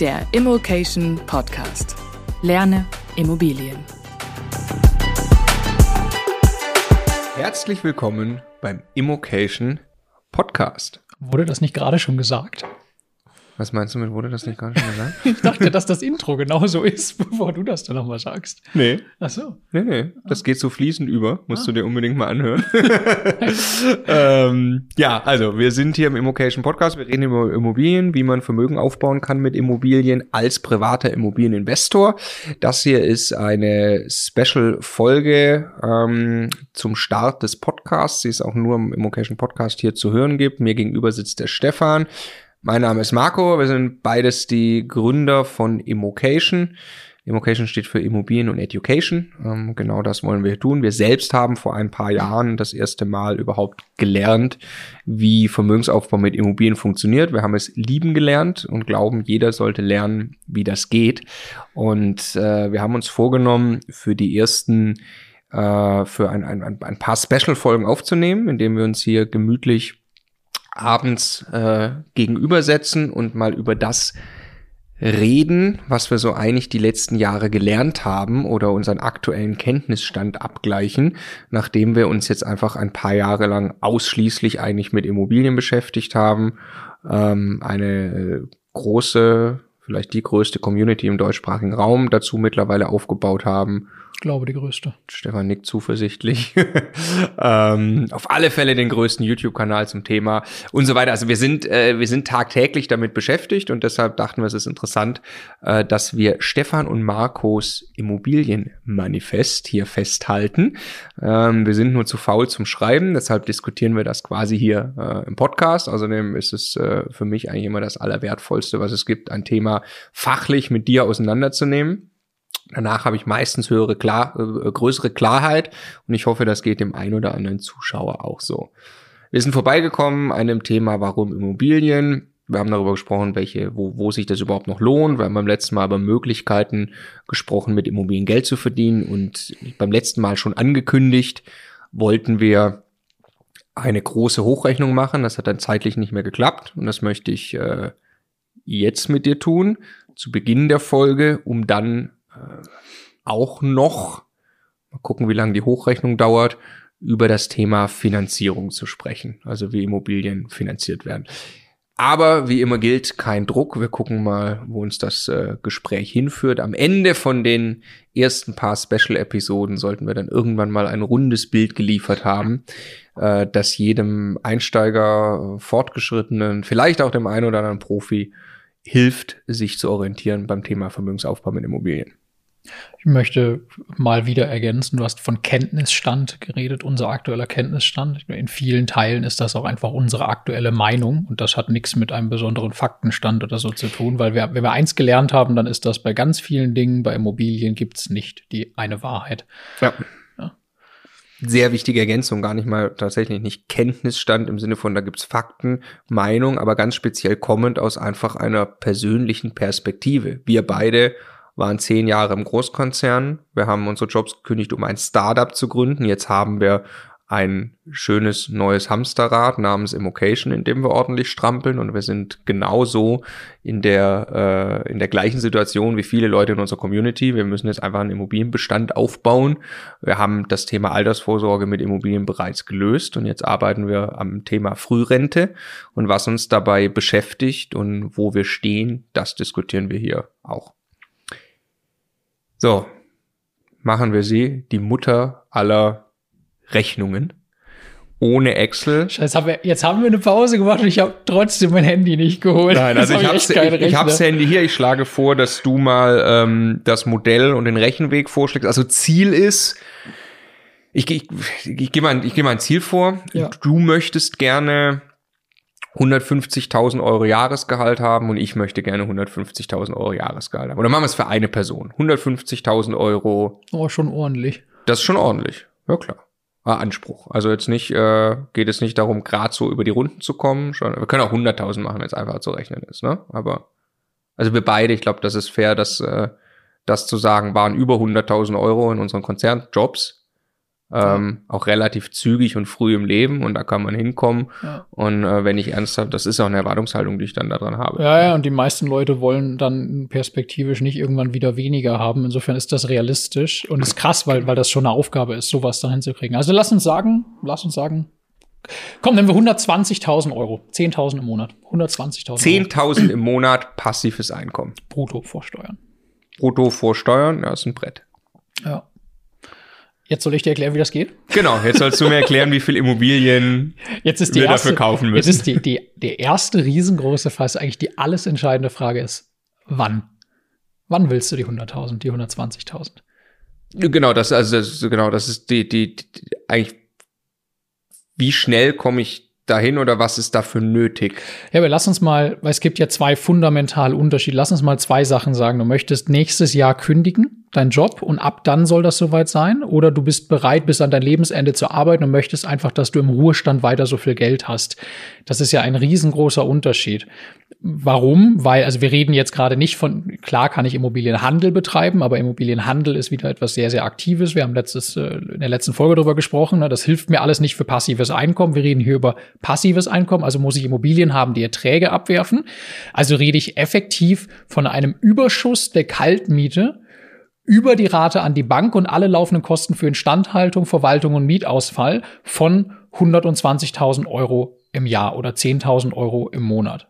der Immokation Podcast. Lerne Immobilien. Herzlich willkommen beim Immokation Podcast. Wurde das nicht gerade schon gesagt? Was meinst du mit, wurde das nicht gerade schon gesagt? Ich dachte, dass das Intro genauso ist, bevor du das dann nochmal sagst. Nee. Ach so. Nee, nee. Das geht so fließend über. Musst du dir unbedingt mal anhören. ähm, ja, also wir sind hier im Immocation Podcast. Wir reden über Immobilien, wie man Vermögen aufbauen kann mit Immobilien als privater Immobilieninvestor. Das hier ist eine Special-Folge ähm, zum Start des Podcasts, die es auch nur im Immocation Podcast hier zu hören gibt. Mir gegenüber sitzt der Stefan. Mein Name ist Marco, wir sind beides die Gründer von Immocation. Immocation steht für Immobilien und Education. Ähm, genau das wollen wir tun. Wir selbst haben vor ein paar Jahren das erste Mal überhaupt gelernt, wie Vermögensaufbau mit Immobilien funktioniert. Wir haben es lieben gelernt und glauben, jeder sollte lernen, wie das geht. Und äh, wir haben uns vorgenommen, für die ersten äh, für ein, ein, ein paar Special-Folgen aufzunehmen, indem wir uns hier gemütlich abends äh, gegenübersetzen und mal über das reden, was wir so eigentlich die letzten Jahre gelernt haben oder unseren aktuellen Kenntnisstand abgleichen, nachdem wir uns jetzt einfach ein paar Jahre lang ausschließlich eigentlich mit Immobilien beschäftigt haben, ähm, eine äh, große, vielleicht die größte Community im deutschsprachigen Raum dazu mittlerweile aufgebaut haben Ich glaube, die größte. Stefan nickt zuversichtlich. ähm, auf alle Fälle den größten YouTube-Kanal zum Thema und so weiter. Also wir sind, äh, wir sind tagtäglich damit beschäftigt und deshalb dachten wir, es ist interessant, äh, dass wir Stefan und Marcos Immobilienmanifest hier festhalten. Ähm, wir sind nur zu faul zum Schreiben, deshalb diskutieren wir das quasi hier äh, im Podcast. Außerdem ist es äh, für mich eigentlich immer das Allerwertvollste, was es gibt, ein Thema fachlich mit dir auseinanderzunehmen. Danach habe ich meistens höhere, klar, äh, größere Klarheit und ich hoffe, das geht dem ein oder anderen Zuschauer auch so. Wir sind vorbeigekommen an dem Thema, warum Immobilien. Wir haben darüber gesprochen, welche, wo, wo sich das überhaupt noch lohnt. Wir haben beim letzten Mal über Möglichkeiten gesprochen, mit Immobilien Geld zu verdienen und beim letzten Mal schon angekündigt, wollten wir eine große Hochrechnung machen. Das hat dann zeitlich nicht mehr geklappt und das möchte ich äh, jetzt mit dir tun, zu Beginn der Folge, um dann auch noch, mal gucken, wie lange die Hochrechnung dauert, über das Thema Finanzierung zu sprechen, also wie Immobilien finanziert werden. Aber wie immer gilt, kein Druck. Wir gucken mal, wo uns das äh, Gespräch hinführt. Am Ende von den ersten paar Special-Episoden sollten wir dann irgendwann mal ein rundes Bild geliefert haben, äh, das jedem Einsteiger, Fortgeschrittenen, vielleicht auch dem einen oder anderen Profi hilft, sich zu orientieren beim Thema Vermögensaufbau mit Immobilien. Ich möchte mal wieder ergänzen, du hast von Kenntnisstand geredet, unser aktueller Kenntnisstand. In vielen Teilen ist das auch einfach unsere aktuelle Meinung und das hat nichts mit einem besonderen Faktenstand oder so zu tun, weil wir, wenn wir eins gelernt haben, dann ist das bei ganz vielen Dingen, bei Immobilien gibt's nicht die eine Wahrheit. Ja. Sehr wichtige Ergänzung, gar nicht mal tatsächlich nicht Kenntnisstand im Sinne von, da gibt's Fakten, Meinung, aber ganz speziell kommend aus einfach einer persönlichen Perspektive. Wir beide waren zehn Jahre im Großkonzern. Wir haben unsere Jobs gekündigt, um ein Startup zu gründen. Jetzt haben wir ein schönes neues Hamsterrad namens Immocation, in dem wir ordentlich strampeln und wir sind genauso in der äh, in der gleichen Situation wie viele Leute in unserer Community. Wir müssen jetzt einfach einen Immobilienbestand aufbauen. Wir haben das Thema Altersvorsorge mit Immobilien bereits gelöst und jetzt arbeiten wir am Thema Frührente und was uns dabei beschäftigt und wo wir stehen, das diskutieren wir hier auch. So, machen wir sie die Mutter aller Rechnungen ohne Excel. Scheiße, haben wir, jetzt haben wir eine Pause gemacht und ich habe trotzdem mein Handy nicht geholt. Nein, also ich hab echt keinen ich, ich hab's. Handy hier. Ich schlage vor, dass du mal ähm, das Modell und den Rechenweg vorschlägst. Also Ziel ist, ich, ich, ich gehe mal, ich geh mal ein Ziel vor. Ja. Du möchtest gerne 150.000 Euro Jahresgehalt haben und ich möchte gerne 150.000 Euro Jahresgehalt haben. Oder machen wir es für eine Person. 150.000 Euro Oh, schon ordentlich. Das ist schon ordentlich. Ja, klar. Ah, Anspruch. Also jetzt nicht, äh, geht es nicht darum, gerade so über die Runden zu kommen. Schon, wir können auch 100.000 machen, wenn es einfach zu rechnen ist, ne? Aber, also wir beide, ich glaube, das ist fair, dass, äh, das zu sagen, waren über 100.000 Euro in unseren Konzernjobs. Ähm, auch relativ zügig und früh im Leben und da kann man hinkommen. Ja. Und äh, wenn ich ernsthaft, das ist auch eine Erwartungshaltung, die ich dann daran habe. Ja, ja, und die meisten Leute wollen dann perspektivisch nicht irgendwann wieder weniger haben. Insofern ist das realistisch und ist krass, weil, weil das schon eine Aufgabe ist, sowas da hinzukriegen. Also lass uns sagen, lass uns sagen, komm, nehmen wir 120.000 Euro, 10.000 im Monat, 120.000 Euro 10.000 im Monat passives Einkommen. brutto vorsteuern. Brutto vor Steuern, ja, ist ein Brett. Ja. Jetzt soll ich dir erklären, wie das geht? Genau, jetzt sollst du mir erklären, wie viel Immobilien Jetzt ist die wir erste, dafür kaufen Jetzt müssen. ist die, die, die erste riesengroße Frage, eigentlich die alles entscheidende Frage ist, wann? Wann willst du die 100.000, die 120.000? Genau, das, also, das, genau, das ist die, die, die, eigentlich, wie schnell komme ich dahin oder was ist dafür nötig? Ja, aber lass uns mal, weil es gibt ja zwei fundamentale Unterschiede. Lass uns mal zwei Sachen sagen. Du möchtest nächstes Jahr kündigen, deinen Job, und ab dann soll das soweit sein. Oder du bist bereit, bis an dein Lebensende zu arbeiten und möchtest einfach, dass du im Ruhestand weiter so viel Geld hast. Das ist ja ein riesengroßer Unterschied. Warum? Weil, also wir reden jetzt gerade nicht von, klar kann ich Immobilienhandel betreiben, aber Immobilienhandel ist wieder etwas sehr, sehr Aktives. Wir haben letztes, äh, in der letzten Folge darüber gesprochen. Ne? Das hilft mir alles nicht für passives Einkommen. Wir reden hier über passives Einkommen, also muss ich Immobilien haben, die Erträge abwerfen. Also rede ich effektiv von einem Überschuss der Kaltmiete über die Rate an die Bank und alle laufenden Kosten für Instandhaltung, Verwaltung und Mietausfall von 120.000 Euro im Jahr oder 10.000 Euro im Monat.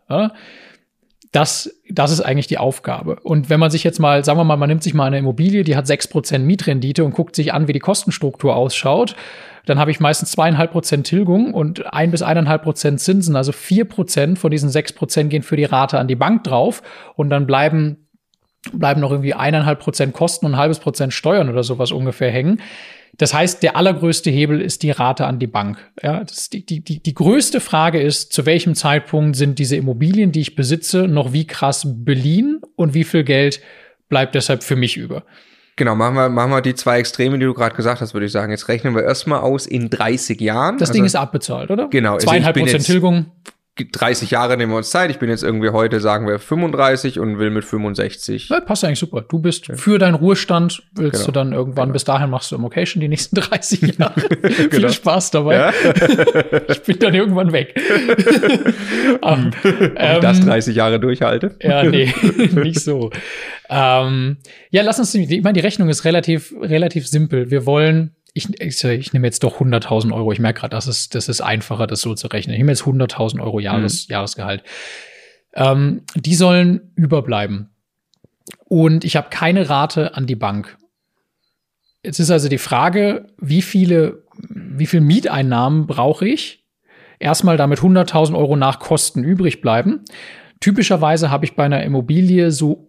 Das, das ist eigentlich die Aufgabe. Und wenn man sich jetzt mal, sagen wir mal, man nimmt sich mal eine Immobilie, die hat 6% Mietrendite und guckt sich an, wie die Kostenstruktur ausschaut, dann habe ich meistens zweieinhalb Prozent Tilgung und ein bis eineinhalb Prozent Zinsen. Also vier Prozent von diesen sechs Prozent gehen für die Rate an die Bank drauf und dann bleiben bleiben noch irgendwie eineinhalb Prozent Kosten und ein halbes Prozent Steuern oder sowas ungefähr hängen. Das heißt, der allergrößte Hebel ist die Rate an die Bank. Ja, das die, die, die, die größte Frage ist, zu welchem Zeitpunkt sind diese Immobilien, die ich besitze, noch wie krass beliehen und wie viel Geld bleibt deshalb für mich über? Genau, machen wir, machen wir die zwei Extreme, die du gerade gesagt hast, würde ich sagen. Jetzt rechnen wir erstmal aus in 30 Jahren. Das Also Ding ist abbezahlt, oder? Genau, also Zweieinhalb bin Prozent jetzt- Tilgung. 30 Jahre nehmen wir uns Zeit. Ich bin jetzt irgendwie heute, sagen wir, 35 und will mit 65. Ja, passt eigentlich super. Du bist für deinen Ruhestand, willst Genau. du dann irgendwann, bis dahin machst du Immocation die nächsten 30 Jahre. Viel Genau. Spaß dabei. Ja? Ich bin dann irgendwann weg. ähm, Und das 30 Jahre durchhalte. Ja, nee, nicht so. Ähm, ja, lass uns, ich meine, die Rechnung ist relativ, relativ simpel. Wir wollen, ich, ich, ich nehme jetzt doch 100.000 Euro. Ich merke gerade, das ist, das ist einfacher, das so zu rechnen. Ich nehme jetzt 100.000 Euro Jahres, Jahresgehalt. Ähm, die sollen überbleiben. Und ich habe keine Rate an die Bank. Jetzt ist also die Frage, wie viele, wie viel Mieteinnahmen brauche ich? Erstmal damit 100.000 Euro nach Kosten übrig bleiben. Typischerweise habe ich bei einer Immobilie so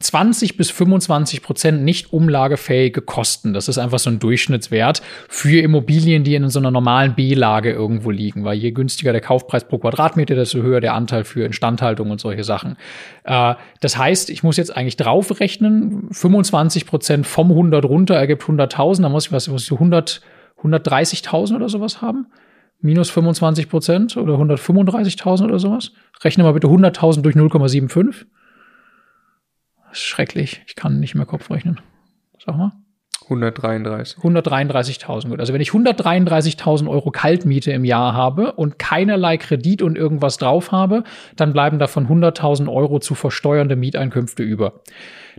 20 bis 25 Prozent nicht umlagefähige Kosten. Das ist einfach so ein Durchschnittswert für Immobilien, die in so einer normalen B-Lage irgendwo liegen. Weil je günstiger der Kaufpreis pro Quadratmeter, desto höher der Anteil für Instandhaltung und solche Sachen. Äh, das heißt, ich muss jetzt eigentlich draufrechnen, 25 Prozent vom 100 runter ergibt 100.000. Da muss ich was, muss ich 100, 130.000 oder sowas haben. Minus 25 Prozent oder 135.000 oder sowas. Rechne mal bitte 100.000 durch 0,75. Schrecklich. Ich kann nicht mehr Kopf rechnen. Sag mal. 133. 133.000. Gut. Also wenn ich 133.000 Euro Kaltmiete im Jahr habe und keinerlei Kredit und irgendwas drauf habe, dann bleiben davon 100.000 Euro zu versteuernde Mieteinkünfte über.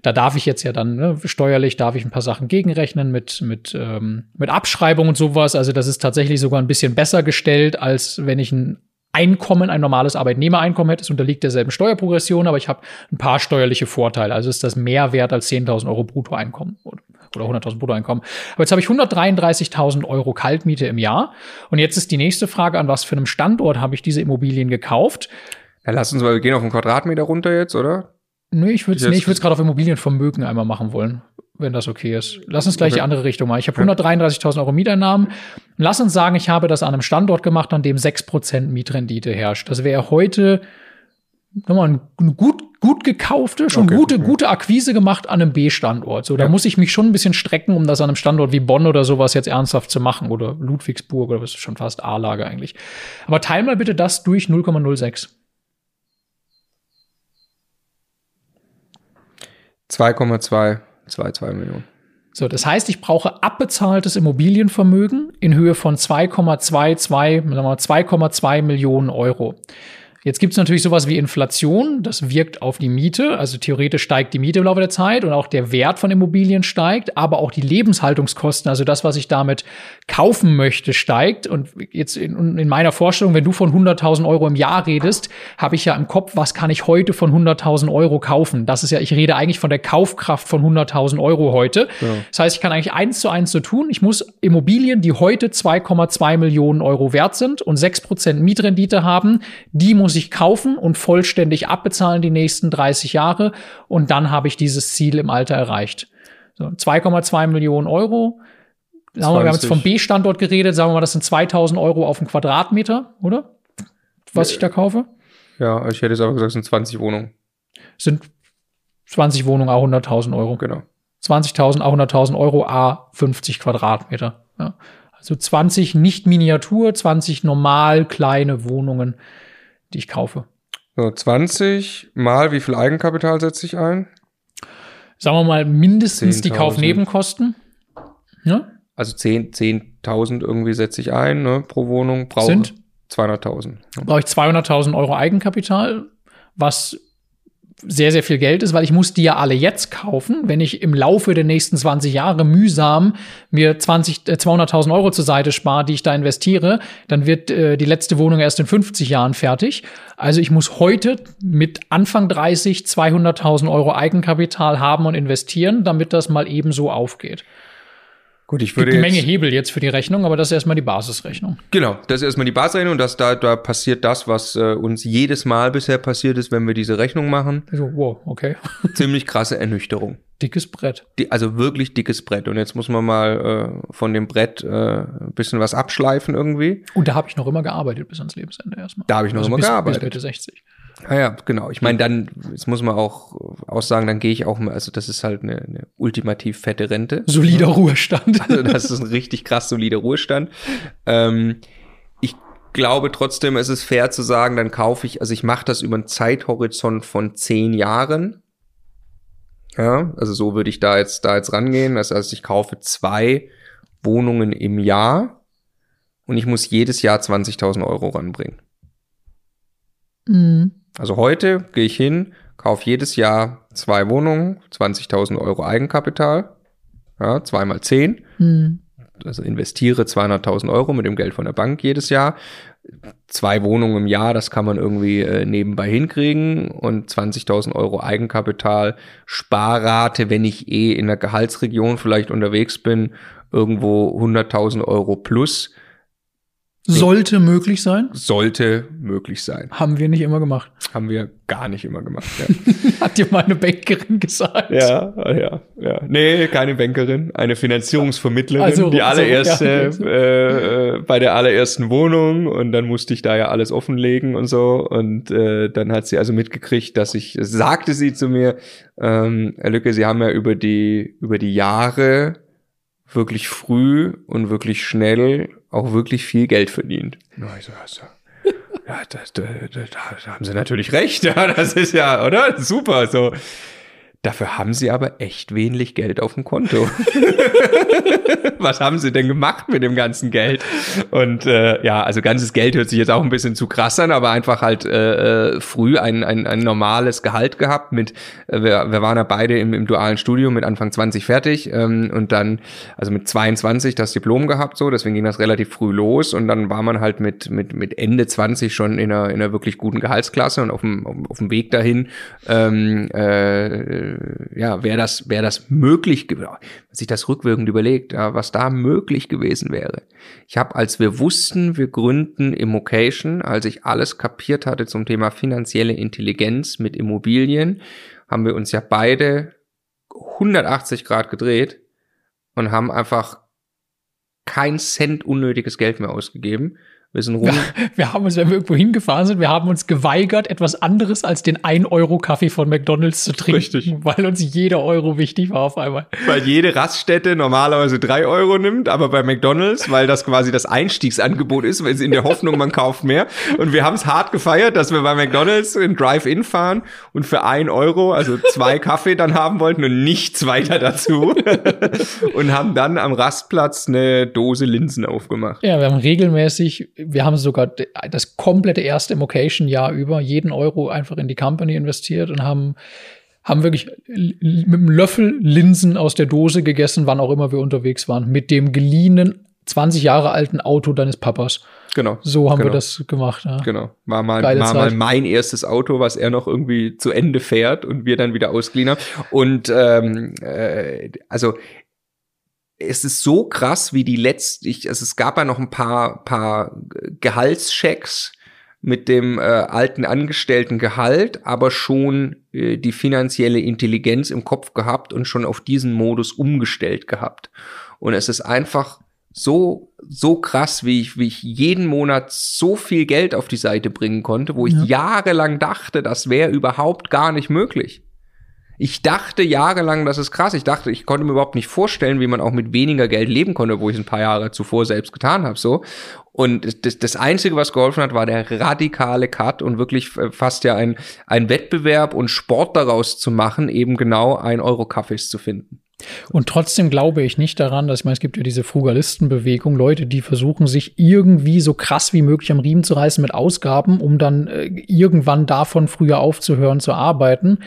Da darf ich jetzt ja dann ne, steuerlich darf ich ein paar Sachen gegenrechnen mit mit ähm, mit Abschreibung und sowas. Also das ist tatsächlich sogar ein bisschen besser gestellt, als wenn ich ein Einkommen, ein normales Arbeitnehmereinkommen hätte. Es unterliegt derselben Steuerprogression, aber ich habe ein paar steuerliche Vorteile. Also ist das mehr wert als 10.000 Euro Bruttoeinkommen oder oder 100.000 Bruttoeinkommen. Aber jetzt habe ich 133.000 Euro Kaltmiete im Jahr. Und jetzt ist die nächste Frage, an was für einem Standort habe ich diese Immobilien gekauft? Ja, lass uns mal, wir gehen auf einen Quadratmeter runter jetzt, oder? Nee, ich würde es nee, gerade auf Immobilienvermögen einmal machen wollen, wenn das okay ist. Lass uns gleich Okay. die andere Richtung machen. Ich habe 133.000 Euro Mieteinnahmen. Lass uns sagen, ich habe das an einem Standort gemacht, an dem 6% Mietrendite herrscht. Das wäre heute nochmal ein eine gut, gut gekaufte, schon Okay, gute, gute Akquise gemacht an einem B-Standort. So, da Ja. muss ich mich schon ein bisschen strecken, um das an einem Standort wie Bonn oder sowas jetzt ernsthaft zu machen. Oder Ludwigsburg oder was ist schon fast A-Lage eigentlich. Aber teil mal bitte das durch 0,06. 2,2, 2,2 Millionen. So, das heißt, ich brauche abbezahltes Immobilienvermögen in Höhe von 2,22, 2,2 Millionen Euro. Jetzt gibt es natürlich sowas wie Inflation, das wirkt auf die Miete, also theoretisch steigt die Miete im Laufe der Zeit und auch der Wert von Immobilien steigt, aber auch die Lebenshaltungskosten, also das, was ich damit kaufen möchte, steigt. Und jetzt in, in meiner Vorstellung, wenn du von 100.000 Euro im Jahr redest, habe ich ja im Kopf, was kann ich heute von 100.000 Euro kaufen? Das ist ja, ich rede eigentlich von der Kaufkraft von 100.000 Euro heute. Ja. Das heißt, ich kann eigentlich eins zu eins so tun. Ich muss Immobilien, die heute 2,2 Millionen Euro wert sind und 6% Mietrendite haben, die muss ich kaufen und vollständig abbezahlen die nächsten 30 Jahre und dann habe ich dieses Ziel im Alter erreicht. So, 2,2 Millionen Euro. Sagen wir, wir haben jetzt vom B-Standort geredet, sagen wir mal, das sind 2000 Euro auf den Quadratmeter, oder? Was ich da kaufe? Ja, ich hätte jetzt aber gesagt, es sind 20 Wohnungen. Sind 20 Wohnungen, auch 100.000 Euro. Genau. 20.000, auch 100.000 Euro, a 50 Quadratmeter. Ja. Also 20 nicht Miniatur, 20 normal kleine Wohnungen die ich kaufe. So, 20 mal wie viel Eigenkapital setze ich ein? Sagen wir mal mindestens die Kaufnebenkosten. Ja? Also 10.000 10 irgendwie setze ich ein ne, pro Wohnung. Brauche Sind 200.000. Ja. Brauche ich 200.000 Euro Eigenkapital, was sehr, sehr viel Geld ist, weil ich muss die ja alle jetzt kaufen. Wenn ich im Laufe der nächsten 20 Jahre mühsam mir 20, äh, 200.000 Euro zur Seite spare, die ich da investiere, dann wird äh, die letzte Wohnung erst in 50 Jahren fertig. Also ich muss heute mit Anfang 30 200.000 Euro Eigenkapital haben und investieren, damit das mal eben so aufgeht. Gut, ich würde Gibt eine Menge Hebel jetzt für die Rechnung, aber das ist erstmal die Basisrechnung. Genau, das ist erstmal die Basisrechnung. Das, da, da passiert das, was äh, uns jedes Mal bisher passiert ist, wenn wir diese Rechnung machen. Also, wow, okay. Ziemlich krasse Ernüchterung. Dickes Brett. Die, also wirklich dickes Brett. Und jetzt muss man mal äh, von dem Brett äh, ein bisschen was abschleifen irgendwie. Und da habe ich noch immer gearbeitet bis ans Lebensende erstmal. Da habe ich noch also immer bis, gearbeitet. Bis Mitte 60. Ja, ja, genau. Ich meine, dann, jetzt muss man auch aussagen, dann gehe ich auch mal, also das ist halt eine, eine ultimativ fette Rente. Solider Ruhestand. Also das ist ein richtig krass solider Ruhestand. Ähm, ich glaube trotzdem, es ist fair zu sagen, dann kaufe ich, also ich mache das über einen Zeithorizont von zehn Jahren. Ja, also so würde ich da jetzt, da jetzt rangehen. Das heißt, ich kaufe zwei Wohnungen im Jahr und ich muss jedes Jahr 20.000 Euro ranbringen. Mhm. Also heute gehe ich hin, kaufe jedes Jahr zwei Wohnungen, 20.000 Euro Eigenkapital, ja, zweimal zehn. Mhm. Also investiere 200.000 Euro mit dem Geld von der Bank jedes Jahr. Zwei Wohnungen im Jahr, das kann man irgendwie äh, nebenbei hinkriegen und 20.000 Euro Eigenkapital, Sparrate, wenn ich eh in der Gehaltsregion vielleicht unterwegs bin, irgendwo 100.000 Euro plus sollte möglich sein? Sollte möglich sein. Haben wir nicht immer gemacht. Haben wir gar nicht immer gemacht. Ja. Hat dir meine Bankerin gesagt? Ja, ja, ja. Nee, keine Bankerin, eine Finanzierungsvermittlerin, also, die allererste, so, ja. äh, äh, bei der allerersten Wohnung und dann musste ich da ja alles offenlegen und so und äh, dann hat sie also mitgekriegt, dass ich, sagte sie zu mir, ähm, Herr Lücke, Sie haben ja über die, über die Jahre wirklich früh und wirklich schnell auch wirklich viel Geld verdient. Ja, ich so, also, ja, da, da, da, da haben sie natürlich recht, ja, das ist ja, oder? Super, so. Dafür haben sie aber echt wenig Geld auf dem Konto. Was haben sie denn gemacht mit dem ganzen Geld? Und äh, ja, also ganzes Geld hört sich jetzt auch ein bisschen zu krass an, aber einfach halt äh, äh früh ein, ein, ein normales Gehalt gehabt mit, äh, wir, wir waren ja beide im, im dualen Studium mit Anfang 20 fertig ähm, und dann, also mit 22 das Diplom gehabt, so, deswegen ging das relativ früh los und dann war man halt mit, mit, mit Ende 20 schon in einer, in einer wirklich guten Gehaltsklasse und auf dem, auf dem Weg dahin ähm, äh, äh, ja, wäre das, wäre das möglich, wenn sich das rückwirkend überlegt, ja, was da möglich gewesen wäre. Ich habe, als wir wussten, wir gründen Immocation, als ich alles kapiert hatte zum Thema finanzielle Intelligenz mit Immobilien, haben wir uns ja beide 180 Grad gedreht und haben einfach kein Cent unnötiges Geld mehr ausgegeben. Wir sind rum. Wir haben uns, wenn wir irgendwo hingefahren sind, wir haben uns geweigert, etwas anderes als den 1-Euro-Kaffee von McDonalds zu trinken. Richtig. Weil uns jeder Euro wichtig war auf einmal. Weil jede Raststätte normalerweise drei Euro nimmt, aber bei McDonalds, weil das quasi das Einstiegsangebot ist, weil sie in der Hoffnung, man kauft mehr. Und wir haben es hart gefeiert, dass wir bei McDonalds in Drive-In fahren und für ein Euro, also zwei Kaffee dann haben wollten und nichts weiter dazu. und haben dann am Rastplatz eine Dose Linsen aufgemacht. Ja, wir haben regelmäßig, wir haben sogar das komplette erste Immocation-Jahr über jeden Euro einfach in die Company investiert und haben haben wirklich mit einem Löffel Linsen aus der Dose gegessen, wann auch immer wir unterwegs waren, mit dem geliehenen 20 Jahre alten Auto deines Papas. Genau. So haben genau. wir das gemacht. Ja. Genau. War mal, war mal mein erstes Auto, was er noch irgendwie zu Ende fährt und wir dann wieder ausgeliehen haben. Und ähm, äh, also es ist so krass, wie die letzten, ich, also es gab ja noch ein paar, paar Gehaltschecks mit dem äh, alten Angestelltengehalt, aber schon äh, die finanzielle Intelligenz im Kopf gehabt und schon auf diesen Modus umgestellt gehabt. Und es ist einfach so, so krass, wie ich, wie ich jeden Monat so viel Geld auf die Seite bringen konnte, wo ich Ja. jahrelang dachte, das wäre überhaupt gar nicht möglich. Ich dachte jahrelang, das ist krass. Ich dachte, ich konnte mir überhaupt nicht vorstellen, wie man auch mit weniger Geld leben konnte, wo ich es ein paar Jahre zuvor selbst getan habe. So. Und das, das Einzige, was geholfen hat, war der radikale Cut und wirklich äh, fast ja ein, ein Wettbewerb und Sport daraus zu machen, eben genau ein Euro Kaffees zu finden. Und trotzdem glaube ich nicht daran, dass ich meine, es gibt ja diese Frugalistenbewegung, Leute, die versuchen, sich irgendwie so krass wie möglich am Riemen zu reißen mit Ausgaben, um dann äh, irgendwann davon früher aufzuhören zu arbeiten.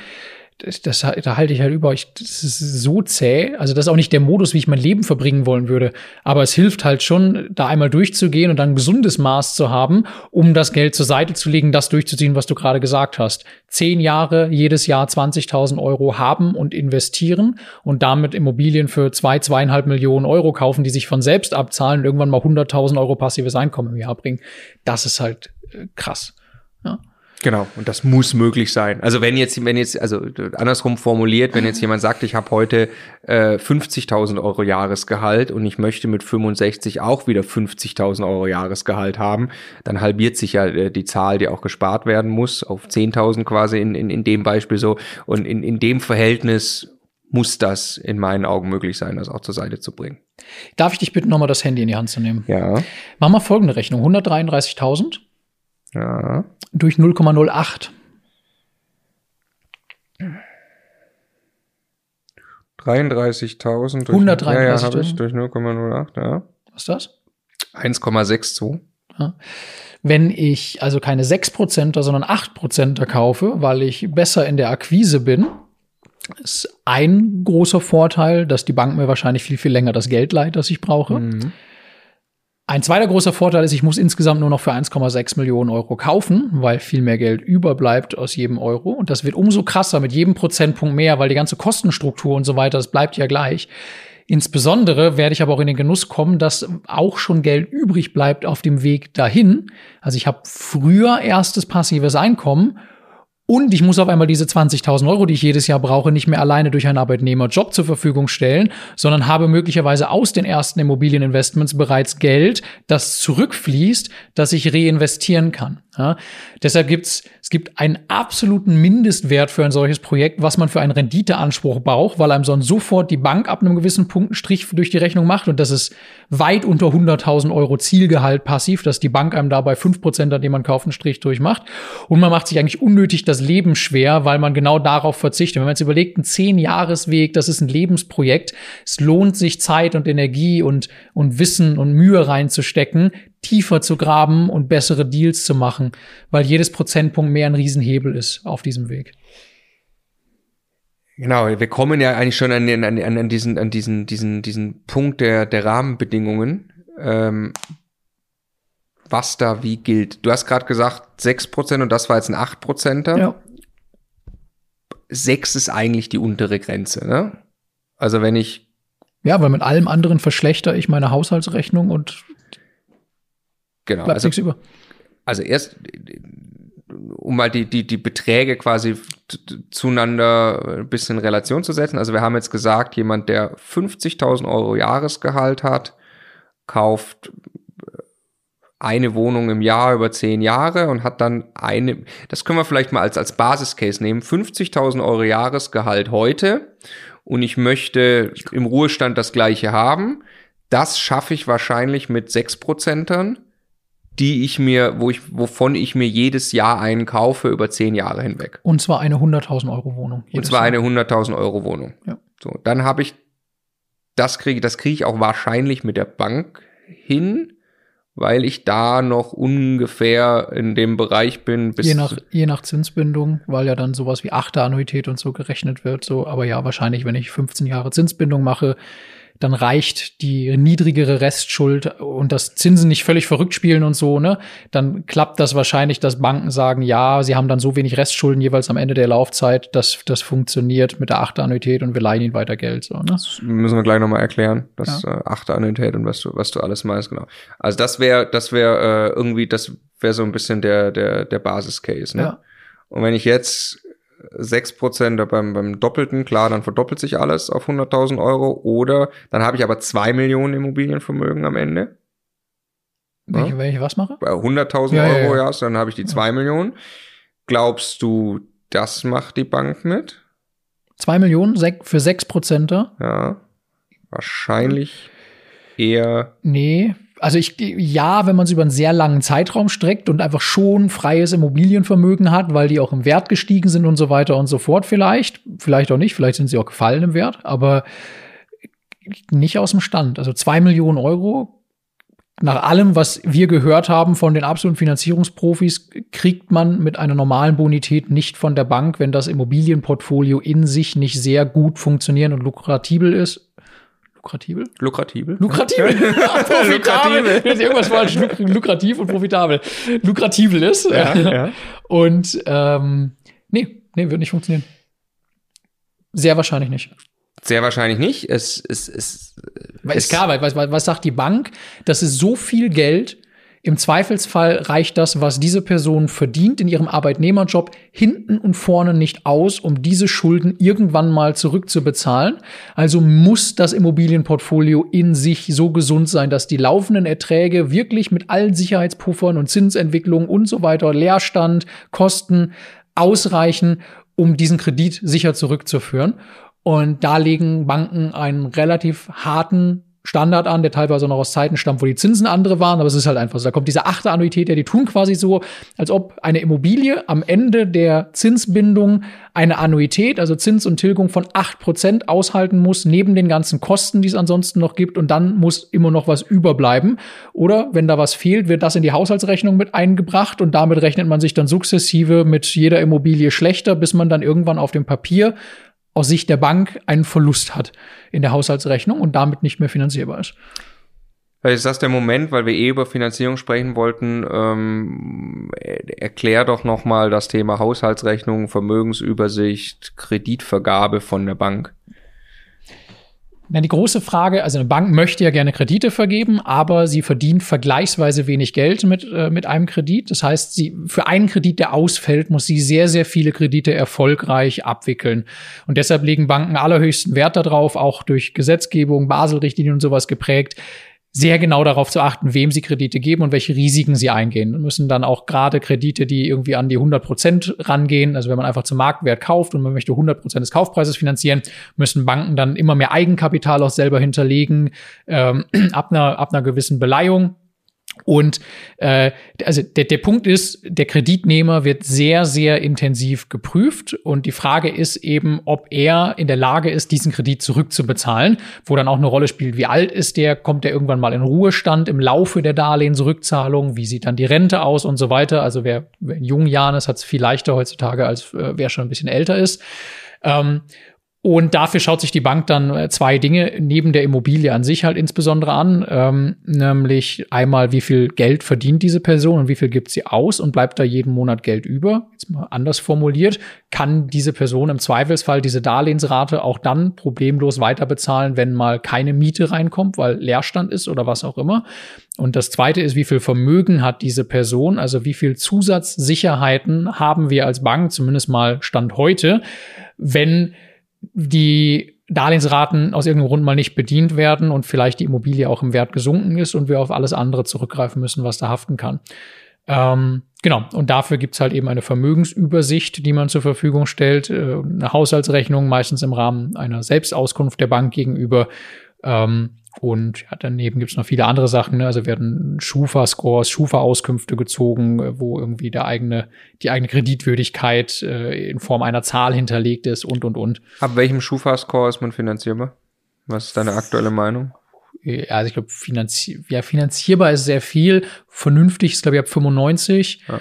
Das, da halte ich halt über. Ich, das ist so zäh. Also, das ist auch nicht der Modus, wie ich mein Leben verbringen wollen würde. Aber es hilft halt schon, da einmal durchzugehen und dann ein gesundes Maß zu haben, um das Geld zur Seite zu legen, das durchzuziehen, was du gerade gesagt hast. Zehn Jahre, jedes Jahr 20.000 Euro haben und investieren und damit Immobilien für zwei, zweieinhalb Millionen Euro kaufen, die sich von selbst abzahlen und irgendwann mal 100.000 Euro passives Einkommen im Jahr bringen. Das ist halt äh, krass. Ja. Genau, und das muss möglich sein. Also wenn jetzt, wenn jetzt, also andersrum formuliert, wenn jetzt jemand sagt, ich habe heute äh, 50.000 Euro Jahresgehalt und ich möchte mit 65 auch wieder 50.000 Euro Jahresgehalt haben, dann halbiert sich ja äh, die Zahl, die auch gespart werden muss, auf 10.000 quasi in, in, in dem Beispiel so. Und in, in dem Verhältnis muss das in meinen Augen möglich sein, das auch zur Seite zu bringen. Darf ich dich bitten, nochmal das Handy in die Hand zu nehmen? Ja, Machen wir folgende Rechnung. 133.000 ja. durch 0,08. 33.000 durch, 133.000. ja, ja, hab ich, durch 0,08, ja. Was ist das? 1,62. Wenn ich also keine 6%er, sondern 8%er kaufe, weil ich besser in der Akquise bin, ist ein großer Vorteil, dass die Bank mir wahrscheinlich viel, viel länger das Geld leiht, das ich brauche. Mhm. Ein zweiter großer Vorteil ist, ich muss insgesamt nur noch für 1,6 Millionen Euro kaufen, weil viel mehr Geld überbleibt aus jedem Euro. Und das wird umso krasser mit jedem Prozentpunkt mehr, weil die ganze Kostenstruktur und so weiter, das bleibt ja gleich. Insbesondere werde ich aber auch in den Genuss kommen, dass auch schon Geld übrig bleibt auf dem Weg dahin. Also ich habe früher erstes passives Einkommen und ich muss auf einmal diese 20.000 Euro, die ich jedes Jahr brauche, nicht mehr alleine durch einen Arbeitnehmerjob zur Verfügung stellen, sondern habe möglicherweise aus den ersten Immobilieninvestments bereits Geld, das zurückfließt, das ich reinvestieren kann. Ja, deshalb gibt's es gibt einen absoluten Mindestwert für ein solches Projekt, was man für einen Renditeanspruch braucht, weil einem sonst sofort die Bank ab einem gewissen Punkt einen Strich durch die Rechnung macht und das ist weit unter 100.000 Euro Zielgehalt passiv, dass die Bank einem dabei 5%, an dem man kauft, einen Strich durchmacht. Und man macht sich eigentlich unnötig das Leben schwer, weil man genau darauf verzichtet. Wenn man jetzt überlegt, ein 10-Jahres-Weg, das ist ein Lebensprojekt. Es lohnt sich Zeit und Energie und, und Wissen und Mühe reinzustecken, tiefer zu graben und bessere Deals zu machen, weil jedes Prozentpunkt mehr ein Riesenhebel ist auf diesem Weg. Genau, wir kommen ja eigentlich schon an, den, an, an diesen, an diesen, diesen, diesen Punkt der, der Rahmenbedingungen, ähm, was da wie gilt. Du hast gerade gesagt 6% und das war jetzt ein 8%er. Ja. 6 ist eigentlich die untere Grenze, ne? Also wenn ich, Ja, weil mit allem anderen verschlechter ich meine Haushaltsrechnung und genau, bleibt also, nichts über. also erst, um mal die, die, die Beträge quasi zueinander ein bisschen in Relation zu setzen. Also wir haben jetzt gesagt, jemand, der 50.000 Euro Jahresgehalt hat, kauft eine Wohnung im Jahr über zehn Jahre und hat dann eine, das können wir vielleicht mal als, als Basiscase nehmen, 50.000 Euro Jahresgehalt heute und ich möchte im Ruhestand das gleiche haben. Das schaffe ich wahrscheinlich mit sechs Prozentern, die ich mir, wo ich, wovon ich mir jedes Jahr einen kaufe über zehn Jahre hinweg. Und zwar eine 100.000 Euro Wohnung. Und zwar Jahr. eine 100.000 Euro Wohnung. Ja. So, dann habe ich, das kriege, das kriege ich auch wahrscheinlich mit der Bank hin weil ich da noch ungefähr in dem Bereich bin. Je, nach, je nach Zinsbindung, weil ja dann sowas wie Achterannuität und so gerechnet wird. So, aber ja, wahrscheinlich, wenn ich 15 Jahre Zinsbindung mache, dann reicht die niedrigere Restschuld und das Zinsen nicht völlig verrückt spielen und so, ne? Dann klappt das wahrscheinlich, dass Banken sagen, ja, sie haben dann so wenig Restschulden jeweils am Ende der Laufzeit, dass das funktioniert mit der Achterannuität und wir leihen ihnen weiter Geld, so, ne? Das müssen wir gleich nochmal erklären, das ja. äh, Achterannuität und was du, was du alles meinst, genau. Also das wäre, das wäre äh, irgendwie, das wäre so ein bisschen der, der, der Basiscase, ne? Ja. Und wenn ich jetzt 6% beim, beim Doppelten, klar, dann verdoppelt sich alles auf 100.000 Euro. Oder dann habe ich aber 2 Millionen Immobilienvermögen am Ende. Welche, ja? welche was mache? Bei 100.000 ja, Euro, ja, ja. dann habe ich die 2 Millionen. Glaubst du, das macht die Bank mit? 2 Millionen für 6%? Ja. Wahrscheinlich eher. Nee, also ich, ja, wenn man es über einen sehr langen Zeitraum streckt und einfach schon freies Immobilienvermögen hat, weil die auch im Wert gestiegen sind und so weiter und so fort vielleicht, vielleicht auch nicht, vielleicht sind sie auch gefallen im Wert, aber nicht aus dem Stand. Also zwei Millionen Euro, nach allem, was wir gehört haben von den absoluten Finanzierungsprofis, kriegt man mit einer normalen Bonität nicht von der Bank, wenn das Immobilienportfolio in sich nicht sehr gut funktionieren und lukrativel ist Lukratibel? Lukratibel. Lukrativel. profitabel. Wenn irgendwas falsch lukrativ und profitabel. Lukrativel ist. Ja, ja. Und ähm, nee, nee, wird nicht funktionieren. Sehr wahrscheinlich nicht. Sehr wahrscheinlich nicht. Es, es, es, es ist klar, weil was, was sagt die Bank? Das ist so viel Geld, im Zweifelsfall reicht das, was diese Person verdient in ihrem Arbeitnehmerjob, hinten und vorne nicht aus, um diese Schulden irgendwann mal zurückzubezahlen. Also muss das Immobilienportfolio in sich so gesund sein, dass die laufenden Erträge wirklich mit allen Sicherheitspuffern und Zinsentwicklungen und so weiter, Leerstand, Kosten ausreichen, um diesen Kredit sicher zurückzuführen. Und da legen Banken einen relativ harten Standard an, der teilweise noch aus Zeiten stammt, wo die Zinsen andere waren, aber es ist halt einfach so. Da kommt diese achte Annuität, ja, die tun quasi so, als ob eine Immobilie am Ende der Zinsbindung eine Annuität, also Zins und Tilgung von acht Prozent aushalten muss, neben den ganzen Kosten, die es ansonsten noch gibt, und dann muss immer noch was überbleiben. Oder wenn da was fehlt, wird das in die Haushaltsrechnung mit eingebracht und damit rechnet man sich dann sukzessive mit jeder Immobilie schlechter, bis man dann irgendwann auf dem Papier aus Sicht der Bank einen Verlust hat in der Haushaltsrechnung und damit nicht mehr finanzierbar ist. Ist das der Moment, weil wir eh über Finanzierung sprechen wollten. Ähm, erklär doch noch mal das Thema Haushaltsrechnung, Vermögensübersicht, Kreditvergabe von der Bank. Na, die große Frage, also eine Bank möchte ja gerne Kredite vergeben, aber sie verdient vergleichsweise wenig Geld mit, äh, mit einem Kredit. Das heißt, sie, für einen Kredit, der ausfällt, muss sie sehr, sehr viele Kredite erfolgreich abwickeln. Und deshalb legen Banken allerhöchsten Wert darauf, auch durch Gesetzgebung, Basel-Richtlinien und sowas geprägt, sehr genau darauf zu achten, wem sie Kredite geben und welche Risiken sie eingehen. Und müssen dann auch gerade Kredite, die irgendwie an die 100 Prozent rangehen, also wenn man einfach zum Marktwert kauft und man möchte 100 Prozent des Kaufpreises finanzieren, müssen Banken dann immer mehr Eigenkapital auch selber hinterlegen, ähm, ab, einer, ab einer gewissen Beleihung. Und äh, also der, der Punkt ist, der Kreditnehmer wird sehr, sehr intensiv geprüft. Und die Frage ist eben, ob er in der Lage ist, diesen Kredit zurückzubezahlen, wo dann auch eine Rolle spielt, wie alt ist der, kommt der irgendwann mal in Ruhestand im Laufe der Darlehensrückzahlung, wie sieht dann die Rente aus und so weiter. Also wer, wer in jungen Jahren ist, hat es viel leichter heutzutage, als äh, wer schon ein bisschen älter ist. Ähm, und dafür schaut sich die Bank dann äh, zwei Dinge neben der Immobilie an sich halt insbesondere an, ähm, nämlich einmal, wie viel Geld verdient diese Person und wie viel gibt sie aus und bleibt da jeden Monat Geld über. Jetzt mal anders formuliert, kann diese Person im Zweifelsfall diese Darlehensrate auch dann problemlos weiterbezahlen, wenn mal keine Miete reinkommt, weil Leerstand ist oder was auch immer. Und das zweite ist, wie viel Vermögen hat diese Person, also wie viel Zusatzsicherheiten haben wir als Bank, zumindest mal Stand heute, wenn die Darlehensraten aus irgendeinem Grund mal nicht bedient werden und vielleicht die Immobilie auch im Wert gesunken ist und wir auf alles andere zurückgreifen müssen, was da haften kann. Ähm, genau, und dafür gibt's halt eben eine Vermögensübersicht, die man zur Verfügung stellt, äh, eine Haushaltsrechnung, meistens im Rahmen einer Selbstauskunft der Bank gegenüber. Ähm, und ja, daneben gibt's noch viele andere Sachen. Ne? Also werden Schufa-Scores, Schufa-Auskünfte gezogen, äh, wo irgendwie der eigene, die eigene Kreditwürdigkeit äh, in Form einer Zahl hinterlegt ist und und und. Ab welchem Schufa-Score ist man finanzierbar? Was ist deine aktuelle Meinung? Ja, also ich glaube, finanzi ja, finanzierbar ist sehr viel. Vernünftig ist, glaube ich, ab 95. Ja.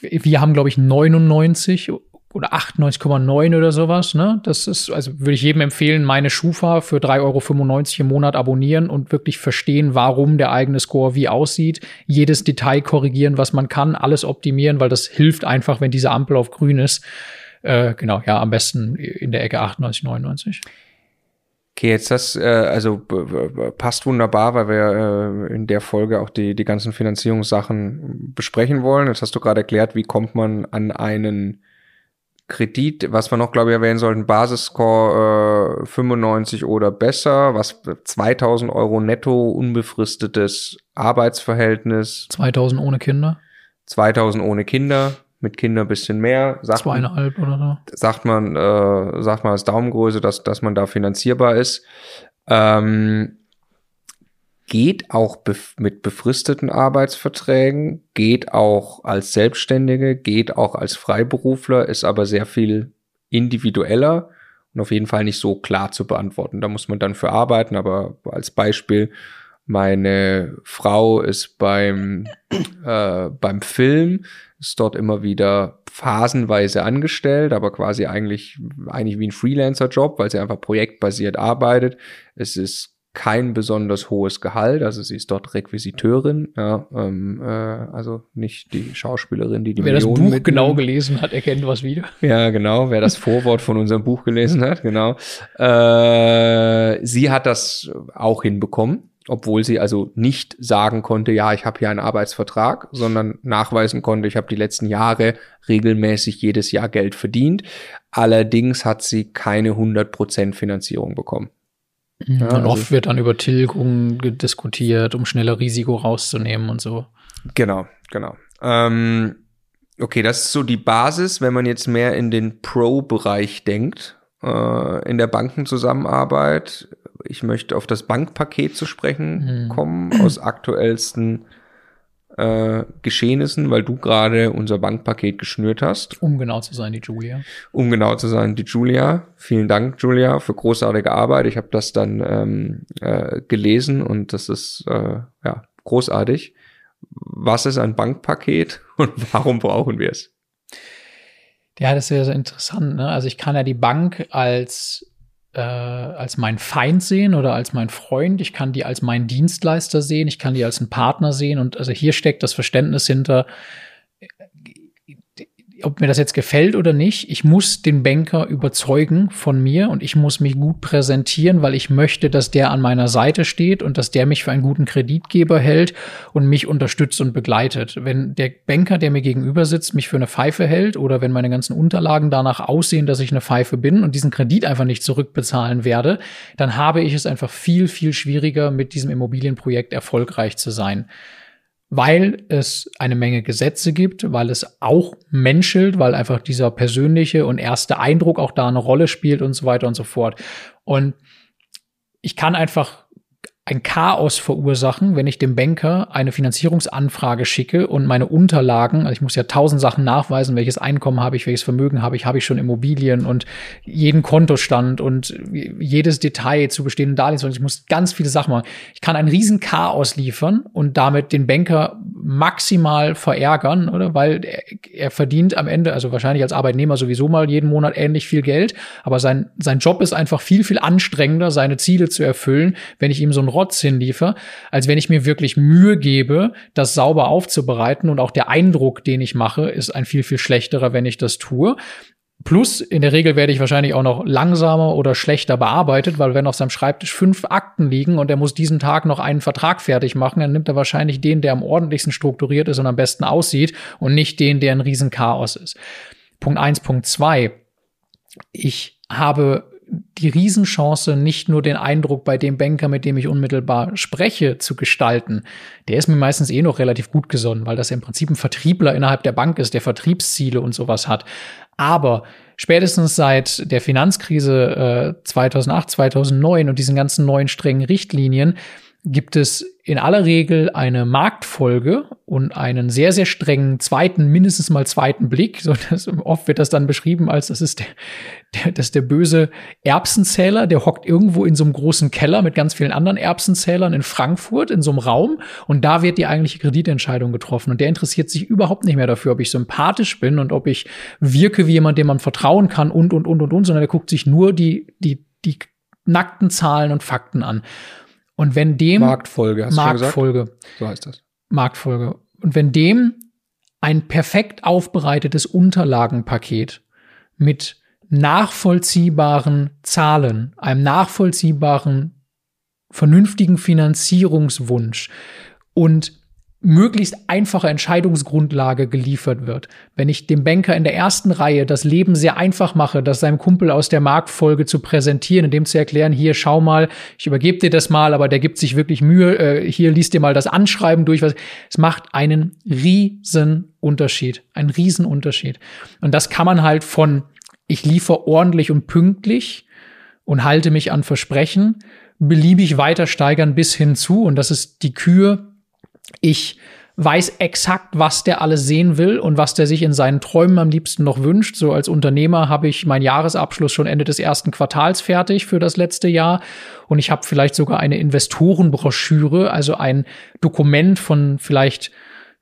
Wir haben, glaube ich, 99 oder 98,9 oder sowas, ne? Das ist, also würde ich jedem empfehlen, meine Schufa für 3,95 Euro im Monat abonnieren und wirklich verstehen, warum der eigene Score wie aussieht. Jedes Detail korrigieren, was man kann, alles optimieren, weil das hilft einfach, wenn diese Ampel auf grün ist. Äh, genau, ja, am besten in der Ecke 98, 99. Okay, jetzt das äh, also passt wunderbar, weil wir äh, in der Folge auch die die ganzen Finanzierungssachen besprechen wollen. Jetzt hast du gerade erklärt, wie kommt man an einen Kredit, was wir noch, glaube ich, erwähnen sollten, Basisscore äh, 95 oder besser, was 2000 Euro netto, unbefristetes Arbeitsverhältnis. 2000 ohne Kinder? 2000 ohne Kinder, mit Kindern bisschen mehr. Sagt Zweieinhalb oder so. Sagt man, äh, sagt man als Daumengröße, dass, dass man da finanzierbar ist. Ähm, geht auch bef mit befristeten Arbeitsverträgen, geht auch als Selbstständige, geht auch als Freiberufler, ist aber sehr viel individueller und auf jeden Fall nicht so klar zu beantworten. Da muss man dann für arbeiten, aber als Beispiel, meine Frau ist beim, äh, beim Film, ist dort immer wieder phasenweise angestellt, aber quasi eigentlich, eigentlich wie ein Freelancer-Job, weil sie einfach projektbasiert arbeitet. Es ist kein besonders hohes Gehalt, also sie ist dort Requisiteurin, ja, ähm, äh, also nicht die Schauspielerin, die die Wer Millionen das Buch mitnimmt. genau gelesen hat, erkennt was wieder. Ja, genau, wer das Vorwort von unserem Buch gelesen hat, genau. Äh, sie hat das auch hinbekommen, obwohl sie also nicht sagen konnte, ja, ich habe hier einen Arbeitsvertrag, sondern nachweisen konnte, ich habe die letzten Jahre regelmäßig jedes Jahr Geld verdient. Allerdings hat sie keine 100% Finanzierung bekommen. Ja, und also, oft wird dann über Tilgung diskutiert, um schneller Risiko rauszunehmen und so. Genau, genau. Ähm, okay, das ist so die Basis, wenn man jetzt mehr in den Pro-Bereich denkt, äh, in der Bankenzusammenarbeit. Ich möchte auf das Bankpaket zu sprechen mhm. kommen, aus aktuellsten äh, Geschehnissen, weil du gerade unser Bankpaket geschnürt hast. Um genau zu sein, die Julia. Um genau zu sein, die Julia. Vielen Dank, Julia, für großartige Arbeit. Ich habe das dann ähm, äh, gelesen und das ist äh, ja großartig. Was ist ein Bankpaket und warum brauchen wir es? Ja, das ist ja sehr interessant. Ne? Also ich kann ja die Bank als äh, als mein Feind sehen oder als mein Freund. Ich kann die als meinen Dienstleister sehen. Ich kann die als einen Partner sehen. Und also hier steckt das Verständnis hinter, ob mir das jetzt gefällt oder nicht, ich muss den Banker überzeugen von mir und ich muss mich gut präsentieren, weil ich möchte, dass der an meiner Seite steht und dass der mich für einen guten Kreditgeber hält und mich unterstützt und begleitet. Wenn der Banker, der mir gegenüber sitzt, mich für eine Pfeife hält oder wenn meine ganzen Unterlagen danach aussehen, dass ich eine Pfeife bin und diesen Kredit einfach nicht zurückbezahlen werde, dann habe ich es einfach viel, viel schwieriger, mit diesem Immobilienprojekt erfolgreich zu sein weil es eine Menge Gesetze gibt, weil es auch menschelt, weil einfach dieser persönliche und erste Eindruck auch da eine Rolle spielt und so weiter und so fort. Und ich kann einfach ein Chaos verursachen, wenn ich dem Banker eine Finanzierungsanfrage schicke und meine Unterlagen, also ich muss ja tausend Sachen nachweisen, welches Einkommen habe ich, welches Vermögen habe ich, habe ich schon Immobilien und jeden Kontostand und jedes Detail zu bestehenden Darlehens. Ich muss ganz viele Sachen machen. Ich kann ein riesen Chaos liefern und damit den Banker maximal verärgern, oder? Weil er, er verdient am Ende, also wahrscheinlich als Arbeitnehmer sowieso mal jeden Monat ähnlich viel Geld, aber sein, sein Job ist einfach viel, viel anstrengender, seine Ziele zu erfüllen, wenn ich ihm so ein Rotz hinliefer, als wenn ich mir wirklich Mühe gebe, das sauber aufzubereiten. Und auch der Eindruck, den ich mache, ist ein viel, viel schlechterer, wenn ich das tue. Plus, in der Regel werde ich wahrscheinlich auch noch langsamer oder schlechter bearbeitet, weil wenn auf seinem Schreibtisch fünf Akten liegen und er muss diesen Tag noch einen Vertrag fertig machen, dann nimmt er wahrscheinlich den, der am ordentlichsten strukturiert ist und am besten aussieht und nicht den, der ein Riesenchaos ist. Punkt eins, Punkt zwei. Ich habe die Riesenchance, nicht nur den Eindruck bei dem Banker, mit dem ich unmittelbar spreche, zu gestalten. Der ist mir meistens eh noch relativ gut gesonnen, weil das ja im Prinzip ein Vertriebler innerhalb der Bank ist, der Vertriebsziele und sowas hat. Aber spätestens seit der Finanzkrise äh, 2008, 2009 und diesen ganzen neuen strengen Richtlinien gibt es in aller Regel eine Marktfolge und einen sehr, sehr strengen zweiten, mindestens mal zweiten Blick. So, das, oft wird das dann beschrieben als, das ist der, der, das ist der böse Erbsenzähler, der hockt irgendwo in so einem großen Keller mit ganz vielen anderen Erbsenzählern in Frankfurt in so einem Raum und da wird die eigentliche Kreditentscheidung getroffen und der interessiert sich überhaupt nicht mehr dafür, ob ich sympathisch bin und ob ich wirke wie jemand, dem man vertrauen kann und, und, und, und, und, sondern der guckt sich nur die, die, die nackten Zahlen und Fakten an. Und wenn dem Marktfolge, hast Marktfolge, du so heißt das. Marktfolge. Und wenn dem ein perfekt aufbereitetes Unterlagenpaket mit nachvollziehbaren Zahlen, einem nachvollziehbaren, vernünftigen Finanzierungswunsch und möglichst einfache Entscheidungsgrundlage geliefert wird. Wenn ich dem Banker in der ersten Reihe das Leben sehr einfach mache, das seinem Kumpel aus der Marktfolge zu präsentieren, indem zu erklären, hier schau mal, ich übergebe dir das mal, aber der gibt sich wirklich Mühe, äh, hier liest dir mal das Anschreiben durch, was es macht einen riesen Unterschied, einen riesen Unterschied. Und das kann man halt von ich liefere ordentlich und pünktlich und halte mich an Versprechen, beliebig weiter steigern bis hinzu und das ist die Kür ich weiß exakt, was der alles sehen will und was der sich in seinen Träumen am liebsten noch wünscht. So als Unternehmer habe ich meinen Jahresabschluss schon Ende des ersten Quartals fertig für das letzte Jahr und ich habe vielleicht sogar eine Investorenbroschüre, also ein Dokument von vielleicht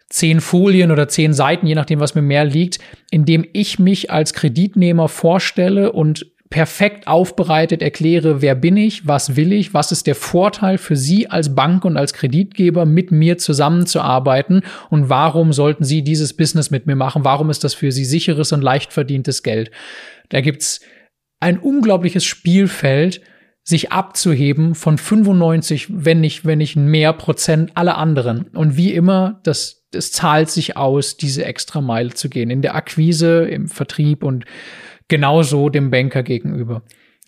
zehn Folien oder zehn Seiten, je nachdem, was mir mehr liegt, in dem ich mich als Kreditnehmer vorstelle und perfekt aufbereitet erkläre, wer bin ich, was will ich, was ist der Vorteil für Sie als Bank und als Kreditgeber, mit mir zusammenzuarbeiten und warum sollten Sie dieses Business mit mir machen, warum ist das für Sie sicheres und leicht verdientes Geld. Da gibt's ein unglaubliches Spielfeld, sich abzuheben von 95, wenn nicht, wenn nicht mehr Prozent aller anderen. Und wie immer, das, das zahlt sich aus, diese extra Meile zu gehen. In der Akquise, im Vertrieb und genauso dem Banker gegenüber.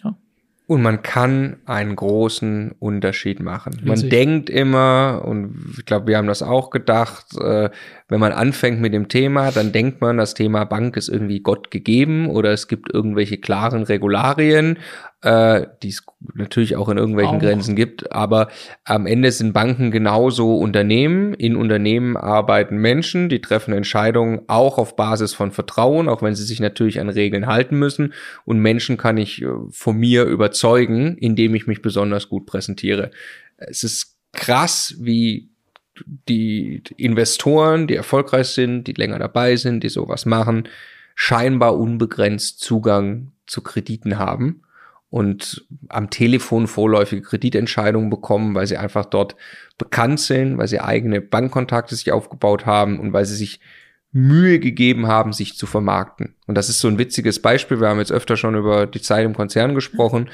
Ja. Und man kann einen großen Unterschied machen. Man denkt immer, und ich glaube, wir haben das auch gedacht, äh, wenn man anfängt mit dem Thema, dann denkt man, das Thema Bank ist irgendwie Gott gegeben oder es gibt irgendwelche klaren Regularien, äh, die es natürlich auch in irgendwelchen auch. Grenzen gibt. Aber am Ende sind Banken genauso Unternehmen. In Unternehmen arbeiten Menschen, die treffen Entscheidungen auch auf Basis von Vertrauen, auch wenn sie sich natürlich an Regeln halten müssen. Und Menschen kann ich äh, von mir überzeugen, indem ich mich besonders gut präsentiere. Es ist krass, wie die Investoren, die erfolgreich sind, die länger dabei sind, die sowas machen, scheinbar unbegrenzt Zugang zu Krediten haben und am Telefon vorläufige Kreditentscheidungen bekommen, weil sie einfach dort bekannt sind, weil sie eigene Bankkontakte sich aufgebaut haben und weil sie sich Mühe gegeben haben, sich zu vermarkten. Und das ist so ein witziges Beispiel. Wir haben jetzt öfter schon über die Zeit im Konzern gesprochen.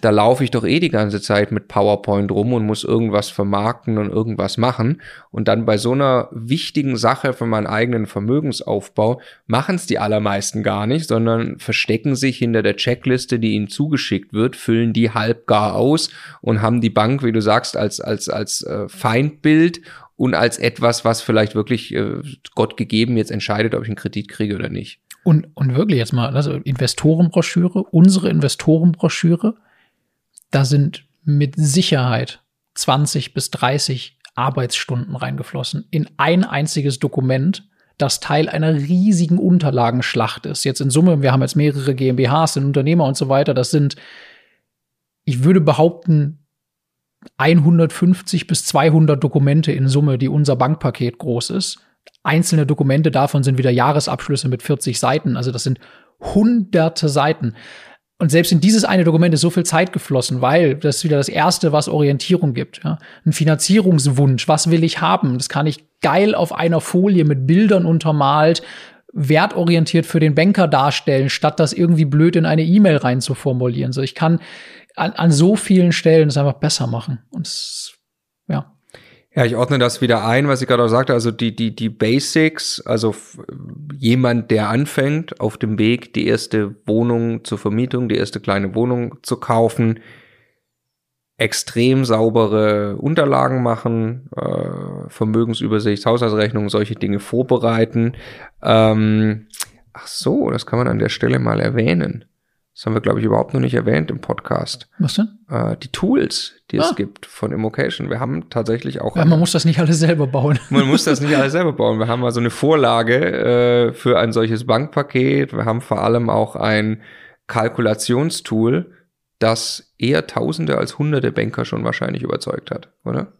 Da laufe ich doch eh die ganze Zeit mit PowerPoint rum und muss irgendwas vermarkten und irgendwas machen. Und dann bei so einer wichtigen Sache für meinen eigenen Vermögensaufbau machen es die allermeisten gar nicht, sondern verstecken sich hinter der Checkliste, die ihnen zugeschickt wird, füllen die halb gar aus und haben die Bank, wie du sagst, als, als, als äh, Feindbild und als etwas, was vielleicht wirklich äh, Gott gegeben jetzt entscheidet, ob ich einen Kredit kriege oder nicht. Und, und wirklich jetzt mal, also Investorenbroschüre, unsere Investorenbroschüre, da sind mit Sicherheit 20 bis 30 Arbeitsstunden reingeflossen in ein einziges Dokument, das Teil einer riesigen Unterlagenschlacht ist. Jetzt in Summe, wir haben jetzt mehrere GmbHs, sind Unternehmer und so weiter, das sind, ich würde behaupten, 150 bis 200 Dokumente in Summe, die unser Bankpaket groß ist. Einzelne Dokumente davon sind wieder Jahresabschlüsse mit 40 Seiten. Also das sind hunderte Seiten. Und selbst in dieses eine Dokument ist so viel Zeit geflossen, weil das ist wieder das erste, was Orientierung gibt. Ja? Ein Finanzierungswunsch, was will ich haben? Das kann ich geil auf einer Folie mit Bildern untermalt, wertorientiert für den Banker darstellen, statt das irgendwie blöd in eine E-Mail rein zu formulieren. So, ich kann an, an so vielen Stellen es einfach besser machen. Und es, ja. Ja, ich ordne das wieder ein, was ich gerade auch sagte. Also die, die, die Basics, also jemand, der anfängt, auf dem Weg die erste Wohnung zur Vermietung, die erste kleine Wohnung zu kaufen, extrem saubere Unterlagen machen, äh, Vermögensübersicht, Haushaltsrechnung, solche Dinge vorbereiten. Ähm, ach so, das kann man an der Stelle mal erwähnen. Das haben wir, glaube ich, überhaupt noch nicht erwähnt im Podcast. Was denn? Äh, die Tools, die ah. es gibt von Immocation. Wir haben tatsächlich auch. Ja, man muss das nicht alles selber bauen. Man muss das nicht alles selber bauen. Wir haben also eine Vorlage äh, für ein solches Bankpaket. Wir haben vor allem auch ein Kalkulationstool, das eher Tausende als Hunderte Banker schon wahrscheinlich überzeugt hat, oder?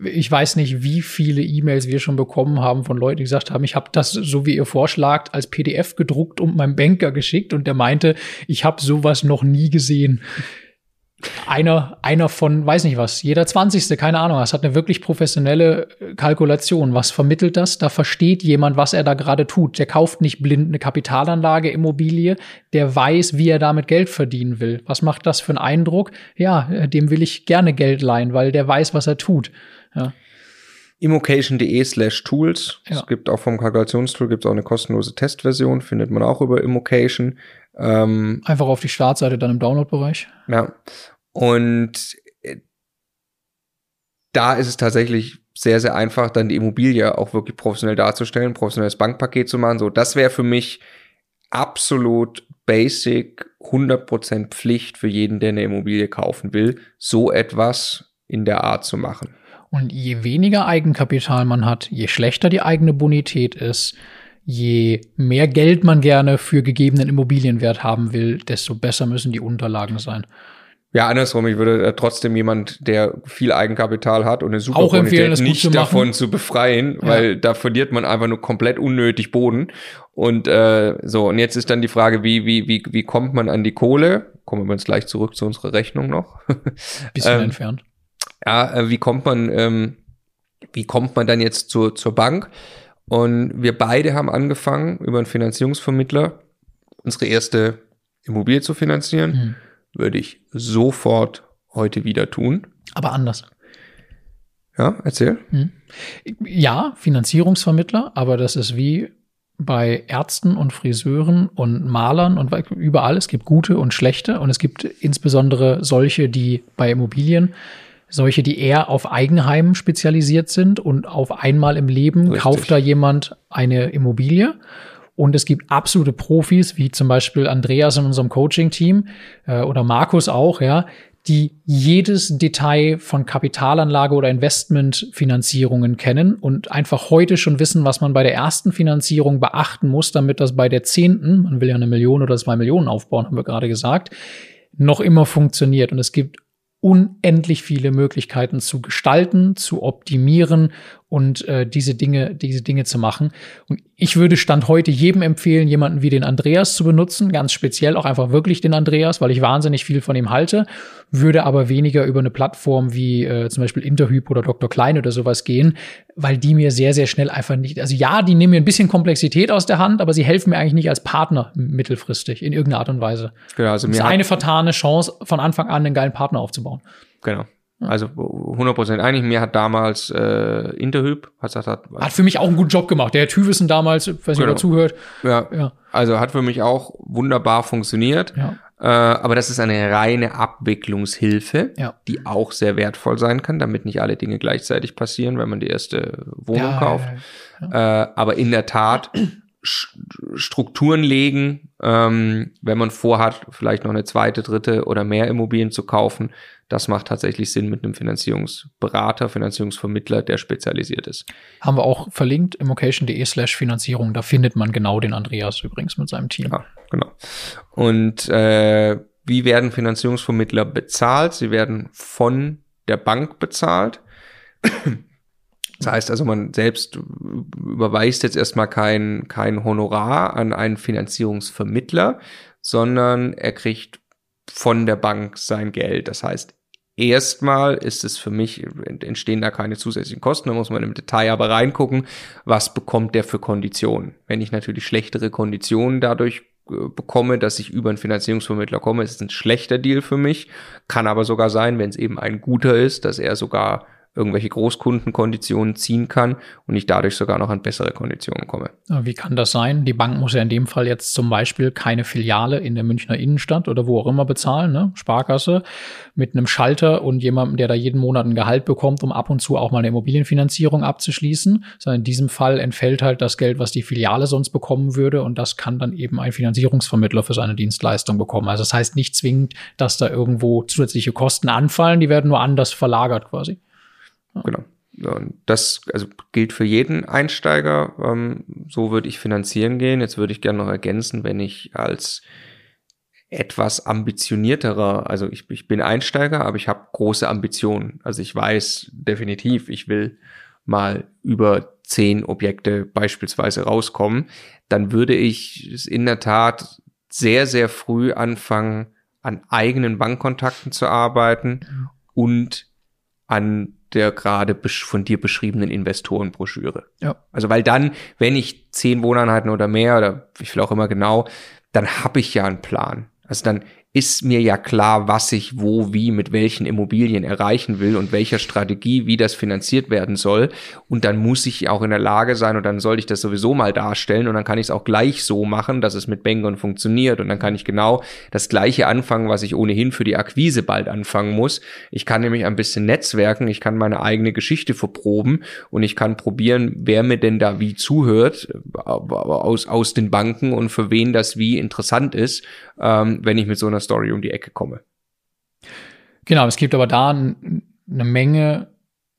Ich weiß nicht, wie viele E-Mails wir schon bekommen haben von Leuten, die gesagt haben, ich habe das, so wie ihr vorschlagt, als PDF gedruckt und meinem Banker geschickt und der meinte, ich habe sowas noch nie gesehen. Einer, einer von, weiß nicht was, jeder Zwanzigste, keine Ahnung, das hat eine wirklich professionelle äh, Kalkulation. Was vermittelt das? Da versteht jemand, was er da gerade tut. Der kauft nicht blind eine Kapitalanlage, Immobilie, der weiß, wie er damit Geld verdienen will. Was macht das für einen Eindruck? Ja, äh, dem will ich gerne Geld leihen, weil der weiß, was er tut. Ja. Immocation.de slash Tools. Ja. Es gibt auch vom Kalkulationstool gibt es auch eine kostenlose Testversion, findet man auch über Immocation. Ähm, Einfach auf die Startseite dann im Download-Bereich. Ja. Und äh, da ist es tatsächlich sehr, sehr einfach, dann die Immobilie auch wirklich professionell darzustellen, professionelles Bankpaket zu machen. So, das wäre für mich absolut basic, 100% Pflicht für jeden, der eine Immobilie kaufen will, so etwas in der Art zu machen. Und je weniger Eigenkapital man hat, je schlechter die eigene Bonität ist, je mehr Geld man gerne für gegebenen Immobilienwert haben will, desto besser müssen die Unterlagen sein. Ja, andersrum, ich würde äh, trotzdem jemand, der viel Eigenkapital hat und eine super Auch empfehlen, Bonität, nicht zu davon zu befreien, ja. weil da verliert man einfach nur komplett unnötig Boden. Und äh, so, und jetzt ist dann die Frage, wie, wie, wie, wie kommt man an die Kohle? Kommen wir jetzt gleich zurück zu unserer Rechnung noch. Bisschen ähm, entfernt ja, äh, wie kommt man, ähm, wie kommt man dann jetzt zur, zur Bank? Und wir beide haben angefangen, über einen Finanzierungsvermittler unsere erste Immobilie zu finanzieren. Mhm. Würde ich sofort heute wieder tun. Aber anders. Ja, erzähl. Mhm. Ja, Finanzierungsvermittler, aber das ist wie bei Ärzten und Friseuren und Malern und überall. Es gibt gute und schlechte und es gibt insbesondere solche, die bei Immobilien solche, die eher auf Eigenheim spezialisiert sind und auf einmal im Leben Richtig. kauft da jemand eine Immobilie. Und es gibt absolute Profis, wie zum Beispiel Andreas in unserem Coaching-Team äh, oder Markus auch, ja, die jedes Detail von Kapitalanlage oder Investmentfinanzierungen kennen und einfach heute schon wissen, was man bei der ersten Finanzierung beachten muss, damit das bei der zehnten, man will ja eine Million oder zwei Millionen aufbauen, haben wir gerade gesagt, noch immer funktioniert. Und es gibt unendlich viele Möglichkeiten zu gestalten, zu optimieren und äh, diese Dinge, diese Dinge zu machen. Und ich würde Stand heute jedem empfehlen, jemanden wie den Andreas zu benutzen, ganz speziell auch einfach wirklich den Andreas, weil ich wahnsinnig viel von ihm halte, würde aber weniger über eine Plattform wie äh, zum Beispiel Interhyp oder Dr. Klein oder sowas gehen, weil die mir sehr, sehr schnell einfach nicht, also ja, die nehmen mir ein bisschen Komplexität aus der Hand, aber sie helfen mir eigentlich nicht als Partner mittelfristig in irgendeiner Art und Weise. Genau, also mir das ist eine vertane Chance, von Anfang an einen geilen Partner aufzubauen. Genau. Also 100% einig. Mir hat damals äh, Interhyp hat, hat, hat, hat für mich auch einen guten Job gemacht. Der Herr Tüvissen damals, weiß genau. nicht, zuhört. Ja, ja. Also hat für mich auch wunderbar funktioniert. Ja. Äh, aber das ist eine reine Abwicklungshilfe, ja. die auch sehr wertvoll sein kann, damit nicht alle Dinge gleichzeitig passieren, wenn man die erste Wohnung ja, kauft. Äh, aber in der Tat Strukturen legen, ähm, wenn man vorhat, vielleicht noch eine zweite, dritte oder mehr Immobilien zu kaufen, das macht tatsächlich Sinn mit einem Finanzierungsberater, Finanzierungsvermittler, der spezialisiert ist. Haben wir auch verlinkt, immocation.de slash Finanzierung. Da findet man genau den Andreas übrigens mit seinem Team. Ja, genau. Und äh, wie werden Finanzierungsvermittler bezahlt? Sie werden von der Bank bezahlt. Das heißt also, man selbst überweist jetzt erstmal kein, kein Honorar an einen Finanzierungsvermittler, sondern er kriegt von der Bank sein Geld. Das heißt, erstmal ist es für mich, entstehen da keine zusätzlichen Kosten, da muss man im Detail aber reingucken, was bekommt der für Konditionen. Wenn ich natürlich schlechtere Konditionen dadurch äh, bekomme, dass ich über einen Finanzierungsvermittler komme, ist es ein schlechter Deal für mich. Kann aber sogar sein, wenn es eben ein guter ist, dass er sogar irgendwelche Großkundenkonditionen ziehen kann und ich dadurch sogar noch an bessere Konditionen komme. Wie kann das sein? Die Bank muss ja in dem Fall jetzt zum Beispiel keine Filiale in der Münchner Innenstadt oder wo auch immer bezahlen, ne? Sparkasse, mit einem Schalter und jemandem, der da jeden Monat ein Gehalt bekommt, um ab und zu auch mal eine Immobilienfinanzierung abzuschließen, sondern in diesem Fall entfällt halt das Geld, was die Filiale sonst bekommen würde und das kann dann eben ein Finanzierungsvermittler für seine Dienstleistung bekommen. Also das heißt nicht zwingend, dass da irgendwo zusätzliche Kosten anfallen, die werden nur anders verlagert quasi. Genau. Und das also gilt für jeden Einsteiger. Ähm, so würde ich finanzieren gehen. Jetzt würde ich gerne noch ergänzen, wenn ich als etwas ambitionierterer, also ich, ich bin Einsteiger, aber ich habe große Ambitionen. Also ich weiß definitiv, ich will mal über zehn Objekte beispielsweise rauskommen, dann würde ich in der Tat sehr, sehr früh anfangen, an eigenen Bankkontakten zu arbeiten und an der gerade von dir beschriebenen Investorenbroschüre. Ja. Also weil dann, wenn ich zehn Wohneinheiten oder mehr oder wie viel auch immer genau, dann habe ich ja einen Plan. Also dann ist mir ja klar, was ich wo, wie, mit welchen Immobilien erreichen will und welcher Strategie, wie das finanziert werden soll. Und dann muss ich auch in der Lage sein und dann sollte ich das sowieso mal darstellen und dann kann ich es auch gleich so machen, dass es mit Bengon funktioniert und dann kann ich genau das gleiche anfangen, was ich ohnehin für die Akquise bald anfangen muss. Ich kann nämlich ein bisschen netzwerken, ich kann meine eigene Geschichte verproben und ich kann probieren, wer mir denn da wie zuhört aus, aus den Banken und für wen das wie interessant ist, ähm, wenn ich mit so einer Story um die Ecke komme. Genau, es gibt aber da eine Menge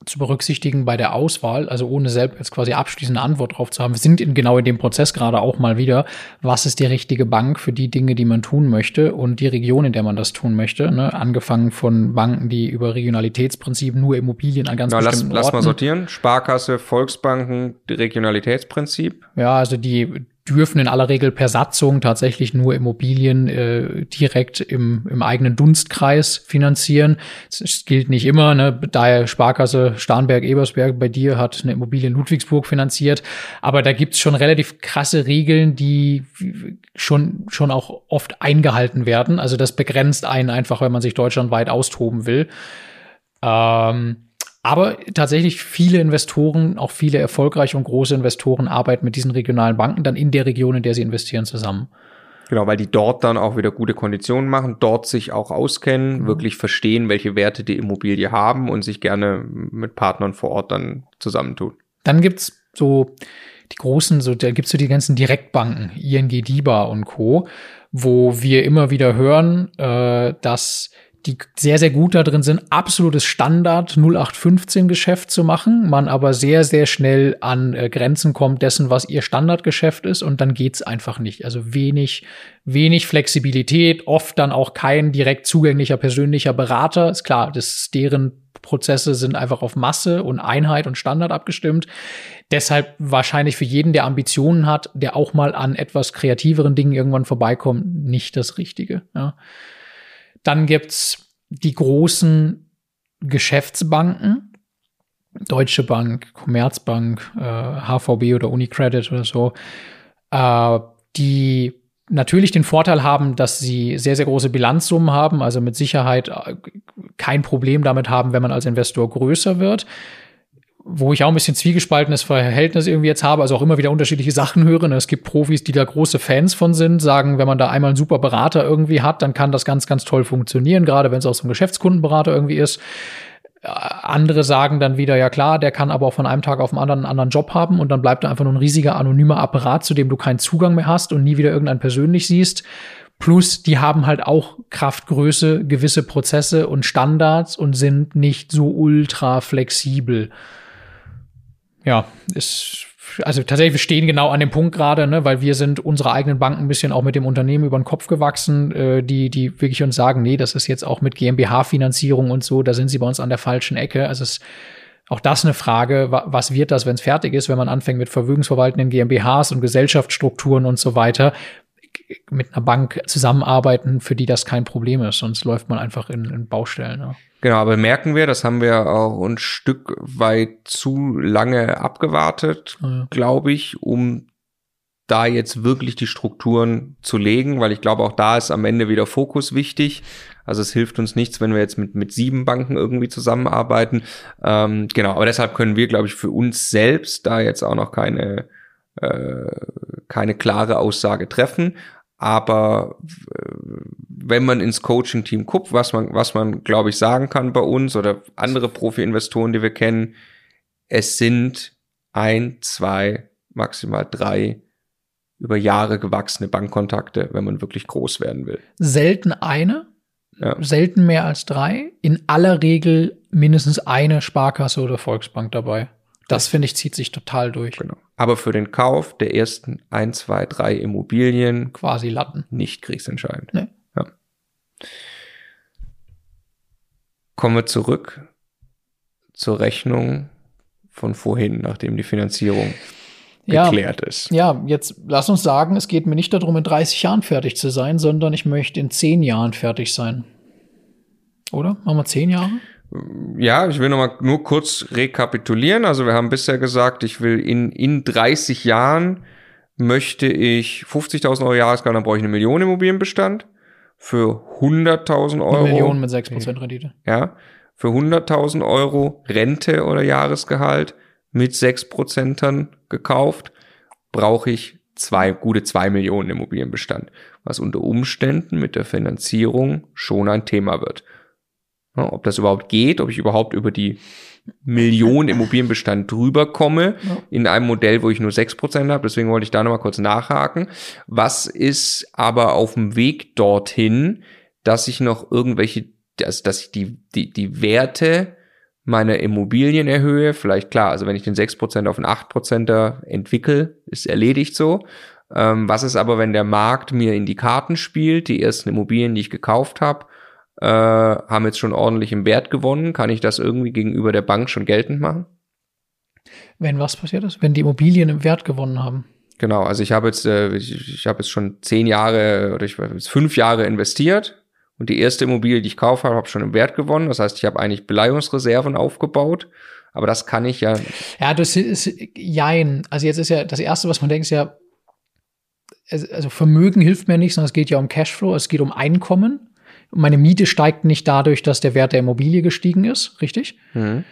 zu berücksichtigen bei der Auswahl, also ohne selbst jetzt quasi abschließende Antwort drauf zu haben. Wir sind in, genau in dem Prozess gerade auch mal wieder. Was ist die richtige Bank für die Dinge, die man tun möchte und die Region, in der man das tun möchte? Ne? Angefangen von Banken, die über Regionalitätsprinzip nur Immobilien an ganz Na, bestimmten lass, Orten. Lass mal sortieren. Sparkasse, Volksbanken, Regionalitätsprinzip. Ja, also die dürfen in aller Regel per Satzung tatsächlich nur Immobilien äh, direkt im, im eigenen Dunstkreis finanzieren. Das gilt nicht immer, ne? Daher Sparkasse Starnberg-Ebersberg bei dir hat eine Immobilie in Ludwigsburg finanziert. Aber da gibt's schon relativ krasse Regeln, die schon, schon auch oft eingehalten werden. Also das begrenzt einen einfach, wenn man sich deutschlandweit austoben will. Ähm, aber tatsächlich viele Investoren, auch viele erfolgreiche und große Investoren arbeiten mit diesen regionalen Banken dann in der Region, in der sie investieren, zusammen. Genau, weil die dort dann auch wieder gute Konditionen machen, dort sich auch auskennen, mhm. wirklich verstehen, welche Werte die Immobilie haben und sich gerne mit Partnern vor Ort dann zusammentun. Dann gibt's so die großen, so da gibt's so die ganzen Direktbanken, ING, DIBA und Co., wo wir immer wieder hören, äh, dass die sehr, sehr gut da drin sind, absolutes Standard 0815 Geschäft zu machen, man aber sehr, sehr schnell an äh, Grenzen kommt dessen, was ihr Standardgeschäft ist und dann geht's einfach nicht. Also wenig, wenig Flexibilität, oft dann auch kein direkt zugänglicher persönlicher Berater. Ist klar, das, deren Prozesse sind einfach auf Masse und Einheit und Standard abgestimmt. Deshalb wahrscheinlich für jeden, der Ambitionen hat, der auch mal an etwas kreativeren Dingen irgendwann vorbeikommt, nicht das Richtige. Ja. Dann gibt's die großen Geschäftsbanken, Deutsche Bank, Commerzbank, äh, HVB oder Unicredit oder so, äh, die natürlich den Vorteil haben, dass sie sehr, sehr große Bilanzsummen haben, also mit Sicherheit äh, kein Problem damit haben, wenn man als Investor größer wird wo ich auch ein bisschen zwiegespaltenes Verhältnis irgendwie jetzt habe, also auch immer wieder unterschiedliche Sachen höre. Es gibt Profis, die da große Fans von sind, sagen, wenn man da einmal einen super Berater irgendwie hat, dann kann das ganz, ganz toll funktionieren, gerade wenn es auch so ein Geschäftskundenberater irgendwie ist. Äh, andere sagen dann wieder, ja klar, der kann aber auch von einem Tag auf den anderen einen anderen Job haben und dann bleibt da einfach nur ein riesiger anonymer Apparat, zu dem du keinen Zugang mehr hast und nie wieder irgendeinen persönlich siehst. Plus, die haben halt auch Kraftgröße, gewisse Prozesse und Standards und sind nicht so ultra flexibel ja, ist also tatsächlich, wir stehen genau an dem Punkt gerade, ne, weil wir sind unsere eigenen Banken ein bisschen auch mit dem Unternehmen über den Kopf gewachsen, äh, die, die wirklich uns sagen, nee, das ist jetzt auch mit GmbH-Finanzierung und so, da sind sie bei uns an der falschen Ecke. Also es ist auch das eine Frage, was wird das, wenn es fertig ist, wenn man anfängt mit vermögensverwaltenden GmbHs und Gesellschaftsstrukturen und so weiter, mit einer Bank zusammenarbeiten, für die das kein Problem ist, sonst läuft man einfach in, in Baustellen. Ja. Genau, aber merken wir, das haben wir auch ein Stück weit zu lange abgewartet, ja. glaube ich, um da jetzt wirklich die Strukturen zu legen, weil ich glaube, auch da ist am Ende wieder Fokus wichtig. Also es hilft uns nichts, wenn wir jetzt mit, mit sieben Banken irgendwie zusammenarbeiten. Ähm, genau, aber deshalb können wir, glaube ich, für uns selbst da jetzt auch noch keine, äh, keine klare Aussage treffen. Aber äh, wenn man ins Coaching-Team guckt, was man, was man, glaube ich, sagen kann bei uns oder andere Profi-Investoren, die wir kennen, es sind ein, zwei, maximal drei über Jahre gewachsene Bankkontakte, wenn man wirklich groß werden will. Selten eine, Ja. selten mehr als drei. In aller Regel mindestens eine Sparkasse oder Volksbank dabei. Das finde ich zieht sich total durch. Genau. Aber für den Kauf der ersten ein, zwei, drei Immobilien Quasi Latten. nicht kriegsentscheidend. Nee. Ja. Kommen wir zurück zur Rechnung von vorhin, nachdem die Finanzierung Ja. geklärt ist. Ja, jetzt lass uns sagen, es geht mir nicht darum, in 30 Jahren fertig zu sein, sondern ich möchte in 10 Jahren fertig sein. Oder? Machen wir 10 Jahre? Ja, ich will noch mal nur kurz rekapitulieren. Also wir haben bisher gesagt, ich will in, in 30 Jahren möchte ich 50.000 Euro Jahresgehalt, dann brauche ich eine Million Immobilienbestand. Für 100.000 Euro. Eine Million mit 6% Rendite. Ja, für 100.000 Euro Rente oder Jahresgehalt mit 6% gekauft, brauche ich zwei, gute zwei Millionen Immobilienbestand, was unter Umständen mit der Finanzierung schon ein Thema wird. Ja, ob das überhaupt geht, ob ich überhaupt über die Million Immobilienbestand drüber komme, Ja. in einem Modell, wo ich nur 6% habe. Deswegen wollte ich da nochmal kurz nachhaken. Was ist aber auf dem Weg dorthin, dass ich noch irgendwelche, dass, dass ich die, die, die Werte meiner Immobilien erhöhe? Vielleicht klar, also wenn ich den 6% auf einen 8%er entwickle, ist erledigt so. Ähm, was ist aber, wenn der Markt mir in die Karten spielt, die ersten Immobilien, die ich gekauft habe, äh, haben jetzt schon ordentlich im Wert gewonnen. Kann ich das irgendwie gegenüber der Bank schon geltend machen? Wenn was passiert ist? Wenn die Immobilien im Wert gewonnen haben. Genau, also ich habe jetzt, äh, ich, ich habe jetzt schon zehn Jahre oder ich weiß jetzt fünf Jahre investiert und die erste Immobilie, die ich kaufe, habe, habe schon im Wert gewonnen. Das heißt, ich habe eigentlich Beleihungsreserven aufgebaut. Aber das kann ich ja. Ja, das ist jein. Also jetzt ist ja das erste, was man denkt, ist ja, also Vermögen hilft mir nicht, sondern es geht ja um Cashflow, es geht um Einkommen. Meine Miete steigt nicht dadurch, dass der Wert der Immobilie gestiegen ist, richtig? Hm,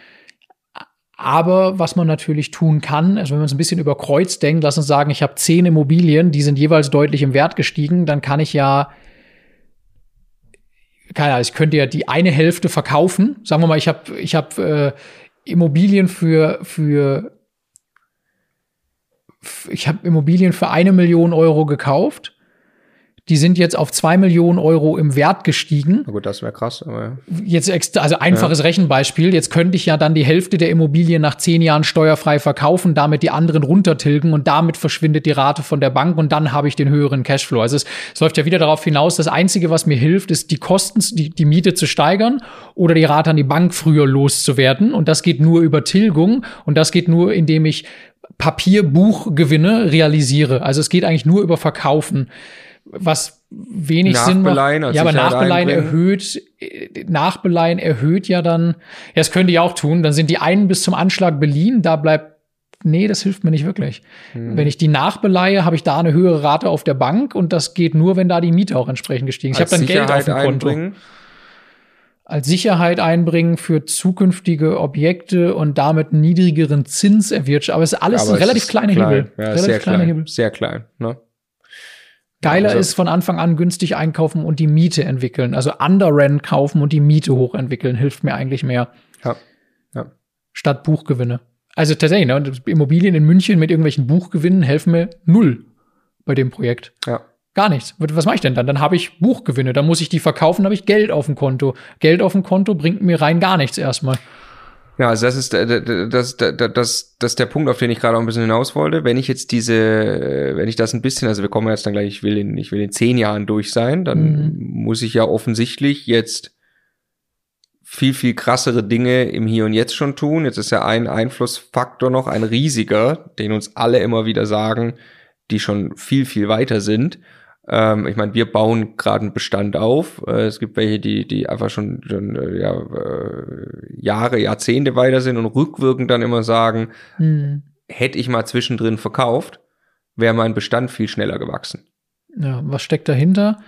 Aber was man natürlich tun kann, also wenn man es ein bisschen über Kreuz denkt, lass uns sagen, ich habe zehn Immobilien, die sind jeweils deutlich im Wert gestiegen, dann kann ich ja, keine Ahnung, ich könnte ja die eine Hälfte verkaufen. Sagen wir mal, ich habe ich hab, äh, Immobilien für, für ich habe Immobilien für eine Million Euro gekauft. Die sind jetzt auf zwei Millionen Euro im Wert gestiegen na gut, das wäre krass, aber ja. jetzt also einfaches Rechenbeispiel, jetzt könnte ich ja dann die Hälfte der Immobilien nach zehn Jahren steuerfrei verkaufen, damit die anderen runtertilgen und damit verschwindet die Rate von der Bank und dann habe ich den höheren Cashflow. Also es, es läuft ja wieder darauf hinaus, das Einzige, was mir hilft, ist die Kosten, die, die Miete zu steigern oder die Rate an die Bank früher loszuwerden und das geht nur über Tilgung und das geht nur, indem ich Papierbuchgewinne realisiere. Also es geht eigentlich nur über Verkaufen was wenig Sinn macht. Nachbeleihen als Ja, aber Sicherheit Nachbeleihen erhöht, äh, Nachbeleihen erhöht ja dann, ja, das könnt ihr auch tun, dann sind die einen bis zum Anschlag beliehen, da bleibt, nee, das hilft mir nicht wirklich. Hm. Wenn ich die nachbeleihe, habe ich da eine höhere Rate auf der Bank und das geht nur, wenn da die Miete auch entsprechend gestiegen ist. Ich habe dann Geld auf Sicherheit dem Konto. einbringen. Als Sicherheit einbringen für zukünftige Objekte und damit niedrigeren Zins erwirtschaften. Aber es ist alles Aber ein relativ kleiner klein. Hebel. Ja, relativ sehr kleiner klein. Hebel. Sehr klein. Ne? Geiler Also- ist von Anfang an günstig einkaufen und die Miete entwickeln. Also Under-Rent kaufen und die Miete hochentwickeln hilft mir eigentlich mehr Ja. ja. statt Buchgewinne. Also tatsächlich, ne, Immobilien in München mit irgendwelchen Buchgewinnen helfen mir null bei dem Projekt. Ja. Gar nichts. Was mache ich denn dann? Dann habe ich Buchgewinne, dann muss ich die verkaufen, habe ich Geld auf dem Konto. Geld auf dem Konto bringt mir rein gar nichts erstmal. Ja, also das ist äh, das, das, das, das, ist der Punkt, auf den ich gerade auch ein bisschen hinaus wollte. Wenn ich jetzt diese, äh, wenn ich das ein bisschen, also wir kommen jetzt dann gleich, ich will in, ich will in zehn Jahren durch sein, dann muss ich ja offensichtlich jetzt viel, viel krassere Dinge im Hier und Jetzt schon tun. Jetzt ist ja ein Einflussfaktor noch ein riesiger, den uns alle immer wieder sagen, die schon viel, viel weiter sind. Ähm, ich meine, wir bauen gerade einen Bestand auf. Äh, es gibt welche, die, die einfach schon, schon äh, ja, äh, Jahre, Jahrzehnte weiter sind und rückwirkend dann immer sagen, Hm. hätte ich mal zwischendrin verkauft, wäre mein Bestand viel schneller gewachsen. Ja, was steckt dahinter?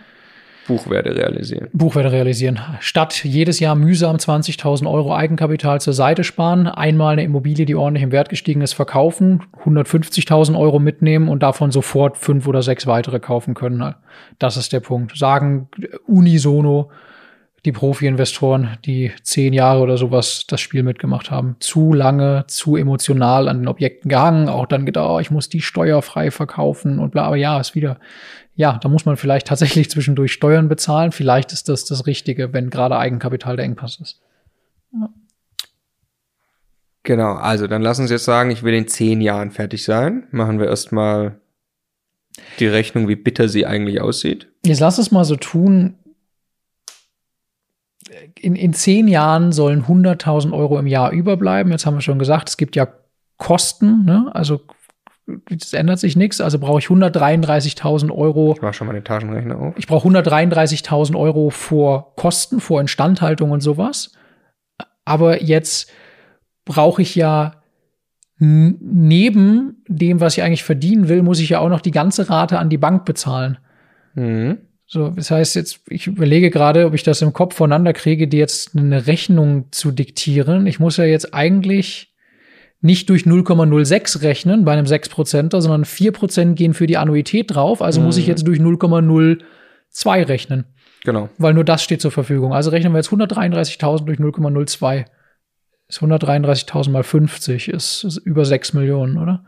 Buchwerte realisieren. Buchwerte realisieren. Statt jedes Jahr mühsam 20.000 Euro Eigenkapital zur Seite sparen, einmal eine Immobilie, die ordentlich im Wert gestiegen ist, verkaufen, 150.000 Euro mitnehmen und davon sofort fünf oder sechs weitere kaufen können. Das ist der Punkt. Sagen unisono die Profi-Investoren, die zehn Jahre oder sowas das Spiel mitgemacht haben, zu lange, zu emotional an den Objekten gehangen, auch dann gedacht, oh, ich muss die steuerfrei verkaufen und bla, aber ja, ist wieder, ja, da muss man vielleicht tatsächlich zwischendurch Steuern bezahlen. Vielleicht ist das das Richtige, wenn gerade Eigenkapital der Engpass ist. Ja. Genau, also dann lass uns jetzt sagen, ich will in zehn Jahren fertig sein. Machen wir erstmal die Rechnung, wie bitter sie eigentlich aussieht. Jetzt lass es mal so tun, in, in zehn Jahren sollen 100.000 Euro im Jahr überbleiben. Jetzt haben wir schon gesagt, es gibt ja Kosten, ne? also es ändert sich nichts. Also brauche ich 133.000 Euro. Ich mache schon mal den Taschenrechner auf. Ich brauche 133.000 Euro vor Kosten, vor Instandhaltung und sowas. Aber jetzt brauche ich ja neben dem, was ich eigentlich verdienen will, muss ich ja auch noch die ganze Rate an die Bank bezahlen. Mhm. So, das heißt jetzt, ich überlege gerade, ob ich das im Kopf voneinander kriege, die jetzt eine Rechnung zu diktieren. Ich muss ja jetzt eigentlich nicht durch 0,06 rechnen bei einem 6%er, sondern 4% gehen für die Annuität drauf. Also mhm. muss ich mhm. jetzt durch 0,02 rechnen. Genau. Weil nur das steht zur Verfügung. Also rechnen wir jetzt 133.000 durch 0,02. Ist 133.000 mal 50, ist, ist über 6 Millionen, oder?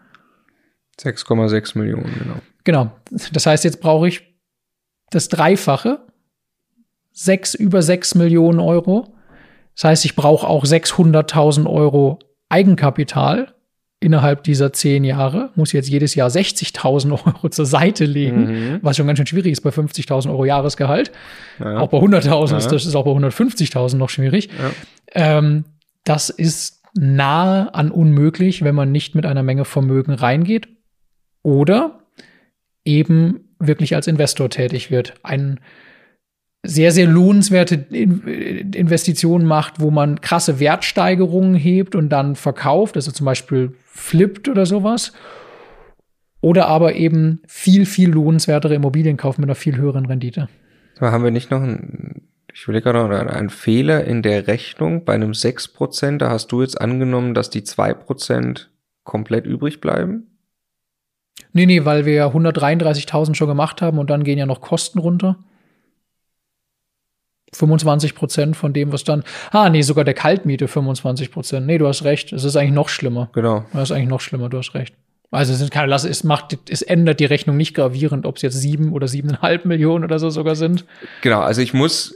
6,6 Millionen, genau. Genau. Das heißt, jetzt brauche ich das Dreifache, sechs, über 6 Millionen Euro. Das heißt, ich brauche auch 600.000 Euro Eigenkapital innerhalb dieser zehn Jahre, muss jetzt jedes Jahr 60.000 Euro zur Seite legen, mhm. was schon ganz schön schwierig ist bei 50.000 Euro Jahresgehalt. Ja. Auch bei 100.000 ja. ist das ist auch bei 150.000 noch schwierig. Ja. Ähm, das ist nahe an unmöglich, wenn man nicht mit einer Menge Vermögen reingeht oder eben wirklich als Investor tätig wird. Ein sehr, sehr lohnenswerte Investitionen macht, wo man krasse Wertsteigerungen hebt und dann verkauft, also zum Beispiel flippt oder sowas. Oder aber eben viel, viel lohnenswertere Immobilien kaufen mit einer viel höheren Rendite. haben wir nicht noch einen, ich will gerade noch einen Fehler in der Rechnung bei einem 6%, da hast du jetzt angenommen, dass die 2% komplett übrig bleiben? Nee, nee, weil wir ja 133.000 schon gemacht haben und dann gehen ja noch Kosten runter. 25 Prozent von dem, was dann. Ah, nee, sogar der Kaltmiete 25 Prozent. Nee, du hast recht. Es ist eigentlich noch schlimmer. Genau. Es ist eigentlich noch schlimmer, du hast recht. Also es sind keine Lasse, es macht, es ändert die Rechnung nicht gravierend, ob es jetzt sieben oder siebeneinhalb Millionen oder so sogar sind. Genau, also ich muss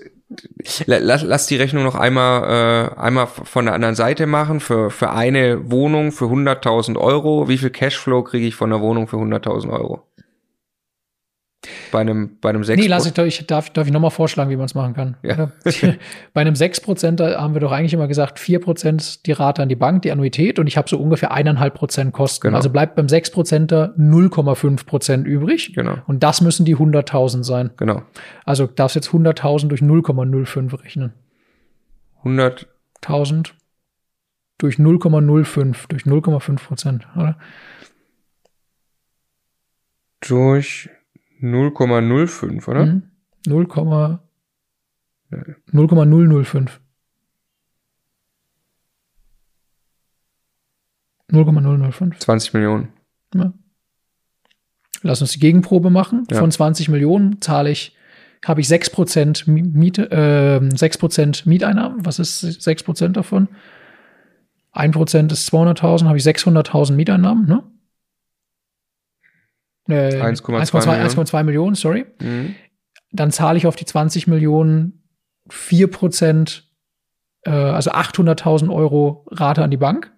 lass, lass die Rechnung noch einmal, äh, einmal von der anderen Seite machen. Für, für eine Wohnung für 100.000 Euro. Wie viel Cashflow kriege ich von der Wohnung für 100.000 Euro? Bei einem, bei einem 6 Nee, lass ich, ich darf, darf ich nochmal vorschlagen, wie man es machen kann. Ja. bei einem 6% haben wir doch eigentlich immer gesagt, 4% die Rate an die Bank, die Annuität und ich habe so ungefähr 1,5% Kosten. Genau. Also bleibt beim 6%er 0,5% übrig. Genau. Und das müssen die 100.000 sein. Genau. Also darfst jetzt 100.000 durch 0,05 rechnen. 100.000 durch 0,05, durch 0,5 oder? Durch 0,05, oder? Mhm. 0, 0,005. 0,005. 20 Millionen. Ja. Lass uns die Gegenprobe machen. Ja. Von 20 Millionen zahle ich, habe ich 6% Miete, äh, 6% Mieteinnahmen. Was ist 6% davon? 1% ist 200.000, habe ich 600.000 Mieteinnahmen, ne? Äh, 1,2 Millionen. sorry. Mhm. Dann zahle ich auf die 20 Millionen 4 Prozent, äh, also 800.000 Euro Rate an die Bank.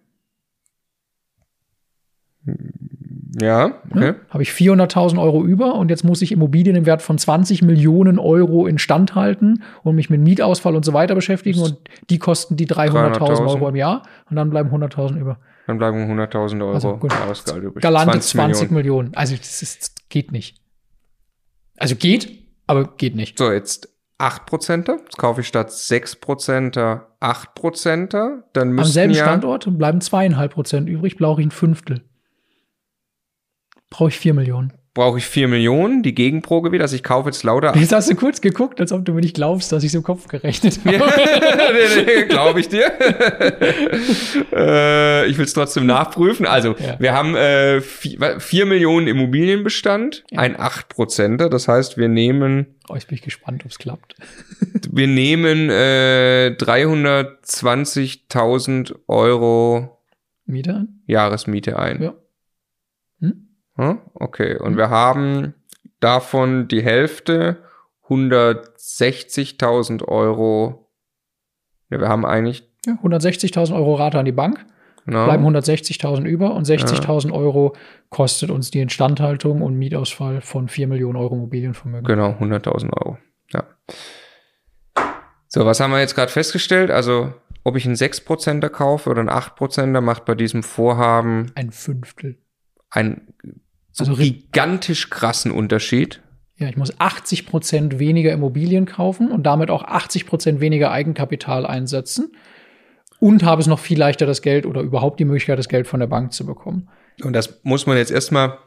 Ja, okay. Ja, Habe ich 400.000 Euro über und jetzt muss ich Immobilien im Wert von 20 Millionen Euro instand halten und mich mit Mietausfall und so weiter beschäftigen und die kosten die 300.000 Euro im Jahr und dann bleiben 100.000 über. Dann bleiben 100.000 Euro also, Jahresgehalt übrig. Galante 20, 20 Millionen. Millionen. Also das ist, geht nicht. Also geht, aber geht nicht. So, jetzt 8%, jetzt kaufe ich statt 6% 8%, dann müssen Am selben ja Standort bleiben zweieinhalb Prozent übrig, brauche ich ein Fünftel. Brauche ich 4 Millionen. Brauche ich 4 Millionen, die Gegenprobe wieder. Also ich kaufe jetzt lauter. Jetzt hast du kurz geguckt, als ob du mir nicht glaubst, dass ich so im Kopf gerechnet habe. nee, nee, Glaube ich dir. äh, ich will es trotzdem nachprüfen. Also, Ja. wir haben äh, 4 Millionen Immobilienbestand, Ja. ein 8%er. Das heißt, wir nehmen, Oh, jetzt bin ich gespannt, ob es klappt. wir nehmen äh, 320.000 Euro Miete? Jahresmiete ein. Ja. Hm? Hm? Okay, und wir haben davon die Hälfte, 160.000 Euro. Ja, wir haben eigentlich, Ja, 160.000 Euro Rate an die Bank, genau, bleiben 160.000 über und 60.000 Euro kostet uns die Instandhaltung und Mietausfall von 4 Millionen Euro Immobilienvermögen. genau, 100.000 Euro. Ja. So, was haben wir jetzt gerade festgestellt? Also, ob ich einen 6%er kaufe oder einen 8%er, macht bei diesem Vorhaben Ein Fünftel. einen so Also gigantisch krassen Unterschied. Ja, ich muss 80 Prozent weniger Immobilien kaufen und damit auch 80 Prozent weniger Eigenkapital einsetzen und habe es noch viel leichter, das Geld oder überhaupt die Möglichkeit, das Geld von der Bank zu bekommen. Und das muss man jetzt erstmal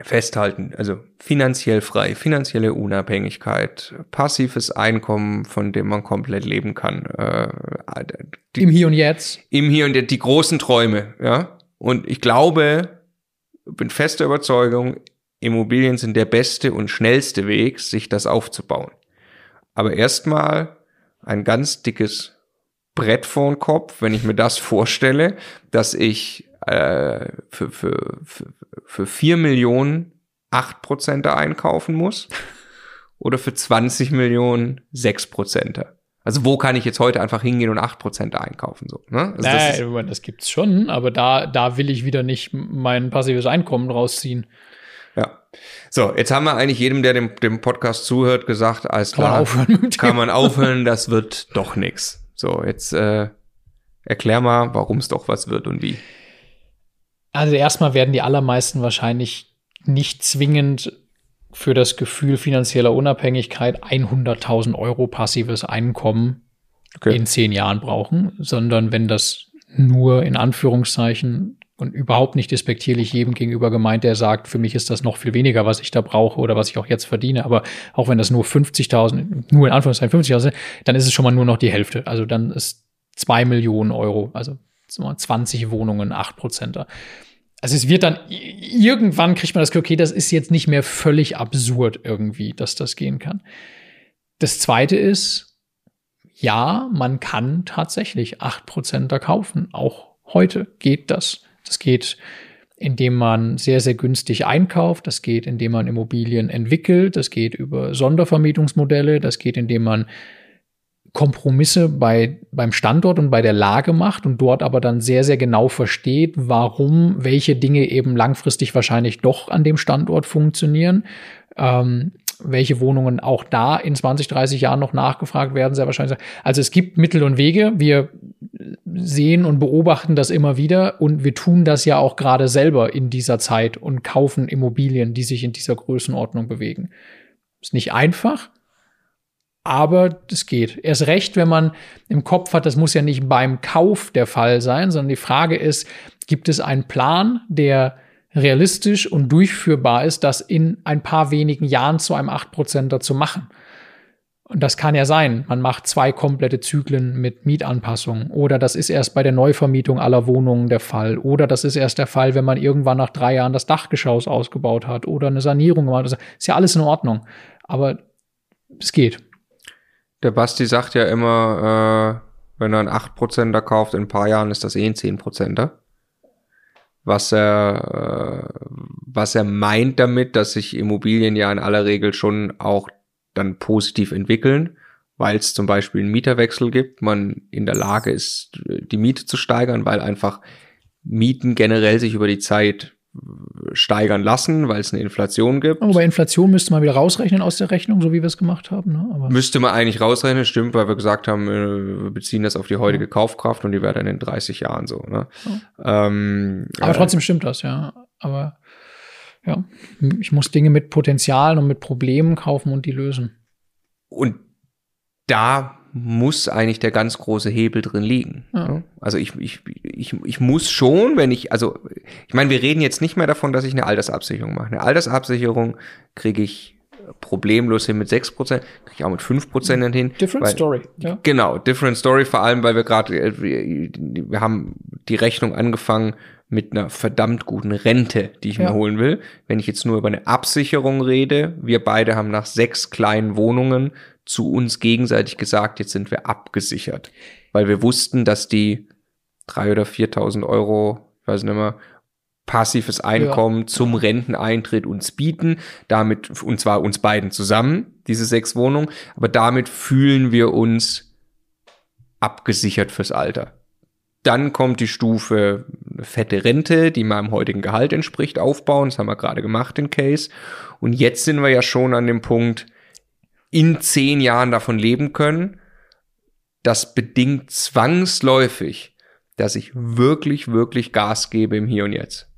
festhalten. Also finanziell frei, finanzielle Unabhängigkeit, passives Einkommen, von dem man komplett leben kann. Äh, die, Im Hier und Jetzt. Im Hier und Jetzt, die großen Träume, ja. Und ich glaube, bin fester Überzeugung, Immobilien sind der beste und schnellste Weg, sich das aufzubauen. Aber erstmal ein ganz dickes Brett vor den Kopf, wenn ich mir das vorstelle, dass ich äh, für, für, für, für 4 Millionen 8% einkaufen muss oder für 20 Millionen 6%. Also wo kann ich jetzt heute einfach hingehen und 8% einkaufen? So, ne? also das Nein, das gibt's schon, aber da, da will ich wieder nicht mein passives Einkommen rausziehen. ja. So, jetzt haben wir eigentlich jedem, der dem, dem Podcast zuhört, gesagt, alles Kann man klar, aufhören kann man aufhören, das wird doch nix. So, jetzt äh, erklär mal, warum es doch was wird und wie. Also erstmal werden die allermeisten wahrscheinlich nicht zwingend für das Gefühl finanzieller Unabhängigkeit 100.000 Euro passives Einkommen Okay. in zehn Jahren brauchen, sondern wenn das nur in Anführungszeichen und überhaupt nicht despektierlich jedem gegenüber gemeint, der sagt, für mich ist das noch viel weniger, was ich da brauche oder was ich auch jetzt verdiene, aber auch wenn das nur 50.000, nur in Anführungszeichen 50.000, sind, dann ist es schon mal nur noch die Hälfte. Also dann ist zwei Millionen Euro, also 20 Wohnungen, 8 Prozenter. Also es wird dann irgendwann kriegt man das Gefühl, okay, das ist jetzt nicht mehr völlig absurd irgendwie, dass das gehen kann. Das zweite ist, ja, man kann tatsächlich 8% da kaufen. Auch heute geht das. Das geht, indem man sehr, sehr günstig einkauft. Das geht, indem man Immobilien entwickelt. Das geht über Sondervermietungsmodelle. Das geht, indem man Kompromisse bei, beim Standort und bei der Lage macht und dort aber dann sehr, sehr genau versteht, warum welche Dinge eben langfristig wahrscheinlich doch an dem Standort funktionieren. Ähm, welche Wohnungen auch da in 20, 30 Jahren noch nachgefragt werden, sehr wahrscheinlich. Also es gibt Mittel und Wege. Wir sehen und beobachten das immer wieder und wir tun das ja auch gerade selber in dieser Zeit und kaufen Immobilien, die sich in dieser Größenordnung bewegen. Ist nicht einfach, aber das geht. Erst recht, wenn man im Kopf hat, das muss ja nicht beim Kauf der Fall sein, sondern die Frage ist, gibt es einen Plan, der realistisch und durchführbar ist, das in ein paar wenigen Jahren zu einem 8%er zu machen? Und das kann ja sein, man macht zwei komplette Zyklen mit Mietanpassungen oder das ist erst bei der Neuvermietung aller Wohnungen der Fall oder das ist erst der Fall, wenn man irgendwann nach drei Jahren das Dachgeschoss ausgebaut hat oder eine Sanierung gemacht hat. Ist ja alles in Ordnung, aber es geht. Der Basti sagt ja immer, äh, wenn er einen 8%er kauft, in ein paar Jahren ist das eh ein 10%er. Was er, äh, was er meint damit, dass sich Immobilien ja in aller Regel schon auch dann positiv entwickeln, weil es zum Beispiel einen Mieterwechsel gibt, man in der Lage ist, die Miete zu steigern, weil einfach Mieten generell sich über die Zeit steigern lassen, weil es eine Inflation gibt. Aber bei Inflation müsste man wieder rausrechnen aus der Rechnung, so wie wir es gemacht haben. Ne? Aber Müsste man eigentlich rausrechnen, stimmt, weil wir gesagt haben, äh, wir beziehen das auf die heutige Kaufkraft und die wäre dann in 30 Jahren so. Ne? Ähm, Aber äh, trotzdem stimmt das, ja. Aber ja, ich muss Dinge mit Potenzialen und mit Problemen kaufen und die lösen. Und da muss eigentlich der ganz große Hebel drin liegen. Ja. Also ich, ich, ich, ich muss schon, wenn ich, also ich meine, wir reden jetzt nicht mehr davon, dass ich eine Altersabsicherung mache. Eine Altersabsicherung kriege ich problemlos hin mit 6%, kriege ich auch mit 5% hin. Different weil, Story. Ja. Genau, different Story, vor allem, weil wir gerade, äh, wir haben die Rechnung angefangen mit einer verdammt guten Rente, die ich ja. mir holen will. Wenn ich jetzt nur über eine Absicherung rede, wir beide haben nach sechs kleinen Wohnungen zu uns gegenseitig gesagt, jetzt sind wir abgesichert. Weil wir wussten, dass die drei oder 4.000 Euro, ich weiß nicht mehr, passives Einkommen ja. zum Renteneintritt uns bieten, damit, und zwar uns beiden zusammen, diese sechs Wohnungen, aber damit fühlen wir uns abgesichert fürs Alter. Dann kommt die Stufe fette Rente, die meinem heutigen Gehalt entspricht, aufbauen. Das haben wir gerade gemacht, den Case. Und jetzt sind wir ja schon an dem Punkt, in zehn Jahren davon leben können. Das bedingt zwangsläufig, dass ich wirklich, wirklich Gas gebe im Hier und Jetzt.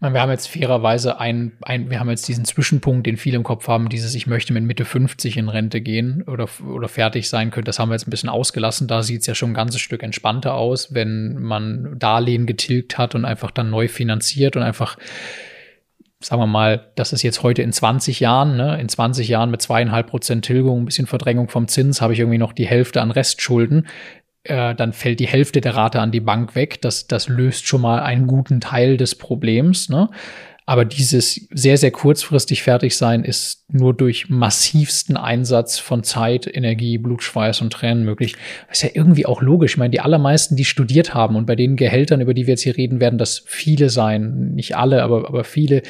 Wir haben jetzt fairerweise ein, ein, wir haben jetzt diesen Zwischenpunkt, den viele im Kopf haben, dieses, ich möchte mit Mitte 50 in Rente gehen oder, oder fertig sein könnte. Das haben wir jetzt ein bisschen ausgelassen. Da sieht es ja schon ein ganzes Stück entspannter aus, wenn man Darlehen getilgt hat und einfach dann neu finanziert und einfach sagen wir mal, das ist jetzt heute in 20 Jahren, ne, in 20 Jahren mit zweieinhalb Prozent Tilgung, ein bisschen Verdrängung vom Zins, habe ich irgendwie noch die Hälfte an Restschulden. Äh, dann fällt die Hälfte der Rate an die Bank weg. Das, das löst schon mal einen guten Teil des Problems. Ne? Aber dieses sehr, sehr kurzfristig fertig sein ist nur durch massivsten Einsatz von Zeit, Energie, Blutschweiß und Tränen möglich. Das ist ja irgendwie auch logisch. Ich meine, die allermeisten, die studiert haben und bei den Gehältern, über die wir jetzt hier reden, werden das viele sein. Nicht alle, aber, aber viele.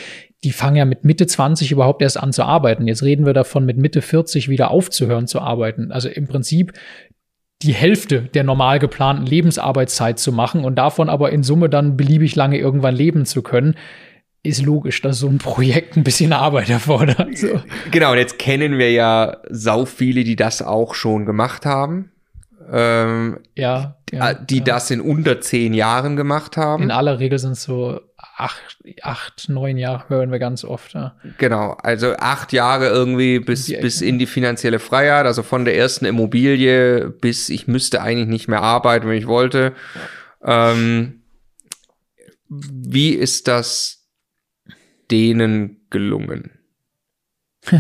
Die fangen ja mit Mitte 20 überhaupt erst an zu arbeiten. Jetzt reden wir davon, mit Mitte 40 wieder aufzuhören zu arbeiten. Also im Prinzip die Hälfte der normal geplanten Lebensarbeitszeit zu machen und davon aber in Summe dann beliebig lange irgendwann leben zu können, ist logisch, dass so ein Projekt ein bisschen Arbeit erfordert. So. Genau, und jetzt kennen wir ja sau viele, die das auch schon gemacht haben. Ähm, ja, ja, die ja. das in unter zehn Jahren gemacht haben. In aller Regel sind es so acht, acht, neun Jahre hören wir ganz oft. Ja. Genau, also acht Jahre irgendwie bis, bis in die finanzielle Freiheit, also von der ersten Immobilie bis ich müsste eigentlich nicht mehr arbeiten, wenn ich wollte. Ähm, wie ist das denen gelungen?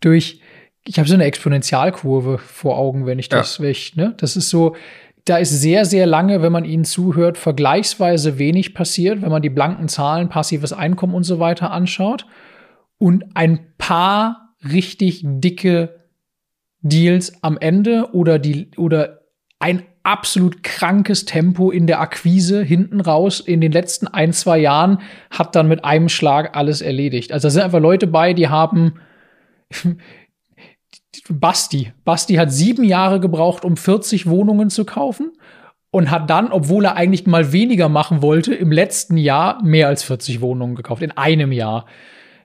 Durch, ich habe so eine Exponentialkurve vor Augen, wenn ich das, ja. ich, ne? Das ist so, da ist sehr, sehr lange, wenn man ihnen zuhört, vergleichsweise wenig passiert, wenn man die blanken Zahlen, passives Einkommen und so weiter anschaut. Und ein paar richtig dicke Deals am Ende oder die, oder ein absolut krankes Tempo in der Akquise hinten raus in den letzten ein, zwei Jahren hat dann mit einem Schlag alles erledigt. Also da sind einfach Leute bei, die haben Basti. Basti hat sieben Jahre gebraucht, um 40 Wohnungen zu kaufen und hat dann, obwohl er eigentlich mal weniger machen wollte, im letzten Jahr mehr als 40 Wohnungen gekauft, in einem Jahr.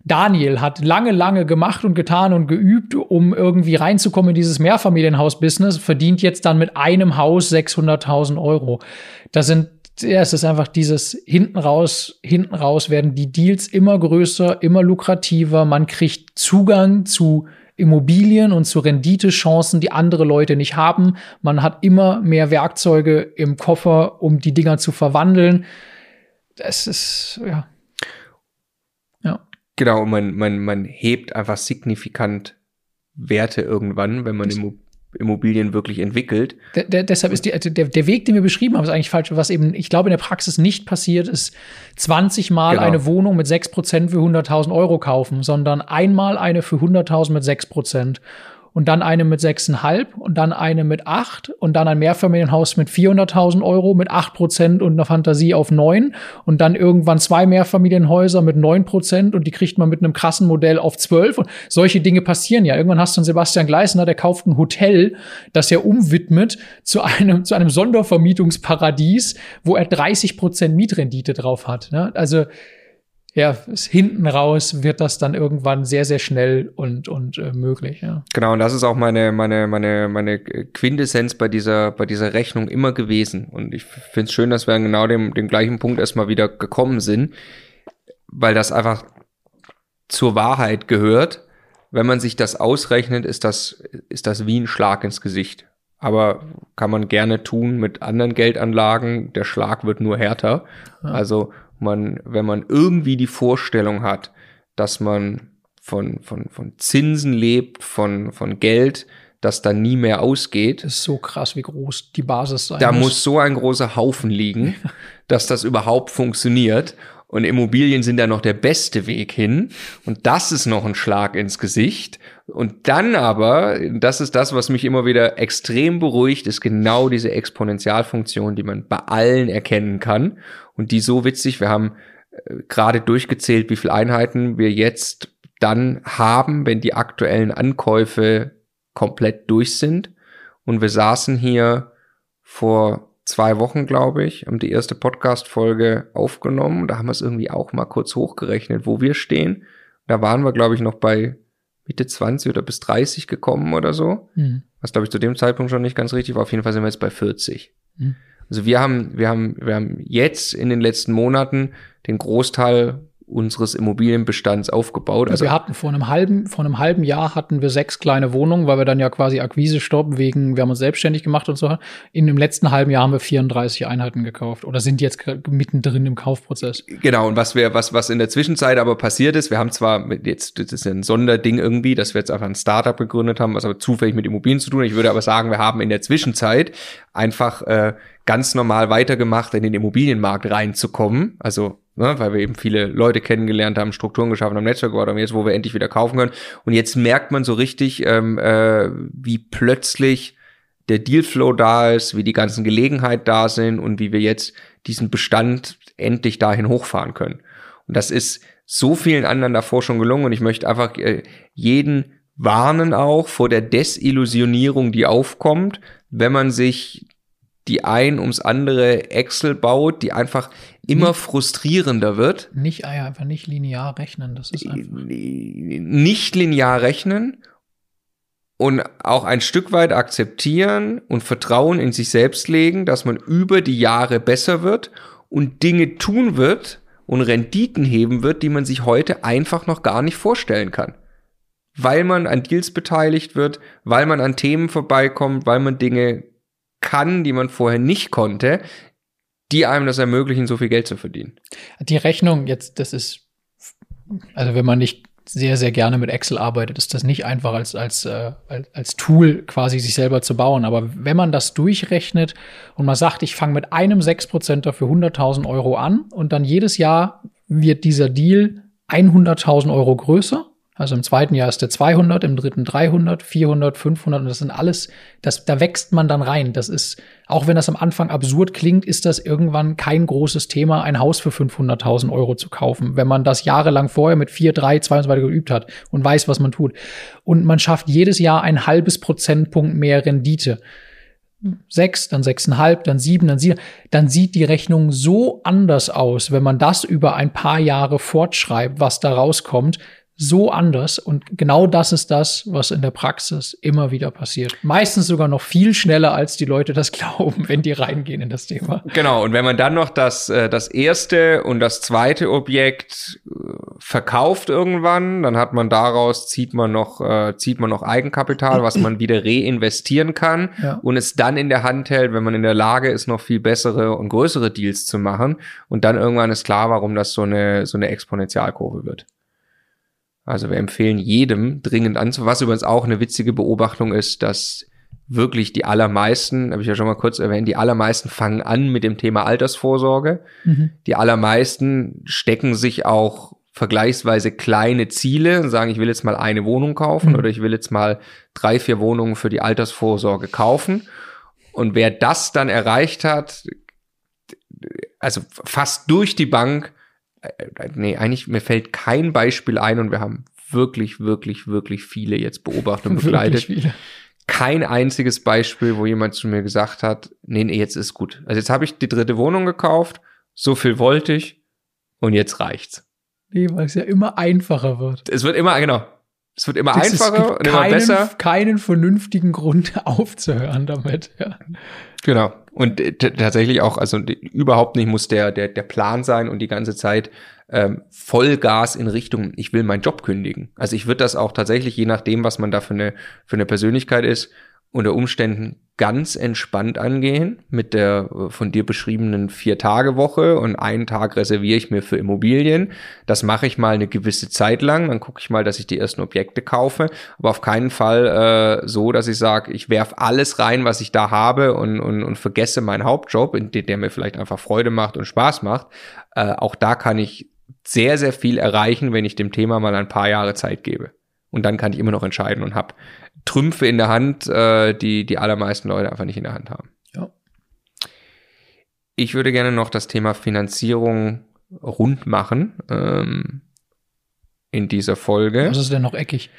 Daniel hat lange, lange gemacht und getan und geübt, um irgendwie reinzukommen in dieses Mehrfamilienhaus-Business, verdient jetzt dann mit einem Haus 600.000 Euro. Das sind, ja, es ist einfach dieses hinten raus, hinten raus werden die Deals immer größer, immer lukrativer, man kriegt Zugang zu Immobilien und zu Renditechancen, die andere Leute nicht haben. Man hat immer mehr Werkzeuge im Koffer, um die Dinger zu verwandeln. Das ist, ja. Genau, man, man, man hebt einfach signifikant Werte irgendwann, wenn man Immobilien Immobilien wirklich entwickelt. Der, der, deshalb ist die, also der, der Weg, den wir beschrieben haben, ist eigentlich falsch. Was eben, ich glaube, in der Praxis nicht passiert, ist 20 Mal genau. eine Wohnung mit 6% für 100.000 Euro kaufen, sondern einmal eine für 100.000 mit 6% und dann eine mit 6,5 und dann eine mit 8 und dann ein Mehrfamilienhaus mit 400.000 Euro mit 8 Prozent und einer Fantasie auf 9 und dann irgendwann zwei Mehrfamilienhäuser mit 9 Prozent und die kriegt man mit einem krassen Modell auf 12 und solche Dinge passieren ja. Irgendwann hast du einen Sebastian Gleisner, der kauft ein Hotel, das er umwidmet zu einem, zu einem Sondervermietungsparadies, wo er 30 Prozent Mietrendite drauf hat. Ne? Also ja, hinten raus wird das dann irgendwann sehr, sehr schnell und, und äh, möglich. Ja. Genau, und das ist auch meine, meine, meine, meine Quintessenz bei dieser, bei dieser Rechnung immer gewesen. Und ich finde es schön, dass wir an genau dem, dem gleichen Punkt erstmal wieder gekommen sind, weil das einfach zur Wahrheit gehört. wenn man sich das ausrechnet, ist das, ist das wie ein Schlag ins Gesicht. Aber kann man gerne tun mit anderen Geldanlagen. Der Schlag wird nur härter. Ja. Also man, wenn man irgendwie die Vorstellung hat, dass man von, von, von Zinsen lebt, von, von Geld, das dann nie mehr ausgeht. Das ist so krass, wie groß die Basis sein Da muss, muss so ein großer Haufen liegen, dass das überhaupt funktioniert. Und Immobilien sind ja noch der beste Weg hin. Und das ist noch ein Schlag ins Gesicht. Und dann aber, das ist das, was mich immer wieder extrem beruhigt, ist genau diese Exponentialfunktion, die man bei allen erkennen kann. Und die so witzig, wir haben äh, gerade durchgezählt, wie viele Einheiten wir jetzt dann haben, wenn die aktuellen Ankäufe komplett durch sind. Und wir saßen hier vor zwei Wochen, glaube ich, haben die erste Podcast-Folge aufgenommen. Da haben wir es irgendwie auch mal kurz hochgerechnet, wo wir stehen. Da waren wir, glaube ich, noch bei Mitte 20 oder bis 30 gekommen oder so. Mhm. Was, glaube ich, zu dem Zeitpunkt schon nicht ganz richtig war. Auf jeden Fall sind wir jetzt bei 40. Mhm. Also wir haben, wir haben, wir haben jetzt in den letzten Monaten den Großteil unseres Immobilienbestands aufgebaut. Also wir hatten vor einem halben, vor einem halben Jahr hatten wir sechs kleine Wohnungen, weil wir dann ja quasi Akquise stoppen wegen, wir haben uns selbstständig gemacht und so. In dem letzten halben Jahr haben wir 34 Einheiten gekauft oder sind jetzt mittendrin im Kaufprozess. Genau. Und was wir, was, was in der Zwischenzeit aber passiert ist, wir haben zwar jetzt, das ist ein Sonderding irgendwie, dass wir jetzt einfach ein Startup gegründet haben, was aber zufällig mit Immobilien zu tun hat. Ich würde aber sagen, wir haben in der Zwischenzeit einfach äh, ganz normal weitergemacht, in den Immobilienmarkt reinzukommen. Also ne, weil wir eben viele Leute kennengelernt haben, Strukturen geschaffen haben, Netzwerk gebaut haben, jetzt, wo wir endlich wieder kaufen können. Und jetzt merkt man so richtig, ähm, äh, wie plötzlich der Dealflow da ist, wie die ganzen Gelegenheiten da sind und wie wir jetzt diesen Bestand endlich dahin hochfahren können. Und das ist so vielen anderen davor schon gelungen und ich möchte einfach äh, jeden warnen auch vor der Desillusionierung, die aufkommt, wenn man sich die ein ums andere Excel baut, die einfach immer nicht, frustrierender wird. Nicht ah einfach nicht linear rechnen, das ist einfach. Nicht linear rechnen und auch ein Stück weit akzeptieren und Vertrauen in sich selbst legen, dass man über die Jahre besser wird und Dinge tun wird und Renditen heben wird, die man sich heute einfach noch gar nicht vorstellen kann. Weil man an Deals beteiligt wird, weil man an Themen vorbeikommt, weil man Dinge kann, die man vorher nicht konnte, die einem das ermöglichen, so viel Geld zu verdienen. Die Rechnung jetzt, das ist, also wenn man nicht sehr, sehr gerne mit Excel arbeitet, ist das nicht einfach als, als, äh, als Tool quasi sich selber zu bauen. Aber wenn man das durchrechnet und man sagt, ich fange mit einem 6% für 100.000 Euro an und dann jedes Jahr wird dieser Deal 100.000 Euro größer, also im zweiten Jahr ist der 200, im dritten 300, 400, 500 und das sind alles, das, da wächst man dann rein. Das ist, auch wenn das am Anfang absurd klingt, ist das irgendwann kein großes Thema, ein Haus für 500.000 Euro zu kaufen, wenn man das jahrelang vorher mit 4, 3, 2 und so weiter geübt hat und weiß, was man tut. Und man schafft jedes Jahr ein halbes Prozentpunkt mehr Rendite sechs, dann sechseinhalb, dann sieben, dann sieben, dann sieht die Rechnung so anders aus, wenn man das über ein paar Jahre fortschreibt, was da rauskommt, so anders. Und genau das ist das, was in der Praxis immer wieder passiert. Meistens sogar noch viel schneller, als die Leute das glauben, wenn die reingehen in das Thema. Genau. Und wenn man dann noch das, äh, das erste und das zweite Objekt äh, verkauft irgendwann, dann hat man daraus, zieht man noch, äh, zieht man noch Eigenkapital, was man wieder reinvestieren kann ja. und es dann in der Hand hält, wenn man in der Lage ist, noch viel bessere und größere Deals zu machen. Und dann irgendwann ist klar, warum das so eine, so eine Exponentialkurve wird. Also wir empfehlen jedem dringend anzufangen, was übrigens auch eine witzige Beobachtung ist, dass wirklich die allermeisten, habe ich ja schon mal kurz erwähnt, die allermeisten fangen an mit dem Thema Altersvorsorge. Mhm. Die allermeisten stecken sich auch vergleichsweise kleine Ziele und sagen, ich will jetzt mal eine Wohnung kaufen mhm. oder ich will jetzt mal drei, vier Wohnungen für die Altersvorsorge kaufen. Und wer das dann erreicht hat, also fast durch die Bank, nee, eigentlich, mir fällt kein Beispiel ein und wir haben wirklich, wirklich, wirklich viele jetzt beobachtet und begleitet. Kein einziges Beispiel, wo jemand zu mir gesagt hat, nee, nee, jetzt ist gut. Also jetzt habe ich die dritte Wohnung gekauft, so viel wollte ich und jetzt reicht's. Nee, weil es ja immer einfacher wird. Es wird immer, genau. Es wird immer das einfacher und immer keinen, besser. Keinen vernünftigen Grund aufzuhören damit, ja. Genau. Und äh, tatsächlich auch, also überhaupt nicht muss der, der, der Plan sein und die ganze Zeit ähm, Vollgas in Richtung, ich will meinen Job kündigen. Also ich würde das auch tatsächlich, je nachdem, was man da für eine, für eine Persönlichkeit ist, unter Umständen ganz entspannt angehen mit der äh, von dir beschriebenen Vier-Tage-Woche und einen Tag reserviere ich mir für Immobilien. Das mache ich mal eine gewisse Zeit lang, dann gucke ich mal, dass ich die ersten Objekte kaufe, aber auf keinen Fall äh, so, dass ich sage, ich werf alles rein, was ich da habe und, und, und vergesse meinen Hauptjob, in der mir vielleicht einfach Freude macht und Spaß macht. Äh, auch da kann ich sehr, sehr viel erreichen, wenn ich dem Thema mal ein paar Jahre Zeit gebe. Und dann kann ich immer noch entscheiden und habe Trümpfe in der Hand, äh, die die allermeisten Leute einfach nicht in der Hand haben. Ja. Ich würde gerne noch das Thema Finanzierung rund machen ähm, in dieser Folge. Was ist denn noch eckig?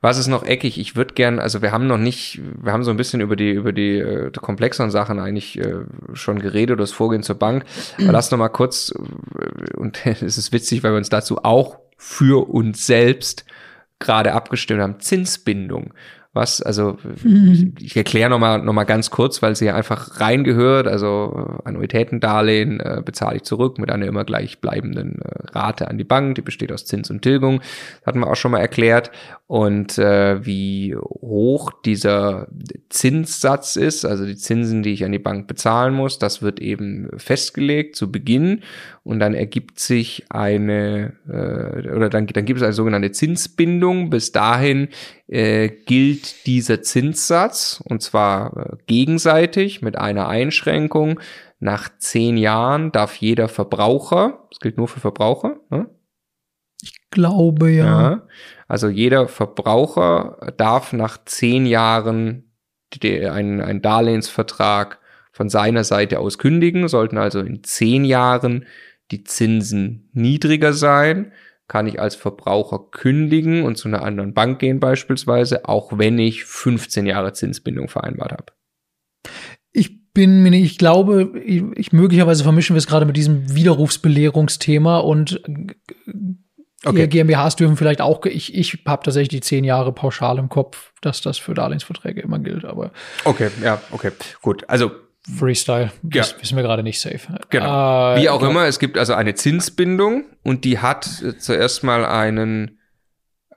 Was ist noch eckig? Ich würde gerne, also wir haben noch nicht, wir haben so ein bisschen über die über die, äh, die komplexeren Sachen eigentlich äh, schon geredet, das Vorgehen zur Bank. Aber lass noch mal kurz äh, und es ist witzig, weil wir uns dazu auch für uns selbst gerade abgestimmt haben. Zinsbindung was, also mhm. ich erkläre nochmal noch mal ganz kurz, weil sie ja einfach reingehört, also äh, Annuitätendarlehen äh, bezahle ich zurück mit einer immer gleich bleibenden äh, Rate an die Bank, die besteht aus Zins und Tilgung, das hatten wir auch schon mal erklärt und äh, wie hoch dieser Zinssatz ist, also die Zinsen, die ich an die Bank bezahlen muss, das wird eben festgelegt zu Beginn und dann ergibt sich eine äh, oder dann, dann gibt es eine sogenannte Zinsbindung. Bis dahin äh, gilt dieser Zinssatz und zwar äh, gegenseitig mit einer Einschränkung. Nach zehn Jahren darf jeder Verbraucher, das gilt nur für Verbraucher, ne? Ich glaube ja. ja. Also jeder Verbraucher darf nach zehn Jahren einen, einen Darlehensvertrag von seiner Seite aus kündigen, sollten also in zehn Jahren die Zinsen niedriger sein, kann ich als Verbraucher kündigen und zu einer anderen Bank gehen beispielsweise, auch wenn ich 15 Jahre Zinsbindung vereinbart habe. Ich bin mir nicht, ich glaube, ich, ich möglicherweise vermischen wir es gerade mit diesem Widerrufsbelehrungsthema und okay. GmbHs dürfen vielleicht auch, ich, ich habe tatsächlich die zehn Jahre pauschal im Kopf, dass das für Darlehensverträge immer gilt, aber. Okay, ja, okay, gut. Also Freestyle. Das ja. wissen wir gerade nicht safe. Genau. Äh, Wie auch immer, es gibt also eine Zinsbindung und die hat zuerst mal einen,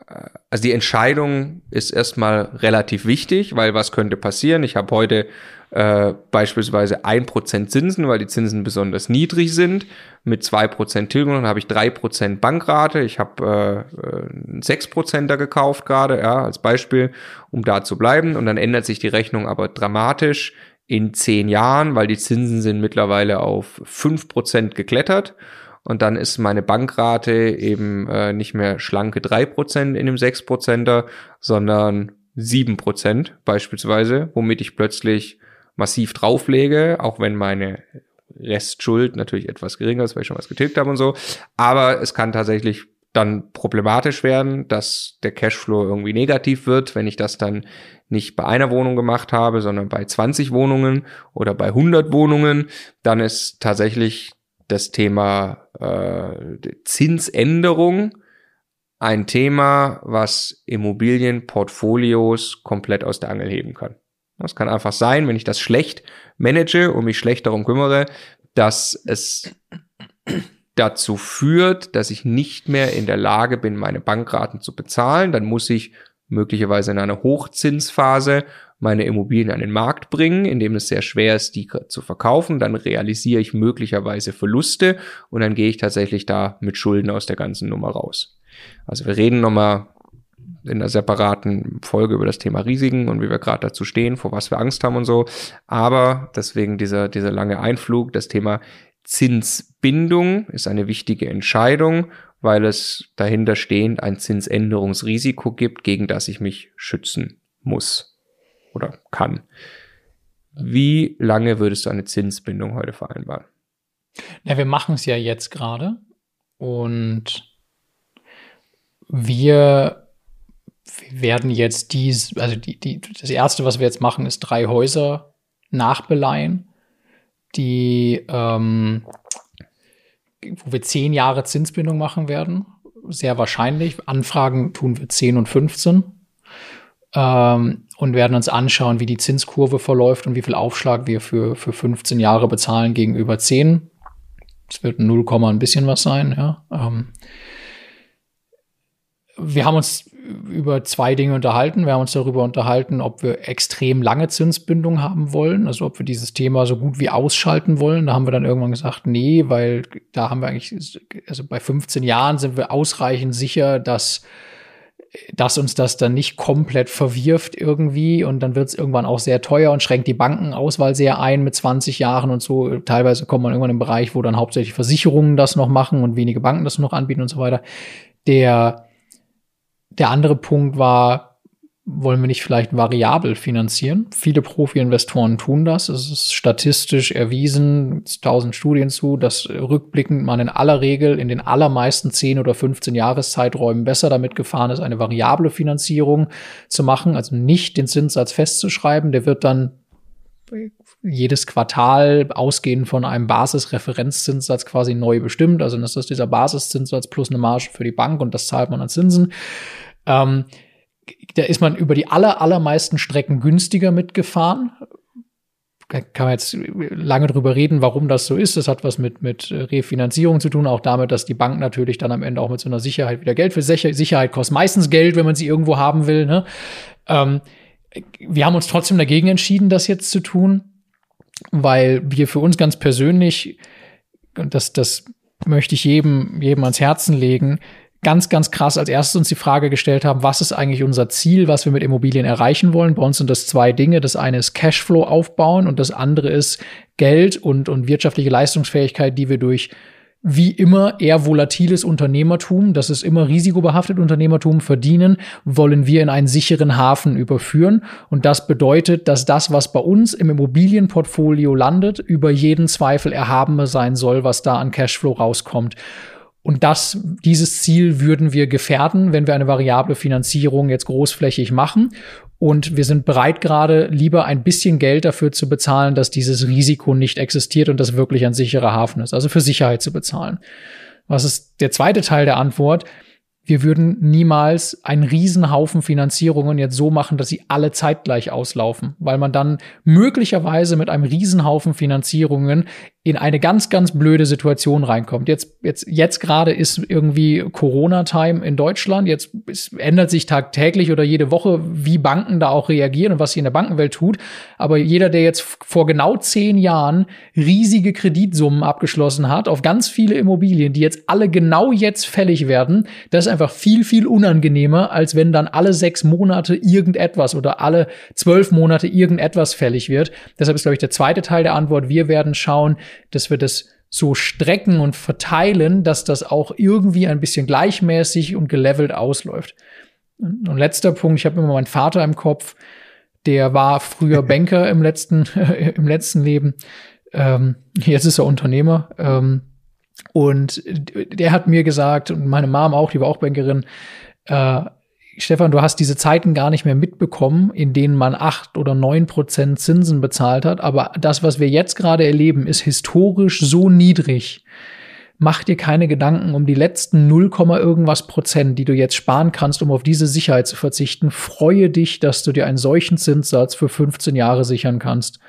äh, also die Entscheidung ist erstmal relativ wichtig, weil was könnte passieren? Ich habe heute äh, beispielsweise ein Prozent Zinsen, weil die Zinsen besonders niedrig sind. Mit zwei Prozent Tilgung dann habe ich drei Prozent Bankrate. Ich habe äh, sechs Prozenter gekauft gerade, ja, als Beispiel, um da zu bleiben. Und dann ändert sich die Rechnung aber dramatisch in zehn Jahren, weil die Zinsen sind mittlerweile auf fünf Prozent geklettert. Und dann ist meine Bankrate eben äh, nicht mehr schlanke drei Prozent in dem sechs Prozenter, sondern sieben Prozent beispielsweise, womit ich plötzlich massiv drauflege, auch wenn meine Restschuld natürlich etwas geringer ist, weil ich schon was getilgt habe und so. Aber es kann tatsächlich dann problematisch werden, dass der Cashflow irgendwie negativ wird, wenn ich das dann nicht bei einer Wohnung gemacht habe, sondern bei 20 Wohnungen oder bei 100 Wohnungen, dann ist tatsächlich das Thema äh, Zinsänderung ein Thema, was Immobilienportfolios komplett aus der Angel heben kann. Das kann einfach sein, wenn ich das schlecht manage und mich schlecht darum kümmere, dass es dazu führt, dass ich nicht mehr in der Lage bin, meine Bankraten zu bezahlen. Dann muss ich möglicherweise in einer Hochzinsphase meine Immobilien an den Markt bringen, indem es sehr schwer ist, die zu verkaufen. Dann realisiere ich möglicherweise Verluste und dann gehe ich tatsächlich da mit Schulden aus der ganzen Nummer raus. Also wir reden nochmal in einer separaten Folge über das Thema Risiken und wie wir gerade dazu stehen, vor was wir Angst haben und so. Aber deswegen dieser, dieser lange Einflug, das Thema Zinsbindung ist eine wichtige Entscheidung, weil es dahinter stehend ein Zinsänderungsrisiko gibt, gegen das ich mich schützen muss oder kann. Wie lange würdest du eine Zinsbindung heute vereinbaren? Ja, wir machen es ja jetzt gerade und wir werden jetzt dies, also die, die, das erste, was wir jetzt machen, ist drei Häuser nachbeleihen die, ähm, wo wir zehn Jahre Zinsbindung machen werden. Sehr wahrscheinlich. Anfragen tun wir 10 und 15. Ähm, und werden uns anschauen, wie die Zinskurve verläuft und wie viel Aufschlag wir für, für 15 Jahre bezahlen gegenüber 10. Es wird 0, ein bisschen was sein, ja. Ähm, wir haben uns über zwei Dinge unterhalten. Wir haben uns darüber unterhalten, ob wir extrem lange Zinsbindung haben wollen, also ob wir dieses Thema so gut wie ausschalten wollen. Da haben wir dann irgendwann gesagt, nee, weil da haben wir eigentlich, also bei 15 Jahren sind wir ausreichend sicher, dass dass uns das dann nicht komplett verwirft irgendwie und dann wird es irgendwann auch sehr teuer und schränkt die Bankenauswahl sehr ein mit 20 Jahren und so. Teilweise kommt man irgendwann im Bereich, wo dann hauptsächlich Versicherungen das noch machen und wenige Banken das noch anbieten und so weiter. Der der andere Punkt war, wollen wir nicht vielleicht variabel finanzieren? Viele Profi-Investoren tun das. Es ist statistisch erwiesen, tausend Studien zu, dass rückblickend man in aller Regel in den allermeisten 10 oder 15 Jahreszeiträumen besser damit gefahren ist, eine variable Finanzierung zu machen, also nicht den Zinssatz festzuschreiben. Der wird dann jedes Quartal ausgehend von einem Basisreferenzzinssatz quasi neu bestimmt. Also das ist dieser Basiszinssatz plus eine Marge für die Bank und das zahlt man an Zinsen. Ähm, da ist man über die aller, allermeisten Strecken günstiger mitgefahren. Da kann man jetzt lange drüber reden, warum das so ist. Das hat was mit, mit Refinanzierung zu tun, auch damit, dass die Bank natürlich dann am Ende auch mit so einer Sicherheit wieder Geld für Sicherheit kostet. Meistens Geld, wenn man sie irgendwo haben will. Ne? Ähm, wir haben uns trotzdem dagegen entschieden, das jetzt zu tun, weil wir für uns ganz persönlich, und das, das möchte ich jedem, jedem ans Herzen legen, ganz, ganz krass als erstes uns die Frage gestellt haben, was ist eigentlich unser Ziel, was wir mit Immobilien erreichen wollen. Bei uns sind das zwei Dinge. Das eine ist Cashflow aufbauen und das andere ist Geld und, und wirtschaftliche Leistungsfähigkeit, die wir durch wie immer eher volatiles Unternehmertum, das ist immer risikobehaftet Unternehmertum verdienen, wollen wir in einen sicheren Hafen überführen. Und das bedeutet, dass das, was bei uns im Immobilienportfolio landet, über jeden Zweifel erhabener sein soll, was da an Cashflow rauskommt. Und das, dieses Ziel würden wir gefährden, wenn wir eine variable Finanzierung jetzt großflächig machen. Und wir sind bereit, gerade lieber ein bisschen Geld dafür zu bezahlen, dass dieses Risiko nicht existiert und das wirklich ein sicherer Hafen ist. Also für Sicherheit zu bezahlen. Was ist der zweite Teil der Antwort? Wir würden niemals einen Riesenhaufen Finanzierungen jetzt so machen, dass sie alle zeitgleich auslaufen, weil man dann möglicherweise mit einem Riesenhaufen Finanzierungen in eine ganz, ganz blöde Situation reinkommt. Jetzt, jetzt, jetzt gerade ist irgendwie Corona-Time in Deutschland. Jetzt es ändert sich tagtäglich oder jede Woche, wie Banken da auch reagieren und was sie in der Bankenwelt tut. Aber jeder, der jetzt vor genau zehn Jahren riesige Kreditsummen abgeschlossen hat auf ganz viele Immobilien, die jetzt alle genau jetzt fällig werden, das einfach viel, viel unangenehmer, als wenn dann alle sechs Monate irgendetwas oder alle zwölf Monate irgendetwas fällig wird. Deshalb ist, glaube ich, der zweite Teil der Antwort. Wir werden schauen, dass wir das so strecken und verteilen, dass das auch irgendwie ein bisschen gleichmäßig und gelevelt ausläuft. Und letzter Punkt, ich habe immer meinen Vater im Kopf, der war früher Banker im letzten, im letzten Leben. Ähm, jetzt ist er Unternehmer. Ähm, und der hat mir gesagt, und meine Mom auch, die war auch Bankerin, äh, Stefan, du hast diese Zeiten gar nicht mehr mitbekommen, in denen man acht oder neun Prozent Zinsen bezahlt hat. Aber das, was wir jetzt gerade erleben, ist historisch so niedrig. Mach dir keine Gedanken um die letzten 0, irgendwas Prozent, die du jetzt sparen kannst, um auf diese Sicherheit zu verzichten. Freue dich, dass du dir einen solchen Zinssatz für 15 Jahre sichern kannst.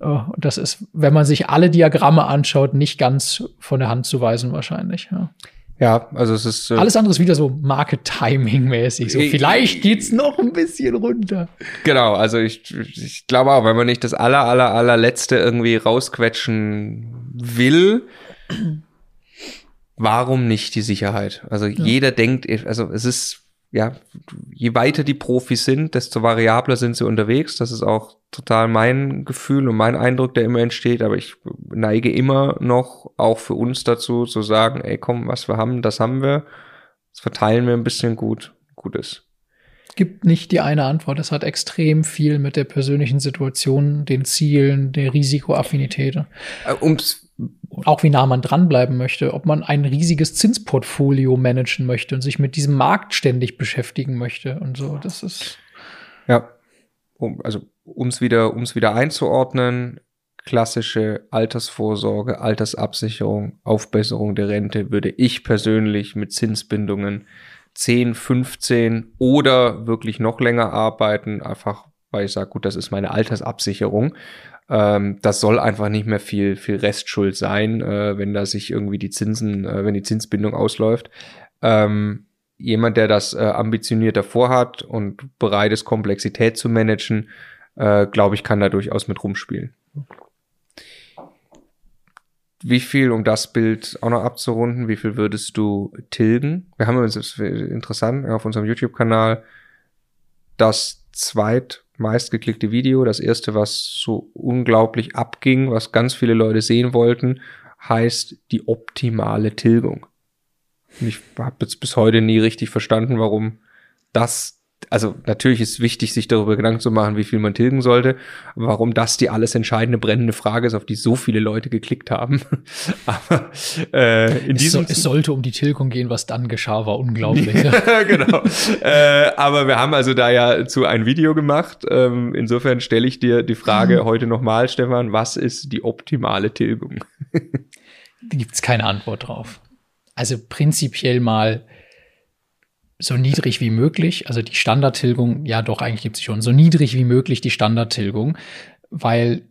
Oh, das ist, wenn man sich alle Diagramme anschaut, nicht ganz von der Hand zu weisen wahrscheinlich. Ja. Ja, also es ist. Äh Alles andere ist wieder so Market-Timing-mäßig. So, vielleicht geht's noch ein bisschen runter. Genau, also ich, ich glaube auch, wenn man nicht das aller, aller, allerletzte irgendwie rausquetschen will, warum nicht die Sicherheit? Also ja. jeder denkt, also es ist ja, je weiter die Profis sind, desto variabler sind sie unterwegs. Das ist auch total mein Gefühl und mein Eindruck, der immer entsteht. Aber ich neige immer noch auch für uns dazu, zu sagen, ey, komm, was wir haben, das haben wir. Das verteilen wir ein bisschen gut, gut ist. Gibt nicht die eine Antwort. Das hat extrem viel mit der persönlichen Situation, den Zielen, der Risikoaffinität. Äh, ums auch wie nah man dranbleiben möchte, ob man ein riesiges Zinsportfolio managen möchte und sich mit diesem Markt ständig beschäftigen möchte und so. Das ist. Ja, um, also um es wieder, um's wieder einzuordnen, klassische Altersvorsorge, Altersabsicherung, Aufbesserung der Rente würde ich persönlich mit Zinsbindungen 10, 15 oder wirklich noch länger arbeiten, einfach weil ich sage, gut, das ist meine Altersabsicherung. Ähm, das soll einfach nicht mehr viel, viel Restschuld sein, äh, wenn da sich irgendwie die Zinsen, äh, wenn die Zinsbindung ausläuft. Ähm, jemand, der das äh, ambitioniert davor hat und bereit ist, Komplexität zu managen, äh, glaube ich, kann da durchaus mit rumspielen. Wie viel, um das Bild auch noch abzurunden, wie viel würdest du tilgen? Wir haben uns, interessant, auf unserem YouTube-Kanal das zweitmeistgeklickte Video, das erste, was so unglaublich abging, was ganz viele Leute sehen wollten, heißt die optimale Tilgung. Und ich habe jetzt bis heute nie richtig verstanden, warum das also natürlich ist wichtig, sich darüber Gedanken zu machen, wie viel man tilgen sollte. Warum das die alles entscheidende brennende Frage ist, auf die so viele Leute geklickt haben. Aber äh, in es, diesem so, es sollte um die Tilgung gehen, was dann geschah, war unglaublich. genau. äh, aber wir haben also da ja zu ein Video gemacht. Ähm, insofern stelle ich dir die Frage mhm. heute nochmal, Stefan, was ist die optimale Tilgung? da gibt es keine Antwort drauf. Also prinzipiell mal so niedrig wie möglich, also die Standardtilgung, ja doch, eigentlich gibt es schon, so niedrig wie möglich die Standardtilgung, weil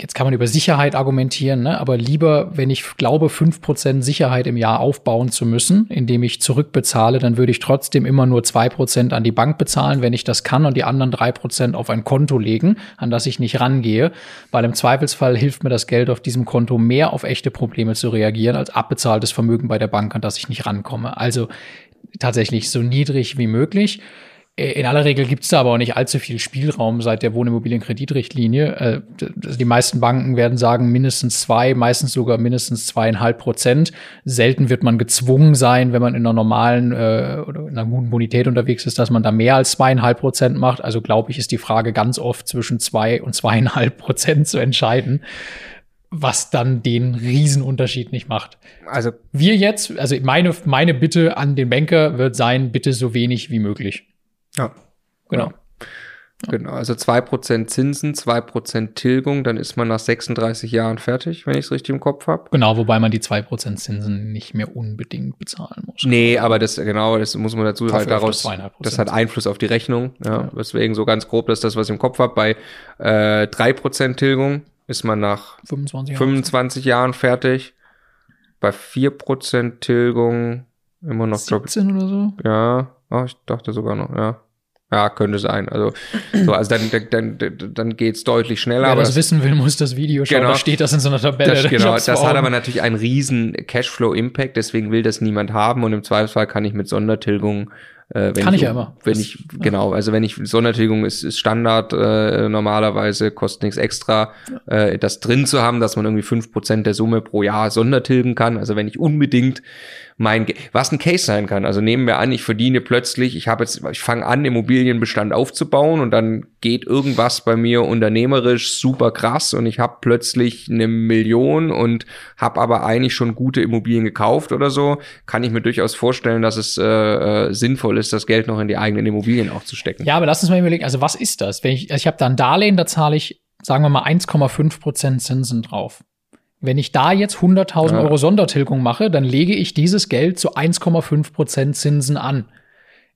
jetzt kann man über Sicherheit argumentieren, ne? aber lieber, wenn ich glaube, fünf Prozent Sicherheit im Jahr aufbauen zu müssen, indem ich zurückbezahle, dann würde ich trotzdem immer nur zwei Prozent an die Bank bezahlen, wenn ich das kann, und die anderen drei Prozent auf ein Konto legen, an das ich nicht rangehe, weil im Zweifelsfall hilft mir das Geld auf diesem Konto mehr auf echte Probleme zu reagieren, als abbezahltes Vermögen bei der Bank, an das ich nicht rankomme. Also tatsächlich so niedrig wie möglich. Äh, in aller Regel gibt es da aber auch nicht allzu viel Spielraum seit der Wohnimmobilienkreditrichtlinie. Äh, die meisten Banken werden sagen mindestens zwei, meistens sogar mindestens zweieinhalb Prozent. Selten wird man gezwungen sein, wenn man in einer normalen äh, oder in einer guten Bonität unterwegs ist, dass man da mehr als zweieinhalb Prozent macht. Also glaube ich, ist die Frage ganz oft zwischen zwei und zweieinhalb Prozent zu entscheiden was dann den Riesenunterschied nicht macht. Also wir jetzt, also meine, meine Bitte an den Banker wird sein, bitte so wenig wie möglich. Ja. Genau. Ja. Genau, also zwei Prozent Zinsen, zwei Prozent Tilgung, dann ist man nach 36 Jahren fertig, wenn ich es richtig im Kopf habe. Genau, wobei man die zwei Prozent Zinsen nicht mehr unbedingt bezahlen muss. Nee, aber das, genau, das muss man dazu halt daraus, das hat Einfluss auf die Rechnung. Ja, ja. Deswegen so ganz grob, das ist das, was ich im Kopf habe. Bei äh, drei Prozent Tilgung ist man nach 25, 25 Jahren fertig. Bei 4% Tilgung immer noch 17 glaub, oder so? Ja, oh, ich dachte sogar noch, ja. Ja, könnte sein. Also, so, also dann, dann, dann, dann geht's deutlich schneller. Wer das, das wissen will, muss das Video schauen. Genau, da steht das in so einer Tabelle. Das, genau, das hat aber natürlich einen riesen Cashflow-Impact, deswegen will das niemand haben und im Zweifelsfall kann ich mit Sondertilgung äh, Kann ich, ich ja immer. Wenn das, ich, genau, also wenn ich, Sondertilgung ist, ist Standard äh, normalerweise, kostet nichts extra, ja. äh, das drin zu haben, dass man irgendwie fünf Prozent der Summe pro Jahr Sondertilgen kann. Also wenn ich unbedingt mein, was ein Case sein kann. Also nehmen wir an, ich verdiene plötzlich, ich habe jetzt, ich fange an, Immobilienbestand aufzubauen und dann geht irgendwas bei mir unternehmerisch super krass und ich habe plötzlich eine Million und habe aber eigentlich schon gute Immobilien gekauft oder so, kann ich mir durchaus vorstellen, dass es äh, äh, sinnvoll ist, das Geld noch in die eigenen Immobilien auch zu stecken. Ja, aber lass uns mal überlegen, also was ist das? Wenn ich, also ich habe da ein Darlehen, da zahle ich, sagen wir mal, 1,5 Prozent Zinsen drauf. Wenn ich da jetzt 100.000 ja. Euro Sondertilgung mache, dann lege ich dieses Geld zu 1,5 Prozent Zinsen an.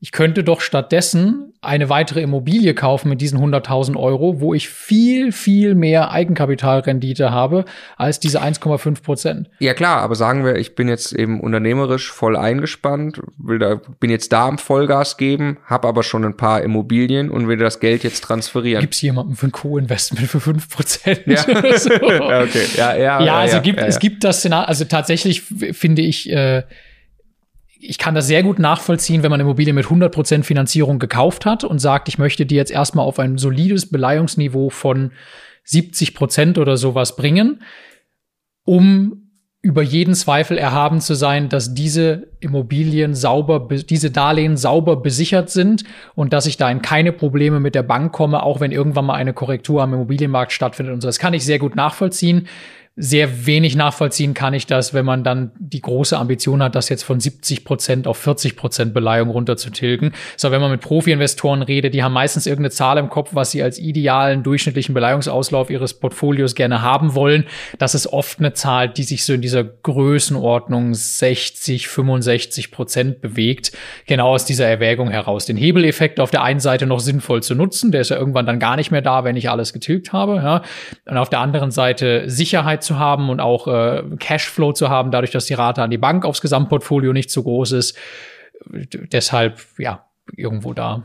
Ich könnte doch stattdessen eine weitere Immobilie kaufen mit diesen 100.000 Euro, wo ich viel, viel mehr Eigenkapitalrendite habe als diese 1,5 Prozent. Ja klar, aber sagen wir, ich bin jetzt eben unternehmerisch voll eingespannt, will da, bin jetzt da am Vollgas geben, habe aber schon ein paar Immobilien und will das Geld jetzt transferieren. Gibt es jemanden für ein Co-Investment für 5 Prozent? Ja. so. okay. ja, ja, ja, also ja, gibt, ja, es gibt das Szenario, also tatsächlich finde ich, äh, ich kann das sehr gut nachvollziehen, wenn man Immobilie mit 100% Finanzierung gekauft hat und sagt, ich möchte die jetzt erstmal auf ein solides Beleihungsniveau von 70% oder sowas bringen, um über jeden Zweifel erhaben zu sein, dass diese Immobilien sauber, diese Darlehen sauber besichert sind und dass ich da in keine Probleme mit der Bank komme, auch wenn irgendwann mal eine Korrektur am Immobilienmarkt stattfindet und so. Das kann ich sehr gut nachvollziehen sehr wenig nachvollziehen kann ich das, wenn man dann die große Ambition hat, das jetzt von 70 Prozent auf 40 Prozent Beleihung runterzutilgen. So, wenn man mit Profi-Investoren redet, die haben meistens irgendeine Zahl im Kopf, was sie als idealen durchschnittlichen Beleihungsauslauf ihres Portfolios gerne haben wollen. Das ist oft eine Zahl, die sich so in dieser Größenordnung 60, 65 Prozent bewegt. Genau aus dieser Erwägung heraus. Den Hebeleffekt auf der einen Seite noch sinnvoll zu nutzen, der ist ja irgendwann dann gar nicht mehr da, wenn ich alles getilgt habe. Ja. Und auf der anderen Seite Sicherheit zu haben und auch äh, Cashflow zu haben, dadurch, dass die Rate an die Bank aufs Gesamtportfolio nicht so groß ist. Deshalb, ja, irgendwo da.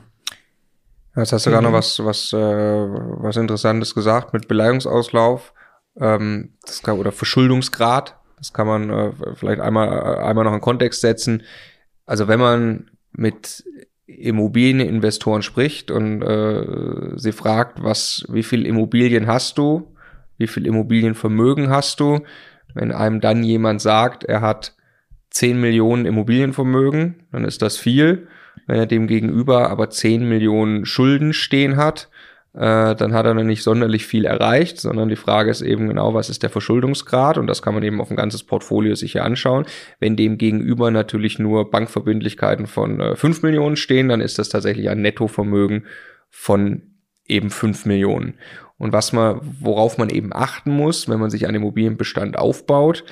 Jetzt hast du mhm. gerade noch was, was, äh, was Interessantes gesagt mit Beleihungsauslauf ähm, das kann, oder Verschuldungsgrad. Das kann man äh, vielleicht einmal, einmal noch in Kontext setzen. Also wenn man mit Immobilieninvestoren spricht und äh, sie fragt, was, wie viel Immobilien hast du, wie viel Immobilienvermögen hast du. Wenn einem dann jemand sagt, er hat 10 Millionen Immobilienvermögen, dann ist das viel. Wenn er dem gegenüber aber 10 Millionen Schulden stehen hat, äh, dann hat er noch nicht sonderlich viel erreicht, sondern die Frage ist eben genau, was ist der Verschuldungsgrad und das kann man eben auf ein ganzes Portfolio sich hier anschauen. Wenn dem gegenüber natürlich nur Bankverbindlichkeiten von äh, 5 Millionen stehen, dann ist das tatsächlich ein Nettovermögen von eben 5 Millionen. Und was man, worauf man eben achten muss, wenn man sich einen Immobilienbestand aufbaut,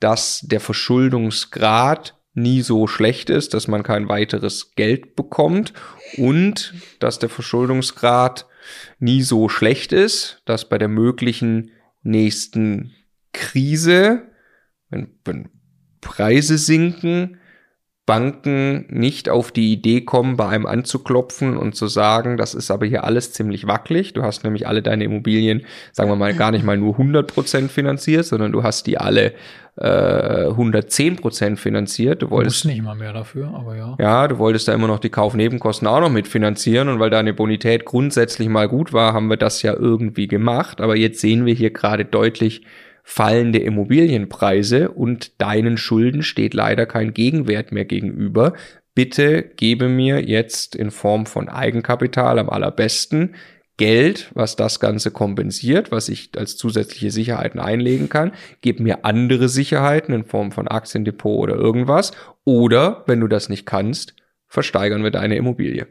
dass der Verschuldungsgrad nie so schlecht ist, dass man kein weiteres Geld bekommt und dass der Verschuldungsgrad nie so schlecht ist, dass bei der möglichen nächsten Krise, wenn, wenn Preise sinken, Banken nicht auf die Idee kommen, bei einem anzuklopfen und zu sagen, das ist aber hier alles ziemlich wackelig. Du hast nämlich alle deine Immobilien, sagen wir mal, gar nicht mal nur 100 Prozent finanziert, sondern du hast die alle äh, 110 Prozent finanziert. Du wolltest du nicht mal mehr dafür, aber ja. Ja, du wolltest da immer noch die Kaufnebenkosten auch noch mitfinanzieren und weil deine Bonität grundsätzlich mal gut war, haben wir das ja irgendwie gemacht. Aber jetzt sehen wir hier gerade deutlich, fallende Immobilienpreise und deinen Schulden steht leider kein Gegenwert mehr gegenüber. Bitte gebe mir jetzt in Form von Eigenkapital am allerbesten Geld, was das Ganze kompensiert, was ich als zusätzliche Sicherheiten einlegen kann. Gib mir andere Sicherheiten in Form von Aktiendepot oder irgendwas. Oder, wenn du das nicht kannst, versteigern wir deine Immobilie.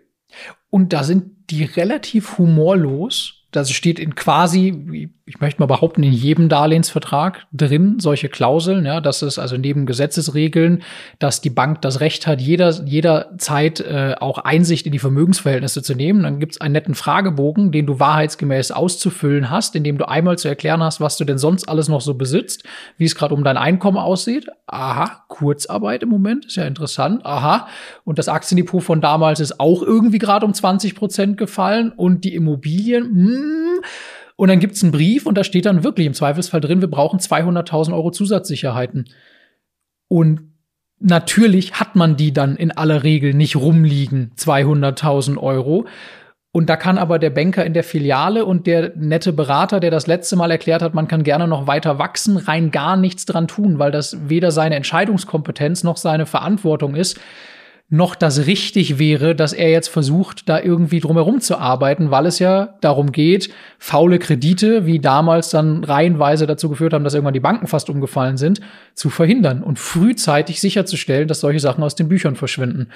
Und da sind die relativ humorlos das steht in quasi, ich möchte mal behaupten, in jedem Darlehensvertrag drin, solche Klauseln, ja, dass es also neben Gesetzesregeln, dass die Bank das Recht hat, jeder, jederzeit äh, auch Einsicht in die Vermögensverhältnisse zu nehmen. Dann gibt's einen netten Fragebogen, den du wahrheitsgemäß auszufüllen hast, in dem du einmal zu erklären hast, was du denn sonst alles noch so besitzt, wie es gerade um dein Einkommen aussieht. Aha, Kurzarbeit im Moment, ist ja interessant. Aha, und das Aktiendepot von damals ist auch irgendwie gerade um 20 Prozent gefallen und die Immobilien, hm, und dann gibt's einen Brief und da steht dann wirklich im Zweifelsfall drin, wir brauchen 200.000 Euro Zusatzsicherheiten. Und natürlich hat man die dann in aller Regel nicht rumliegen, 200.000 Euro. Und da kann aber der Banker in der Filiale und der nette Berater, der das letzte Mal erklärt hat, man kann gerne noch weiter wachsen, rein gar nichts dran tun, weil das weder seine Entscheidungskompetenz noch seine Verantwortung ist noch das richtig wäre, dass er jetzt versucht, da irgendwie drumherum zu arbeiten, weil es ja darum geht, faule Kredite, wie damals dann reihenweise dazu geführt haben, dass irgendwann die Banken fast umgefallen sind, zu verhindern und frühzeitig sicherzustellen, dass solche Sachen aus den Büchern verschwinden.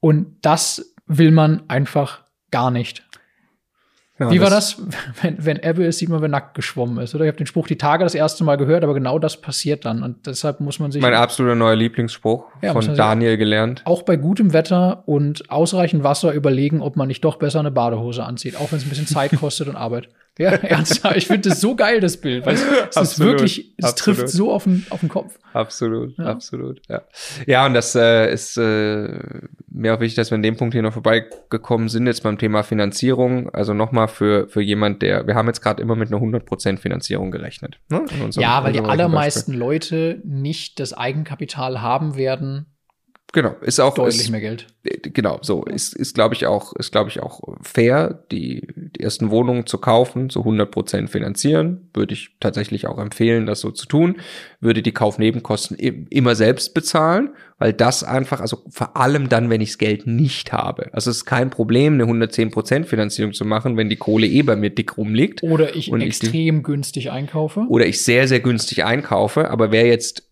Und das will man einfach gar nicht. Ja, Wie war das? Wenn, wenn Ebbe ist, sieht man, wer nackt geschwommen ist. Oder ich habe den Spruch die Tage das erste Mal gehört, aber genau das passiert dann. Und deshalb muss man sich. Mein absoluter neuer Lieblingsspruch ja, von Daniel gelernt. Auch bei gutem Wetter und ausreichend Wasser überlegen, ob man nicht doch besser eine Badehose anzieht, auch wenn es ein bisschen Zeit kostet und Arbeit. Ja, ernsthaft. Ich finde das so geil, das Bild. Weil es, ist wirklich, es absolut. trifft so auf den, auf den Kopf. Absolut, ja. absolut. Ja, ja und das äh, ist äh, mir auch wichtig, dass wir an dem Punkt hier noch vorbeigekommen sind, jetzt beim Thema Finanzierung. Also nochmal für, für jemand, der, wir haben jetzt gerade immer mit einer 100% Finanzierung gerechnet. Ne? Unserem, ja, weil die allermeisten Leute nicht das Eigenkapital haben werden, Genau, ist auch Deutlich ist, mehr Geld. Genau, so ist ist glaube ich auch ist glaube ich auch fair, die die ersten Wohnungen zu kaufen, zu 100 Prozent finanzieren, würde ich tatsächlich auch empfehlen, das so zu tun. Würde die Kaufnebenkosten immer selbst bezahlen, weil das einfach also vor allem dann, wenn ich das Geld nicht habe. Also es ist kein Problem, eine 110 Prozent Finanzierung zu machen, wenn die Kohle eh bei mir dick rumliegt. Oder ich Und ich extrem günstig einkaufe. oder ich sehr, sehr günstig einkaufe. Aber wer jetzt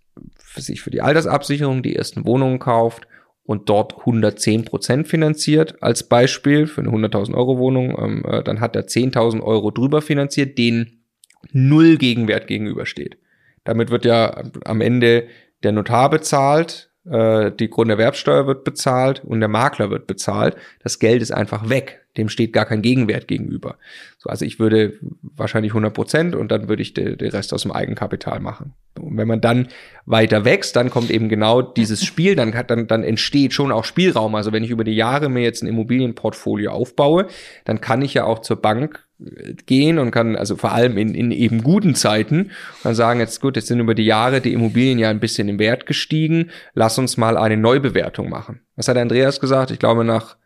sich für die Altersabsicherung die ersten Wohnungen kauft und dort 110 Prozent finanziert, als Beispiel für eine 100.000 Euro Wohnung, ähm, äh, dann hat er 10.000 Euro drüber finanziert, denen null Gegenwert gegenübersteht. Damit wird ja am Ende der Notar bezahlt, äh, die Grunderwerbsteuer wird bezahlt und der Makler wird bezahlt. Das Geld ist einfach weg. Dem steht gar kein Gegenwert gegenüber. So, also ich würde wahrscheinlich 100 Prozent und dann würde ich den de Rest aus dem Eigenkapital machen. Und wenn man dann weiter wächst, dann kommt eben genau dieses Spiel, dann, dann, dann entsteht schon auch Spielraum. Also wenn ich über die Jahre mir jetzt ein Immobilienportfolio aufbaue, dann kann ich ja auch zur Bank äh, gehen und kann, also vor allem in, in eben guten Zeiten, dann sagen, jetzt gut, jetzt sind über die Jahre die Immobilien ja ein bisschen im Wert gestiegen, lass uns mal eine Neubewertung machen. Was hat Andreas gesagt? Ich glaube nach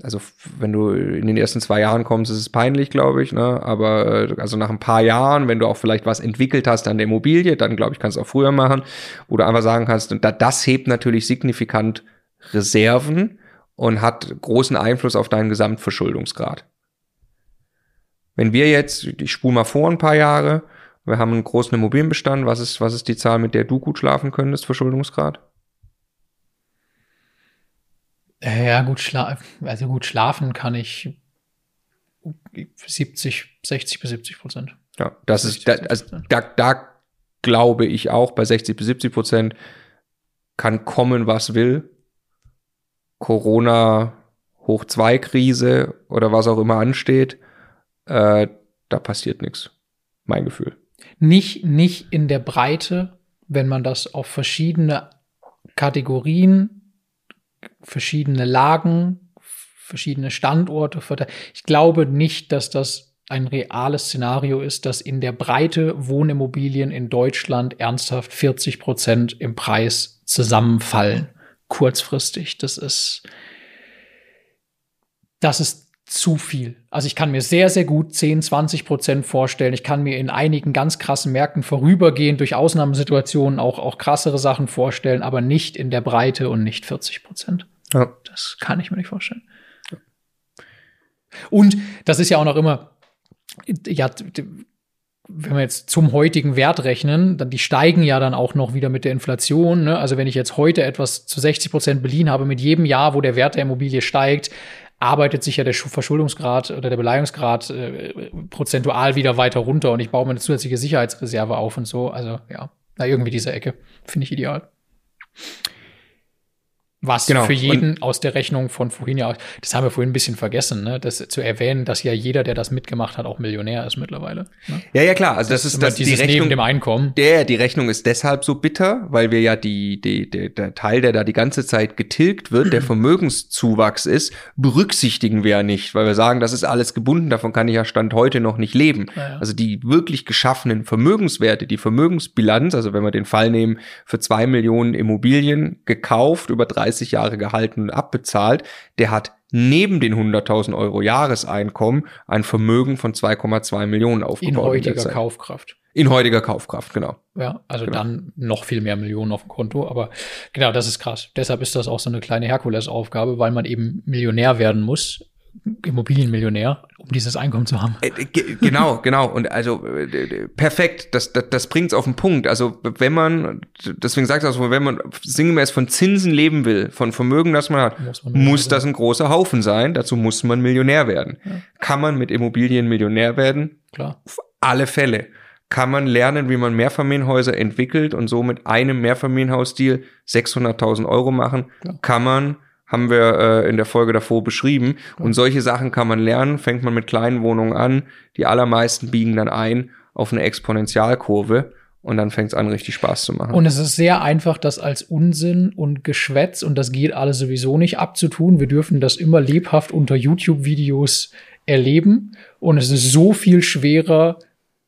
also wenn du in den ersten zwei Jahren kommst, ist es peinlich, glaube ich, ne? Aber äh, also nach ein paar Jahren, wenn du auch vielleicht was entwickelt hast an der Immobilie, dann glaube ich, kannst du auch früher machen, wo du einfach sagen kannst, da, das hebt natürlich signifikant Reserven und hat großen Einfluss auf deinen Gesamtverschuldungsgrad. Wenn wir jetzt, ich spule mal vor ein paar Jahre, wir haben einen großen Immobilienbestand, was ist, was ist die Zahl, mit der du gut schlafen könntest, Verschuldungsgrad? Ja, gut, schla also gut schlafen kann ich 70, 60 bis 70 Prozent. Ja, das ist, da, 60, also 70%. da, da glaube ich auch, bei 60 bis 70 Prozent kann kommen, was will. Corona hoch zwei Krise oder was auch immer ansteht, äh, da passiert nichts. Mein Gefühl. Nicht, nicht in der Breite, wenn man das auf verschiedene Kategorien, verschiedene Lagen, verschiedene Standorte. Ich glaube nicht, dass das ein reales Szenario ist, dass in der Breite Wohnimmobilien in Deutschland ernsthaft 40 Prozent im Preis zusammenfallen. Kurzfristig. Das ist, das ist zu viel. Also ich kann mir sehr, sehr gut 10, 20 Prozent vorstellen. Ich kann mir in einigen ganz krassen Märkten vorübergehend durch Ausnahmesituationen auch, auch krassere Sachen vorstellen, aber nicht in der Breite und nicht 40 Prozent. Ja. Das kann ich mir nicht vorstellen. Und das ist ja auch noch immer, ja, wenn wir jetzt zum heutigen Wert rechnen, dann die steigen ja dann auch noch wieder mit der Inflation. Ne? Also wenn ich jetzt heute etwas zu 60 Prozent beliehen habe, mit jedem Jahr, wo der Wert der Immobilie steigt, arbeitet sich ja der Schu- Verschuldungsgrad oder der Beleihungsgrad äh, prozentual wieder weiter runter und ich baue mir eine zusätzliche Sicherheitsreserve auf und so. Also ja, na irgendwie diese Ecke finde ich ideal. Was Genau, für jeden aus der Rechnung von vorhin ja, das haben wir vorhin ein bisschen vergessen, ne? das zu erwähnen, dass ja jeder, der das mitgemacht hat, auch Millionär ist mittlerweile. Ne? Ja, ja, klar. Also das, ist immer das, die Rechnung. neben dem Einkommen. Der, die Rechnung ist deshalb so bitter, weil wir ja die, die, die, der Teil, der da die ganze Zeit getilgt wird, der Vermögenszuwachs ist, berücksichtigen wir ja nicht, weil wir sagen, das ist alles gebunden, davon kann ich ja Stand heute noch nicht leben. Ja, ja. Also die wirklich geschaffenen Vermögenswerte, die Vermögensbilanz, also wenn wir den Fall nehmen, für zwei Millionen Immobilien gekauft, über 30 Jahre gehalten und abbezahlt, der hat neben den 100.000 Euro Jahreseinkommen ein Vermögen von 2,2 Millionen aufgebaut. In heutiger Zeit. Kaufkraft. In heutiger Kaufkraft, genau. Ja, also Genau. dann noch viel mehr Millionen auf dem Konto. Aber genau, das ist krass. Deshalb ist das auch so eine kleine Herkulesaufgabe, weil man eben Millionär werden muss, Immobilienmillionär, um dieses Einkommen zu haben. Äh, ge- genau, genau. Und also äh, perfekt, das, das, das bringt's auf den Punkt. Also wenn man, deswegen sagt das, wenn man sinngemäß von Zinsen leben will, von Vermögen, das man hat, Muss man muss das ein großer Haufen sein. Dazu muss man Millionär werden. Kann man mit Immobilien Millionär werden? Klar. Auf alle Fälle. Kann man lernen, wie man Mehrfamilienhäuser entwickelt und so mit einem Mehrfamilienhausdeal 600.000 Euro machen? Klar. Kann man, haben wir äh, in der Folge davor beschrieben. Und solche Sachen kann man lernen. Fängt man mit kleinen Wohnungen an. Die allermeisten biegen dann ein auf eine Exponentialkurve. Und dann fängt es an, richtig Spaß zu machen. Und es ist sehr einfach, das als Unsinn und Geschwätz, und das geht alles sowieso nicht abzutun. Wir dürfen das immer lebhaft unter YouTube-Videos erleben. Und es ist so viel schwerer,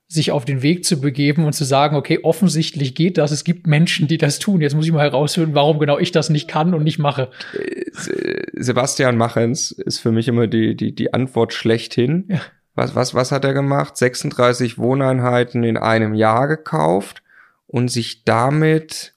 sich auf den Weg zu begeben und zu sagen, okay, offensichtlich geht das, es gibt Menschen, die das tun. Jetzt muss ich mal herausfinden, warum genau ich das nicht kann und nicht mache. Sebastian Machens ist für mich immer die, die, die Antwort schlechthin. Ja. Was, was, was hat er gemacht? 36 Wohneinheiten in einem Jahr gekauft und sich damit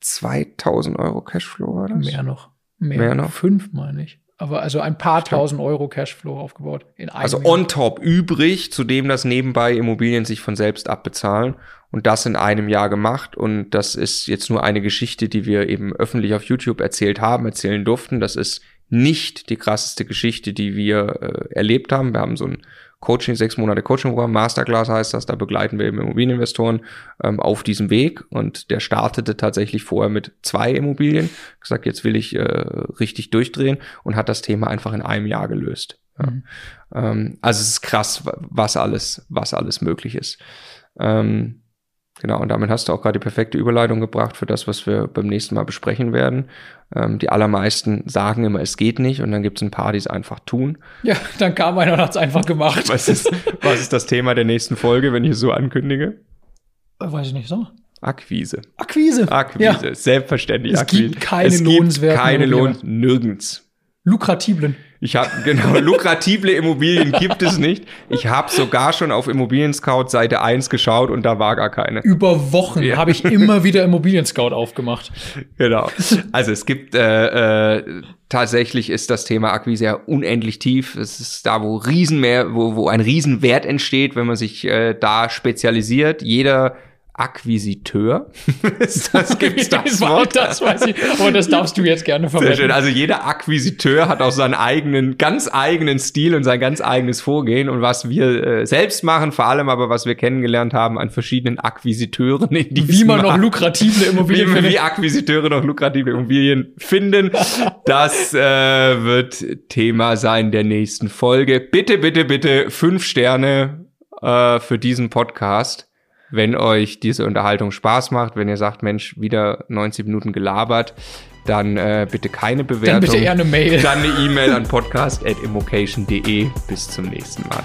2000 Euro Cashflow war das? Mehr noch. Mehr, Mehr noch? Fünf, meine ich aber also ein paar tausend Euro Cashflow aufgebaut. In einem also on top übrig, zu dem das nebenbei Immobilien sich von selbst abbezahlen und das in einem Jahr gemacht und das ist jetzt nur eine Geschichte, die wir eben öffentlich auf YouTube erzählt haben, erzählen durften. Das ist nicht die krasseste Geschichte, die wir äh, erlebt haben. Wir haben so ein Coaching, sechs Monate Coaching-Programm, Masterclass heißt das, da begleiten wir eben Immobilieninvestoren ähm, auf diesem Weg und der startete tatsächlich vorher mit zwei Immobilien, gesagt, jetzt will ich äh, richtig durchdrehen und hat das Thema einfach in einem Jahr gelöst. Mhm. Ähm, also es ist krass, was alles, was alles möglich ist. Ähm, Genau, und damit hast du auch gerade die perfekte Überleitung gebracht für das, was wir beim nächsten Mal besprechen werden. Ähm, die allermeisten sagen immer, es geht nicht, und dann gibt es ein paar, die es einfach tun. Ja, dann kam einer und hat es einfach gemacht. Was ist, was ist das Thema der nächsten Folge, wenn ich es so ankündige? Äh, weiß ich nicht so. Akquise. Akquise. Akquise, ja. selbstverständlich. Es Akquise. gibt keine es gibt keine Lohn, nirgends. Lukratiblen. Ich habe genau lukratible Immobilien gibt es nicht. Ich habe sogar schon auf Immobilien Scout Seite 1 geschaut und da war gar keine. Über Wochen ja. habe ich immer wieder Immobilien Scout aufgemacht. Genau. Also es gibt äh, äh, tatsächlich ist das Thema Akquise ja unendlich tief. Es ist da, wo Riesenmehr, wo, wo ein Riesenwert entsteht, wenn man sich äh, da spezialisiert. Jeder Akquisiteur. das gibt's das Wort. Das weiß ich, aber das darfst du jetzt gerne verwenden. Sehr schön. Also jeder Akquisiteur hat auch seinen eigenen, ganz eigenen Stil und sein ganz eigenes Vorgehen und was wir äh, selbst machen, vor allem aber was wir kennengelernt haben an verschiedenen Akquisiteuren in Wie man noch lukrative Immobilien wie, findet. Wie Akquisiteure noch lukrative Immobilien finden. Das äh, wird Thema sein der nächsten Folge. Bitte, bitte, bitte fünf Sterne äh, für diesen Podcast wenn euch diese Unterhaltung Spaß macht, wenn ihr sagt, Mensch, wieder 90 Minuten gelabert, dann äh, bitte keine Bewertung. Dann bitte eher eine Mail. Dann eine E-Mail an podcast.immocation.de. Bis zum nächsten Mal.